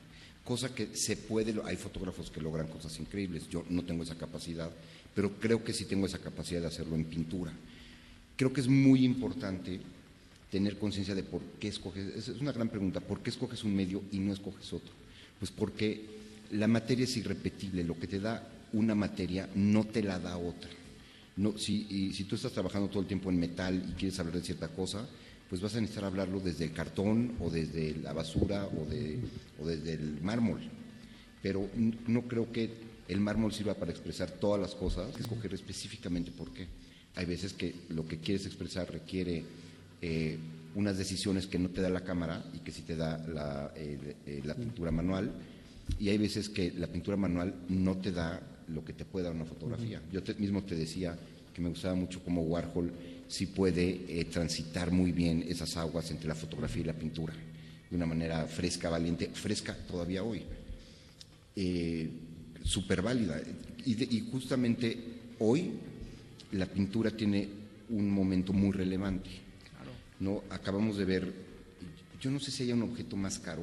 cosa que se puede, hay fotógrafos que logran cosas increíbles, yo no tengo esa capacidad, pero creo que sí tengo esa capacidad de hacerlo en pintura. Creo que es muy importante tener conciencia de por qué escoges, es es una gran pregunta, ¿por qué escoges un medio y no escoges otro? Pues porque la materia es irrepetible, lo que te da una materia no te la da otra. No, si, si tú estás trabajando todo el tiempo en metal y quieres hablar de cierta cosa, pues vas a necesitar hablarlo desde el cartón o desde la basura o, de, o desde el mármol. Pero no creo que el mármol sirva para expresar todas las cosas, escoger específicamente por qué. Hay veces que lo que quieres expresar requiere eh, unas decisiones que no te da la cámara y que sí te da la, eh, la pintura manual, y hay veces que la pintura manual no te da lo que te puede dar una fotografía. Yo te- mismo te decía que me gustaba mucho cómo Warhol sí puede eh, transitar muy bien esas aguas entre la fotografía y la pintura, de una manera fresca, valiente, fresca todavía hoy, eh, súper válida. Y, de- y justamente hoy la pintura tiene un momento muy relevante. ¿no? Acabamos de ver, yo no sé si haya un objeto más caro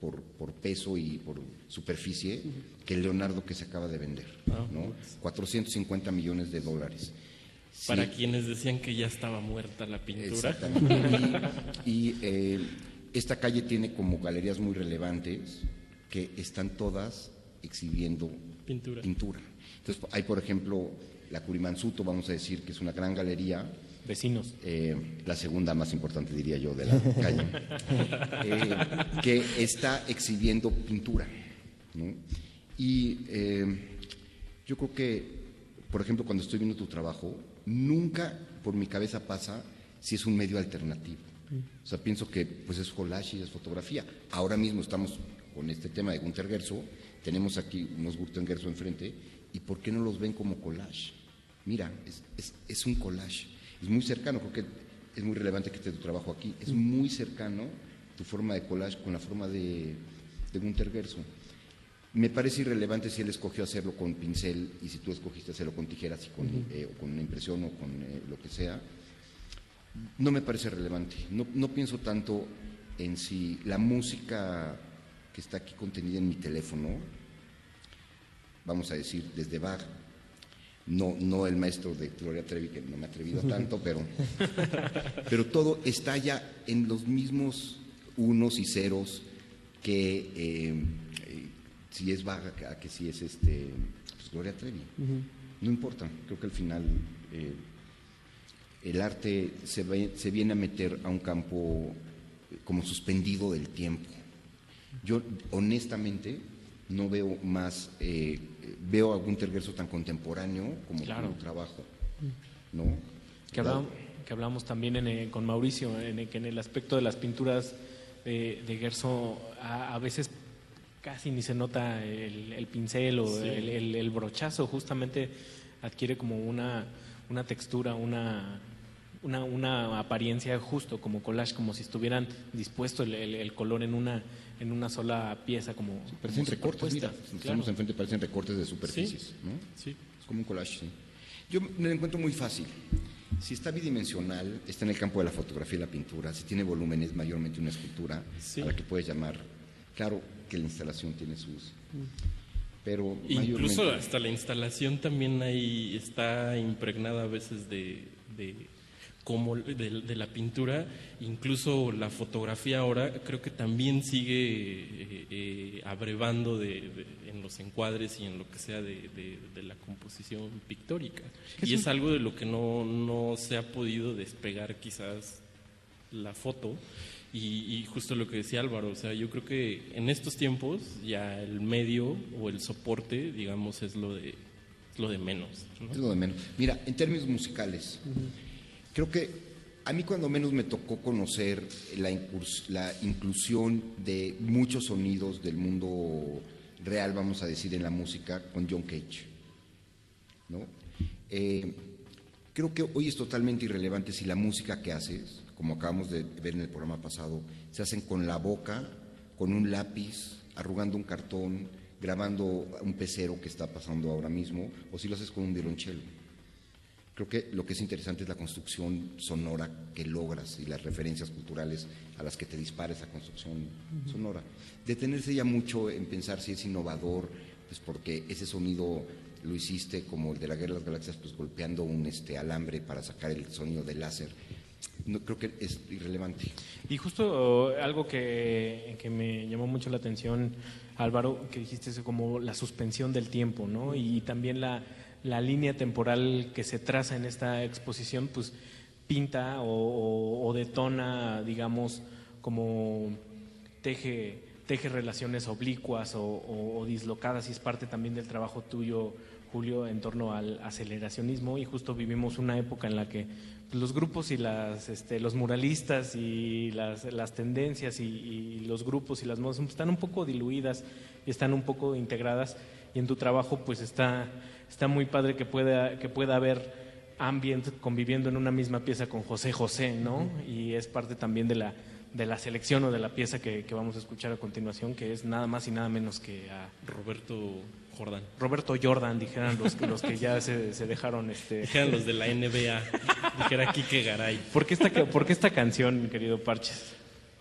por, por peso y por superficie que el Leonardo que se acaba de vender, Ah, ¿no? 450 millones de dólares. Sí. Para quienes decían que ya estaba muerta la pintura. Exactamente. Y, y, eh, esta calle tiene como galerías muy relevantes que están todas exhibiendo Pintura. Entonces, hay, por ejemplo, la Curimansuto, vamos a decir, que es una gran galería. Vecinos. Eh, la segunda más importante, diría yo, de la calle. eh, que está exhibiendo pintura. ¿No? Y eh, yo creo que, por ejemplo, cuando estoy viendo tu trabajo, nunca por mi cabeza pasa si es un medio alternativo. O sea, pienso que pues es collage y es fotografía. Ahora mismo estamos con este tema de Gunter Gerso, tenemos aquí unos Gunter Gerso enfrente, ¿y por qué no los ven como collage? Mira, es, es- es un collage, es muy cercano, creo que es muy relevante que esté tu trabajo aquí, es muy cercano tu forma de collage con la forma de, de Gunter Gerso. Me parece irrelevante si él escogió hacerlo con pincel y si tú escogiste hacerlo con tijeras y con, eh, o con una impresión o con eh, lo que sea. No me parece relevante. No, no pienso tanto en si la música que está aquí contenida en mi teléfono, vamos a decir, desde Bach, no, no el maestro de Gloria Trevi, que no me he atrevido tanto, pero, pero todo está ya en los mismos unos y ceros que eh, si es Bach, a que si es este, pues Gloria Trevi. No importa, creo que al final eh, el arte se, ve- se viene a meter a un campo eh, como suspendido del tiempo. Yo honestamente no veo más, eh, veo a Gunter Gerso tan contemporáneo como Claro. trabajo, ¿no? Que hablábamos, que hablábamos también en, eh, con Mauricio, en, el- que en el aspecto de las pinturas de, de Gerso a, a veces casi ni se nota el, el pincel o Sí. el, el- el brochazo, justamente adquiere como una, una textura, una, una, una apariencia justo como collage, como si estuvieran dispuesto el, color en una, en una sola pieza, como, Parecen como recortes, mira, estamos enfrente, parecen recortes de superficies, Sí, ¿no? Sí. Es como un collage, sí. Yo me lo encuentro muy fácil. Si está bidimensional, está en el campo de la fotografía y la pintura, si tiene volumen es mayormente una escultura Sí. a la que puedes llamar. Claro que la instalación tiene sus... Pero Incluso mayormente- hasta la instalación también ahí está impregnada a veces de, de como de, de la pintura, incluso la fotografía ahora creo que también sigue eh, eh, abrevando de, de- en los encuadres y en lo que sea de, de- de la composición pictórica. ¿Qué Y es es un- algo de lo que no, no se ha podido despegar quizás la foto. Y, y justo lo que decía Álvaro, o sea, yo creo que en estos tiempos ya el medio o el soporte, digamos, es lo de, es lo de menos. ¿no? Es lo de menos. Mira, en términos musicales, creo que a mí cuando menos me tocó conocer la, incurs- la inclusión de muchos sonidos del mundo real, vamos a decir, en la música con John Cage. ¿no? Eh, Creo que hoy es totalmente irrelevante si la música que haces, como acabamos de ver en el programa pasado, se hacen con la boca, con un lápiz, arrugando un cartón, grabando un pecero que está pasando ahora mismo, o si lo haces con un violonchelo. Creo que lo que es interesante es la construcción sonora que logras y las referencias culturales a las que te dispara esa construcción sonora. Detenerse ya mucho en pensar si es innovador, pues porque ese sonido lo hiciste como el de la Guerra de las Galaxias, pues golpeando un este alambre para sacar el sonido del láser. No, creo que es irrelevante. Y justo uh, algo que, que me llamó mucho la atención, Álvaro, que dijiste es como la suspensión del tiempo, ¿no? Y también la, la línea temporal que se traza en esta exposición, pues pinta o- o detona, digamos, como teje, teje relaciones oblicuas o, o- o dislocadas y es parte también del trabajo tuyo, Julio, en torno al aceleracionismo. Y justo vivimos una época en la que los grupos y las, este, los muralistas y las, las tendencias y, y los grupos y las modas están un poco diluidas y están un poco integradas. Y en tu trabajo pues está, está muy padre que pueda, que pueda haber ambient conviviendo en una misma pieza con José José, ¿no? Y es parte también de la, de la selección o de la pieza que, que vamos a escuchar a continuación, que es nada más y nada menos que a Roberto Jordan. Roberto Jordan, dijeran los, los que ya se, se dejaron... Este... Dijeran los de la NBA, dijera Quique Garay. ¿Por qué esta, por qué esta canción, mi querido Parches?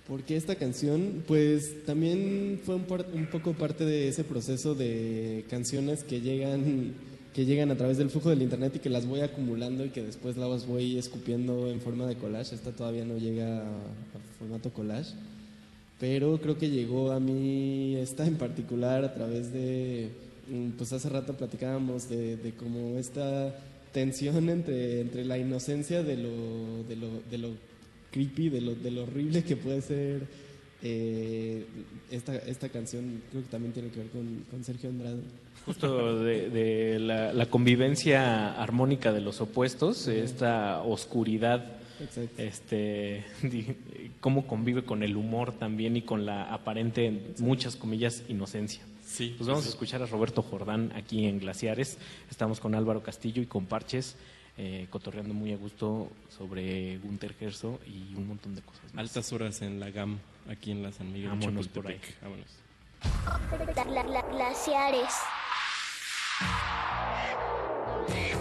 Porque esta canción, pues también fue un, par- un poco parte de ese proceso de canciones que llegan, que llegan a través del flujo del internet y que las voy acumulando y que después las voy escupiendo en forma de collage. Esta todavía no llega a, formato collage, pero creo que llegó a mí esta en particular a través de, mm, pues hace rato platicábamos de, de como esta tensión entre, entre la inocencia de lo, de lo, de lo creepy, de lo, de lo horrible que puede ser eh, esta, esta canción, creo que también tiene que ver con, con Sergio Andrade. Justo de, de la, la convivencia armónica de los opuestos, esta oscuridad, Exacto. este, di- cómo convive con el humor también y con la aparente, en muchas comillas, inocencia. Sí, Pues vamos sí. a escuchar a Roberto Jordán aquí en Glaciares. Estamos con Álvaro Castillo y con Parches, eh, cotorreando muy a gusto sobre Gunter Gerso y un montón de cosas más. Altas horas en la GAM, aquí en la San Miguel. Vámonos por ahí. Vámonos. La- la- la- glaciares. Yeah.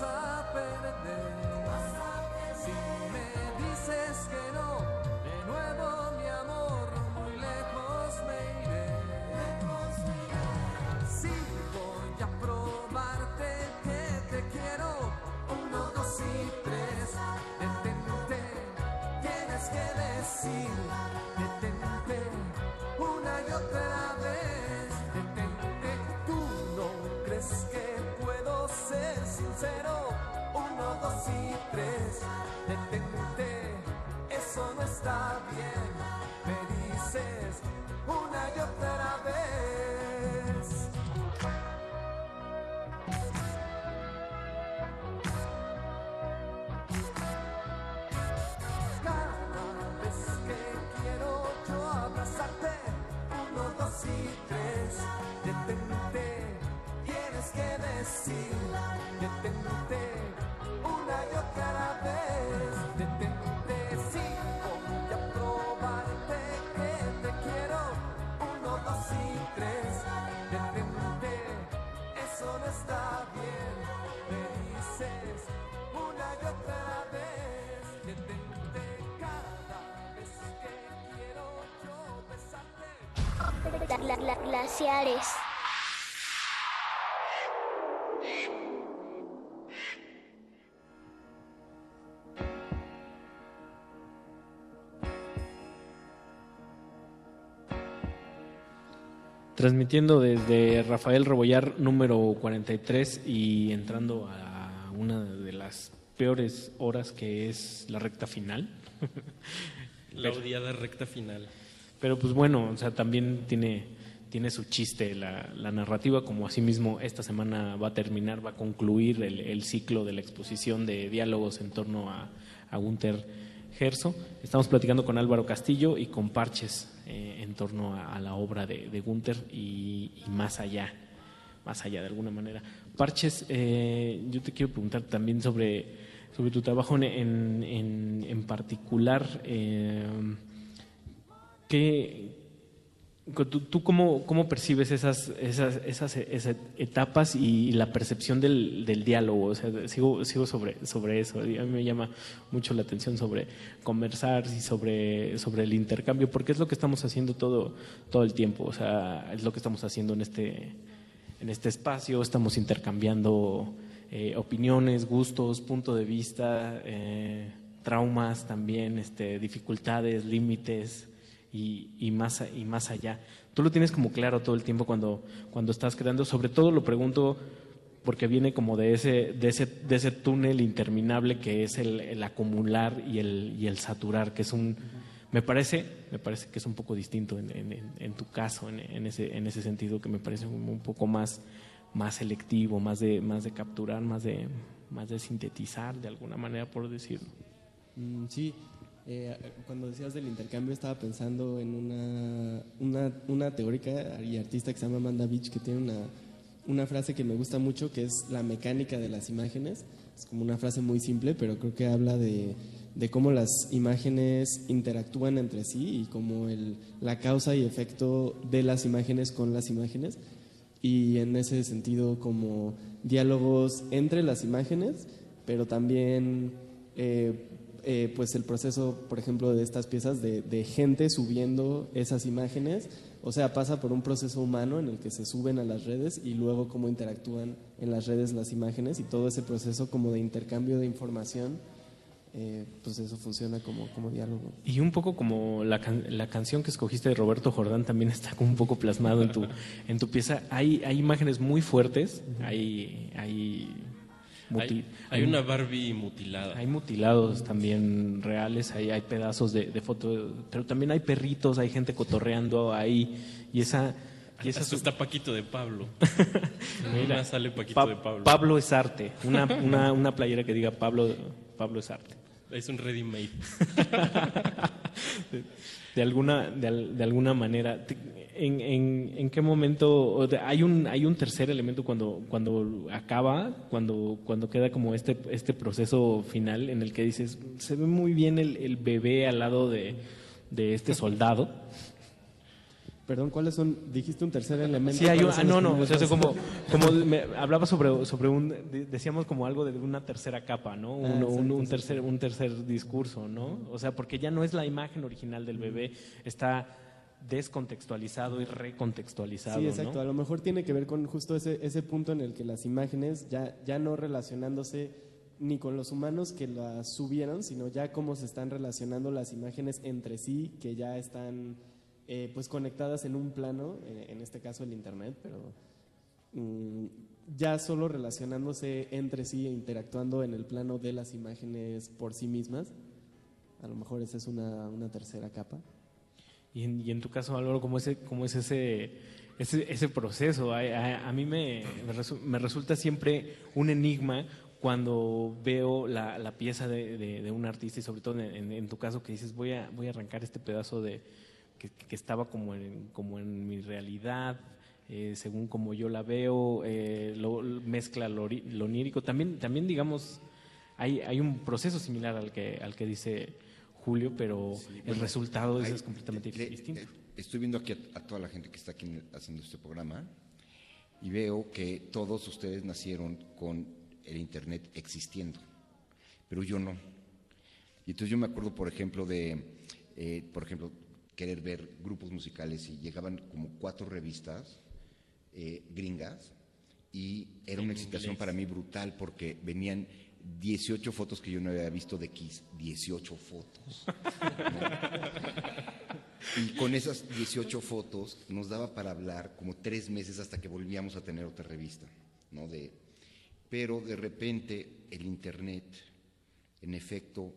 Vas a perder. Si me dices que no, de nuevo mi amor, muy lejos me iré. Si voy a probarte que te quiero, uno, dos y tres, detente, tienes que decir, y tres, detente, eso no está bien, me dices una y otra vez. Glaciares. transmitiendo desde Rafael Rebollar número 43 y entrando a una de las peores horas que es la recta final. La odiada recta final. Pero pues bueno, o sea, también tiene, tiene su chiste la, narrativa, como asimismo esta semana va a terminar, va a concluir el, el ciclo de la exposición de diálogos en torno a, a Gunther Gerso. Estamos platicando con Álvaro Castillo y con Parches eh, en torno a, la obra de, de Gunther y, más allá, más allá de alguna manera. Parches, eh, yo te quiero preguntar también sobre, sobre tu trabajo en, en, en- en particular. eh, ¿qué, ¿Tú, cómo, cómo percibes esas, esas, esas, esas etapas y la percepción del, del diálogo? O sea, sigo, sigo sobre, sobre eso. A mí me llama mucho la atención sobre conversar y sobre, sobre el intercambio, porque es lo que estamos haciendo todo, todo el tiempo. O sea, es lo que estamos haciendo en este, en este espacio. Estamos intercambiando eh, opiniones, gustos, punto de vista, eh, traumas también, este, dificultades, límites y, y más, y más allá. Tú lo tienes como claro todo el tiempo cuando, cuando estás creando. Sobre todo lo pregunto porque viene como de ese, de ese, de ese túnel interminable que es el, acumular y el, y el saturar, que es un... Me parece, me parece que es un poco distinto en, en- tu caso, en, en ese, en ese sentido, que me parece un, un poco más, más selectivo, más de, más de capturar, más de, más de sintetizar de alguna manera, por decirlo. Mm, sí, eh, cuando decías del intercambio estaba pensando en una, una, una teórica y artista que se llama Amanda Beach que tiene una, una frase que me gusta mucho que es la mecánica de las imágenes. Es como una frase muy simple, pero creo que habla de, de cómo las imágenes interactúan entre sí y cómo el, la causa y efecto de las imágenes con las imágenes y en ese sentido como diálogos entre las imágenes, pero también eh, eh, pues el proceso, por ejemplo, de estas piezas de, de gente subiendo esas imágenes, o sea, pasa por un proceso humano en el que se suben a las redes y luego cómo interactúan en las redes las imágenes y todo ese proceso como de intercambio de información, eh, pues eso funciona como, como diálogo. Y un poco como la, can- la canción que escogiste de Roberto Jordán también está como un poco plasmado en tu, en tu pieza. Hay, hay imágenes muy fuertes, hay, hay, Hay, hay una Barbie mutilada. hay mutilados también reales, hay, hay pedazos de, de foto, pero también hay perritos, hay gente cotorreando ahí y esa... Y esa Hasta está Paquito de Pablo. Mira, sale Paquito Pa- de Pablo. Pablo es arte, una, una, una playera que diga Pablo, Pablo es arte. Es un ready made. de alguna de, de alguna manera Te- en, en, en qué momento hay un hay un tercer elemento cuando cuando acaba cuando cuando queda como este este proceso final en el que dices se ve muy bien el, el bebé al lado de, de este soldado Perdón, ¿cuáles son? Dijiste un tercer elemento. Sí, hay un, ¿Cuáles ah, no, no, o sea, como, como me hablaba sobre, sobre un, de- decíamos como algo de una tercera capa, ¿no? Un, Ah, un- un tercer, un tercer discurso, ¿no? O sea, porque ya no es la imagen original del bebé, está descontextualizado y recontextualizado, Sí, exacto. ¿no? A lo mejor tiene que ver con justo ese, ese punto en el que las imágenes ya, ya no relacionándose ni con los humanos que las subieron, sino ya cómo se están relacionando las imágenes entre sí, que ya están eh, pues conectadas en un plano, eh, en este caso el Internet, pero mm, ya solo relacionándose entre sí e interactuando en el plano de las imágenes por sí mismas. A lo mejor esa es una, una tercera capa. Y en, y en tu caso, Álvaro, ¿cómo, ese, cómo es ese, ese, ese proceso? A, a- a mí me, me resu- me resulta siempre un enigma cuando veo la, la pieza de, de- un artista y sobre todo en, tu caso que dices voy a, voy a arrancar este pedazo de que, estaba como en, como en mi realidad, eh, según como yo la veo, eh, lo, mezcla lo, lo onírico. También, también digamos, hay, hay un proceso similar al que, al que dice Julio, pero el Bueno, resultado es, hay- es completamente le- distinto. Estoy viendo aquí a, a toda la gente que está aquí haciendo este programa y veo que todos ustedes nacieron con el Internet existiendo, pero yo no. Y entonces yo me acuerdo, por ejemplo, de, eh, por ejemplo, querer ver grupos musicales y llegaban como cuatro revistas eh, gringas y era una excitación para mí brutal porque venían 18 fotos que yo no había visto de Kiss, 18 fotos. Y con esas 18 fotos nos daba para hablar como tres meses hasta que volvíamos a tener otra revista, ¿no? De, pero de repente el Internet, en efecto,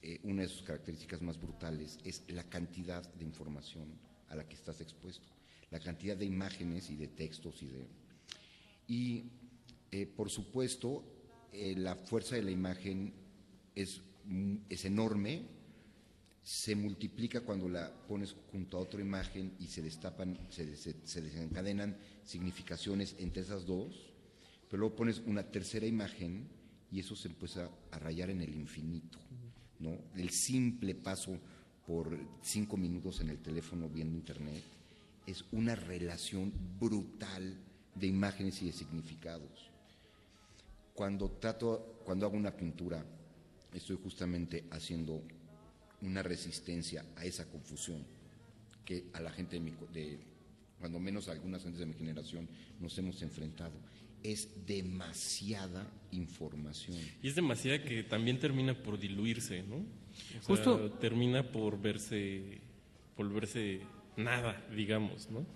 eh, una de sus características más brutales es la cantidad de información a la que estás expuesto, la cantidad de imágenes y de textos y de... Y eh, por supuesto, eh, la fuerza de la imagen es, mm, es enorme, se multiplica cuando la pones junto a otra imagen y se destapan, se, se- se desencadenan significaciones entre esas dos, pero luego pones una tercera imagen y eso se empieza a rayar en el infinito, ¿no? El simple paso por cinco minutos en el teléfono viendo internet es una relación brutal de imágenes y de significados. Cuando trato, cuando hago una pintura, estoy justamente haciendo una resistencia a esa confusión que a la gente de, mi, de cuando menos a algunas gentes de mi generación nos hemos enfrentado. Es demasiada información. Y es demasiada que también termina por diluirse, ¿no? O sea, Justo- termina por verse, por verse nada, digamos, ¿no?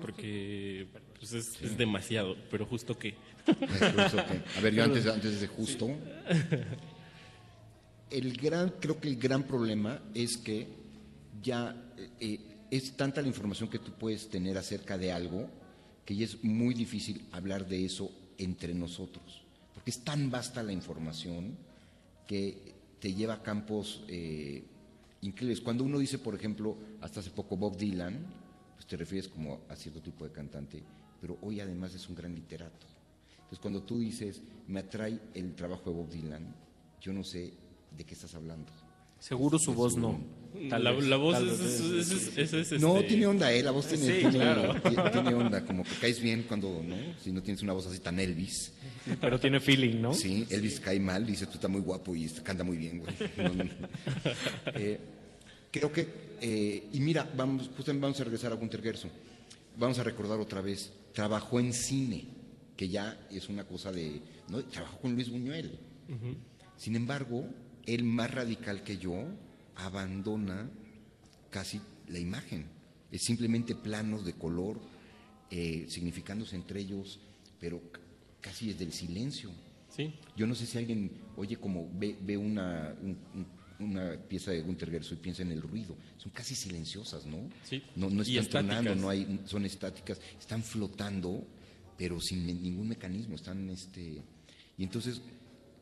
Porque pues es, es demasiado, pero justo que... A ver, yo antes, antes de justo, el gran, creo que el gran problema es que ya eh, es tanta la información que tú puedes tener acerca de algo que ya es muy difícil hablar de eso entre nosotros, porque es tan vasta la información que te lleva a campos eh, increíbles. Cuando uno dice, por ejemplo, hasta hace poco Bob Dylan, pues te refieres como a cierto tipo de cantante, pero hoy además es un gran literato. Entonces, cuando tú dices, me atrae el trabajo de Bob Dylan, yo no sé de qué estás hablando. Seguro su voz no. La- voz es- No, este- tiene onda, ¿eh? La voz tiene, Sí, tiene- claro. tiene- tiene onda, como que caes bien cuando, ¿no? Si no tienes una voz así tan Elvis. Pero tiene feeling, ¿no? Sí, Elvis cae mal, dice, tú estás muy guapo y canta muy bien, güey. No, no. Eh, creo que, eh, y mira, vamos, justamente vamos a regresar a Gunter Gerson. Vamos a recordar otra vez, trabajó en cine, que ya es una cosa de, ¿no? Trabajó con Luis Buñuel. Sin embargo, él más radical que yo abandona casi la imagen. Es simplemente planos de color, eh, significándose entre ellos, pero casi desde el silencio. Sí. Yo no sé si alguien oye como ve, ve una, un- un- una pieza de Gunter Gerson y piensa en el ruido. Son casi silenciosas, ¿no? Sí. No, no están tonando, estáticas. no hay, son estáticas, están flotando, pero sin ningún mecanismo. Están, este, y entonces,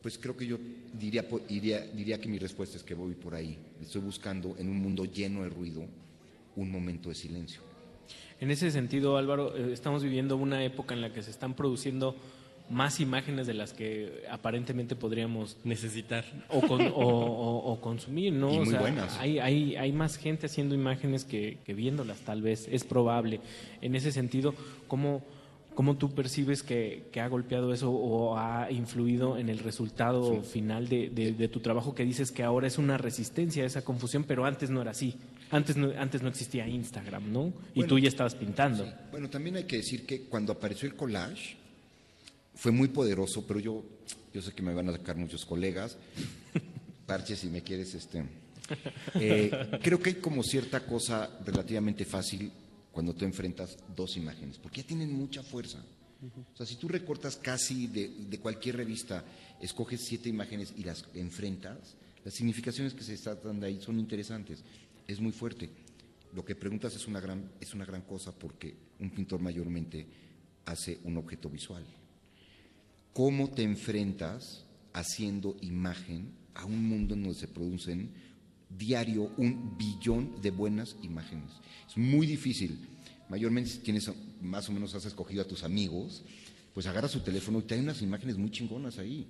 pues creo que yo diría, diría, diría que mi respuesta es que voy por ahí. Estoy buscando en un mundo lleno de ruido un momento de silencio. En ese sentido, Álvaro, eh, estamos viviendo una época en la que se están produciendo más imágenes de las que aparentemente podríamos necesitar o, con- o- o- o consumir, ¿no? Y O muy sea, buenas. Hay, hay, hay más gente haciendo imágenes que, que viéndolas, tal vez, es probable. En ese sentido, ¿cómo, cómo tú percibes que, que ha golpeado eso o ha influido en el resultado final de, de- de tu trabajo que dices que ahora es una resistencia a esa confusión, pero antes no era así? Antes no, antes no existía Instagram, ¿no? Y Bueno, tú ya estabas pintando. Bueno, también hay que decir que cuando apareció el collage fue muy poderoso, pero yo, yo sé que me van a sacar muchos colegas. Parche, si me quieres, este. eh, creo que hay como cierta cosa relativamente fácil cuando tú enfrentas dos imágenes, porque ya tienen mucha fuerza. O sea, si tú recortas casi de, de cualquier revista, escoges siete imágenes y las enfrentas, las significaciones que se están dando ahí son interesantes. Es muy fuerte. Lo que preguntas es una gran, es una gran cosa porque un pintor mayormente hace un objeto visual. ¿Cómo te enfrentas haciendo imagen a un mundo en donde se producen diario un billón de buenas imágenes? Es muy difícil. Mayormente si tienes más o menos has escogido a tus amigos, pues agarras su teléfono y te hay unas imágenes muy chingonas ahí.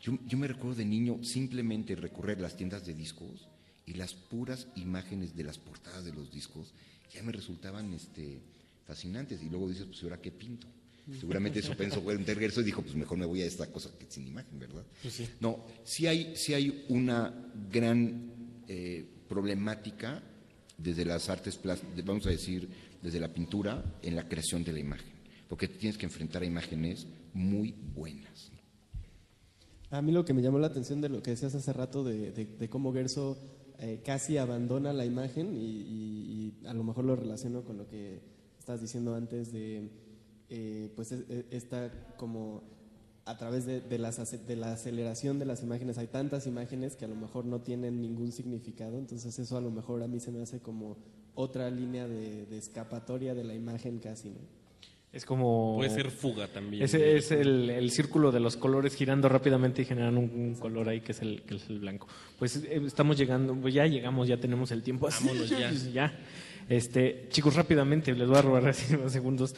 Yo, yo me recuerdo de niño simplemente recorrer las tiendas de discos y las puras imágenes de las portadas de los discos ya me resultaban este, fascinantes. Y luego dices, pues ¿y ahora qué pinto? Seguramente eso pensó Walter Gerso y dijo, pues mejor me voy a esta cosa que sin imagen, ¿verdad? Pues sí. No, sí hay, sí hay una gran eh, problemática desde las artes vamos a decir, desde la pintura, en la creación de la imagen, porque tienes que enfrentar a imágenes muy buenas. A mí lo que me llamó la atención de lo que decías hace rato de, cómo Gerso eh, casi abandona la imagen y, a lo mejor lo relaciono con lo que estás diciendo antes de, eh, pues, es- es- esta como a través de, de las de la aceleración de las imágenes, hay tantas imágenes que a lo mejor no tienen ningún significado, entonces eso a lo mejor a mí se me hace como otra línea de, de escapatoria de la imagen casi, ¿no? Es como... Puede ser fuga también. Ese es el, el círculo de los colores girando rápidamente y generan un, un color ahí que es el, que es el blanco. Pues eh, estamos llegando, pues ya llegamos, ya tenemos el tiempo. así, Vámonos ya. ya. Este, chicos, rápidamente, les voy a robar así unos segundos.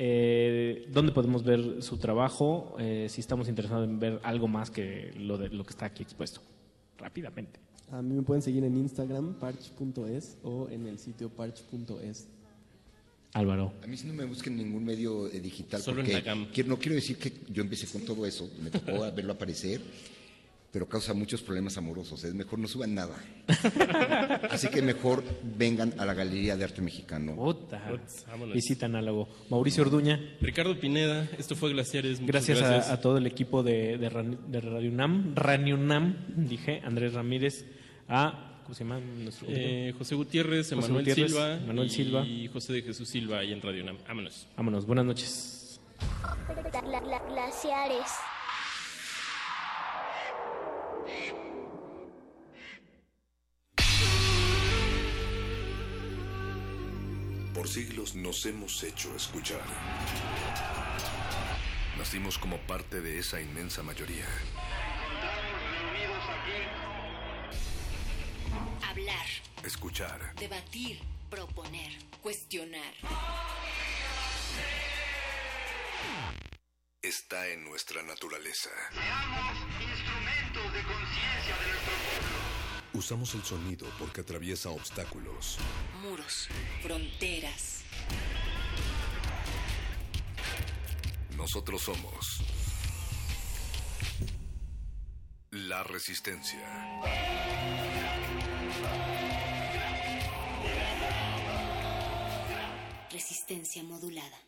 Eh, ¿Dónde podemos ver su trabajo? Eh, si estamos interesados en ver algo más que lo, de, lo que está aquí expuesto. Rápidamente. A mí me pueden seguir en Instagram, parch.es o en el sitio parch.es. Álvaro. A mí sí no me busquen en ningún medio eh, digital Solo en porque la quiero- no quiero decir que yo empecé con todo eso, me tocó verlo aparecer, pero causa muchos problemas amorosos. Es mejor no suban nada. Así que mejor vengan a la Galería de Arte Mexicano. Puta. vámonos. Visita análogo. Mauricio Orduña. Ricardo Pineda, esto fue Glaciares. Gracias, a- todo el equipo de, de, Ran- de Radio UNAM, Radio UNAM, dije, Andrés Ramírez, a, ¿cómo se llama? Nuestro Eh, José Gutiérrez, Emanuel Silva, Manuel y Silva. José de Jesús Silva ahí en Radio UNAM. Vámonos. Vámonos, buenas noches. Gla- gla- glaciares. Por siglos nos hemos hecho escuchar. Nacimos como parte de esa inmensa mayoría. Hablar, Escuchar. debatir, proponer, cuestionar. Está en nuestra naturaleza. De conciencia de nuestro pueblo. Usamos el sonido porque atraviesa obstáculos. Muros, fronteras. Nosotros somos la resistencia. Resistencia modulada.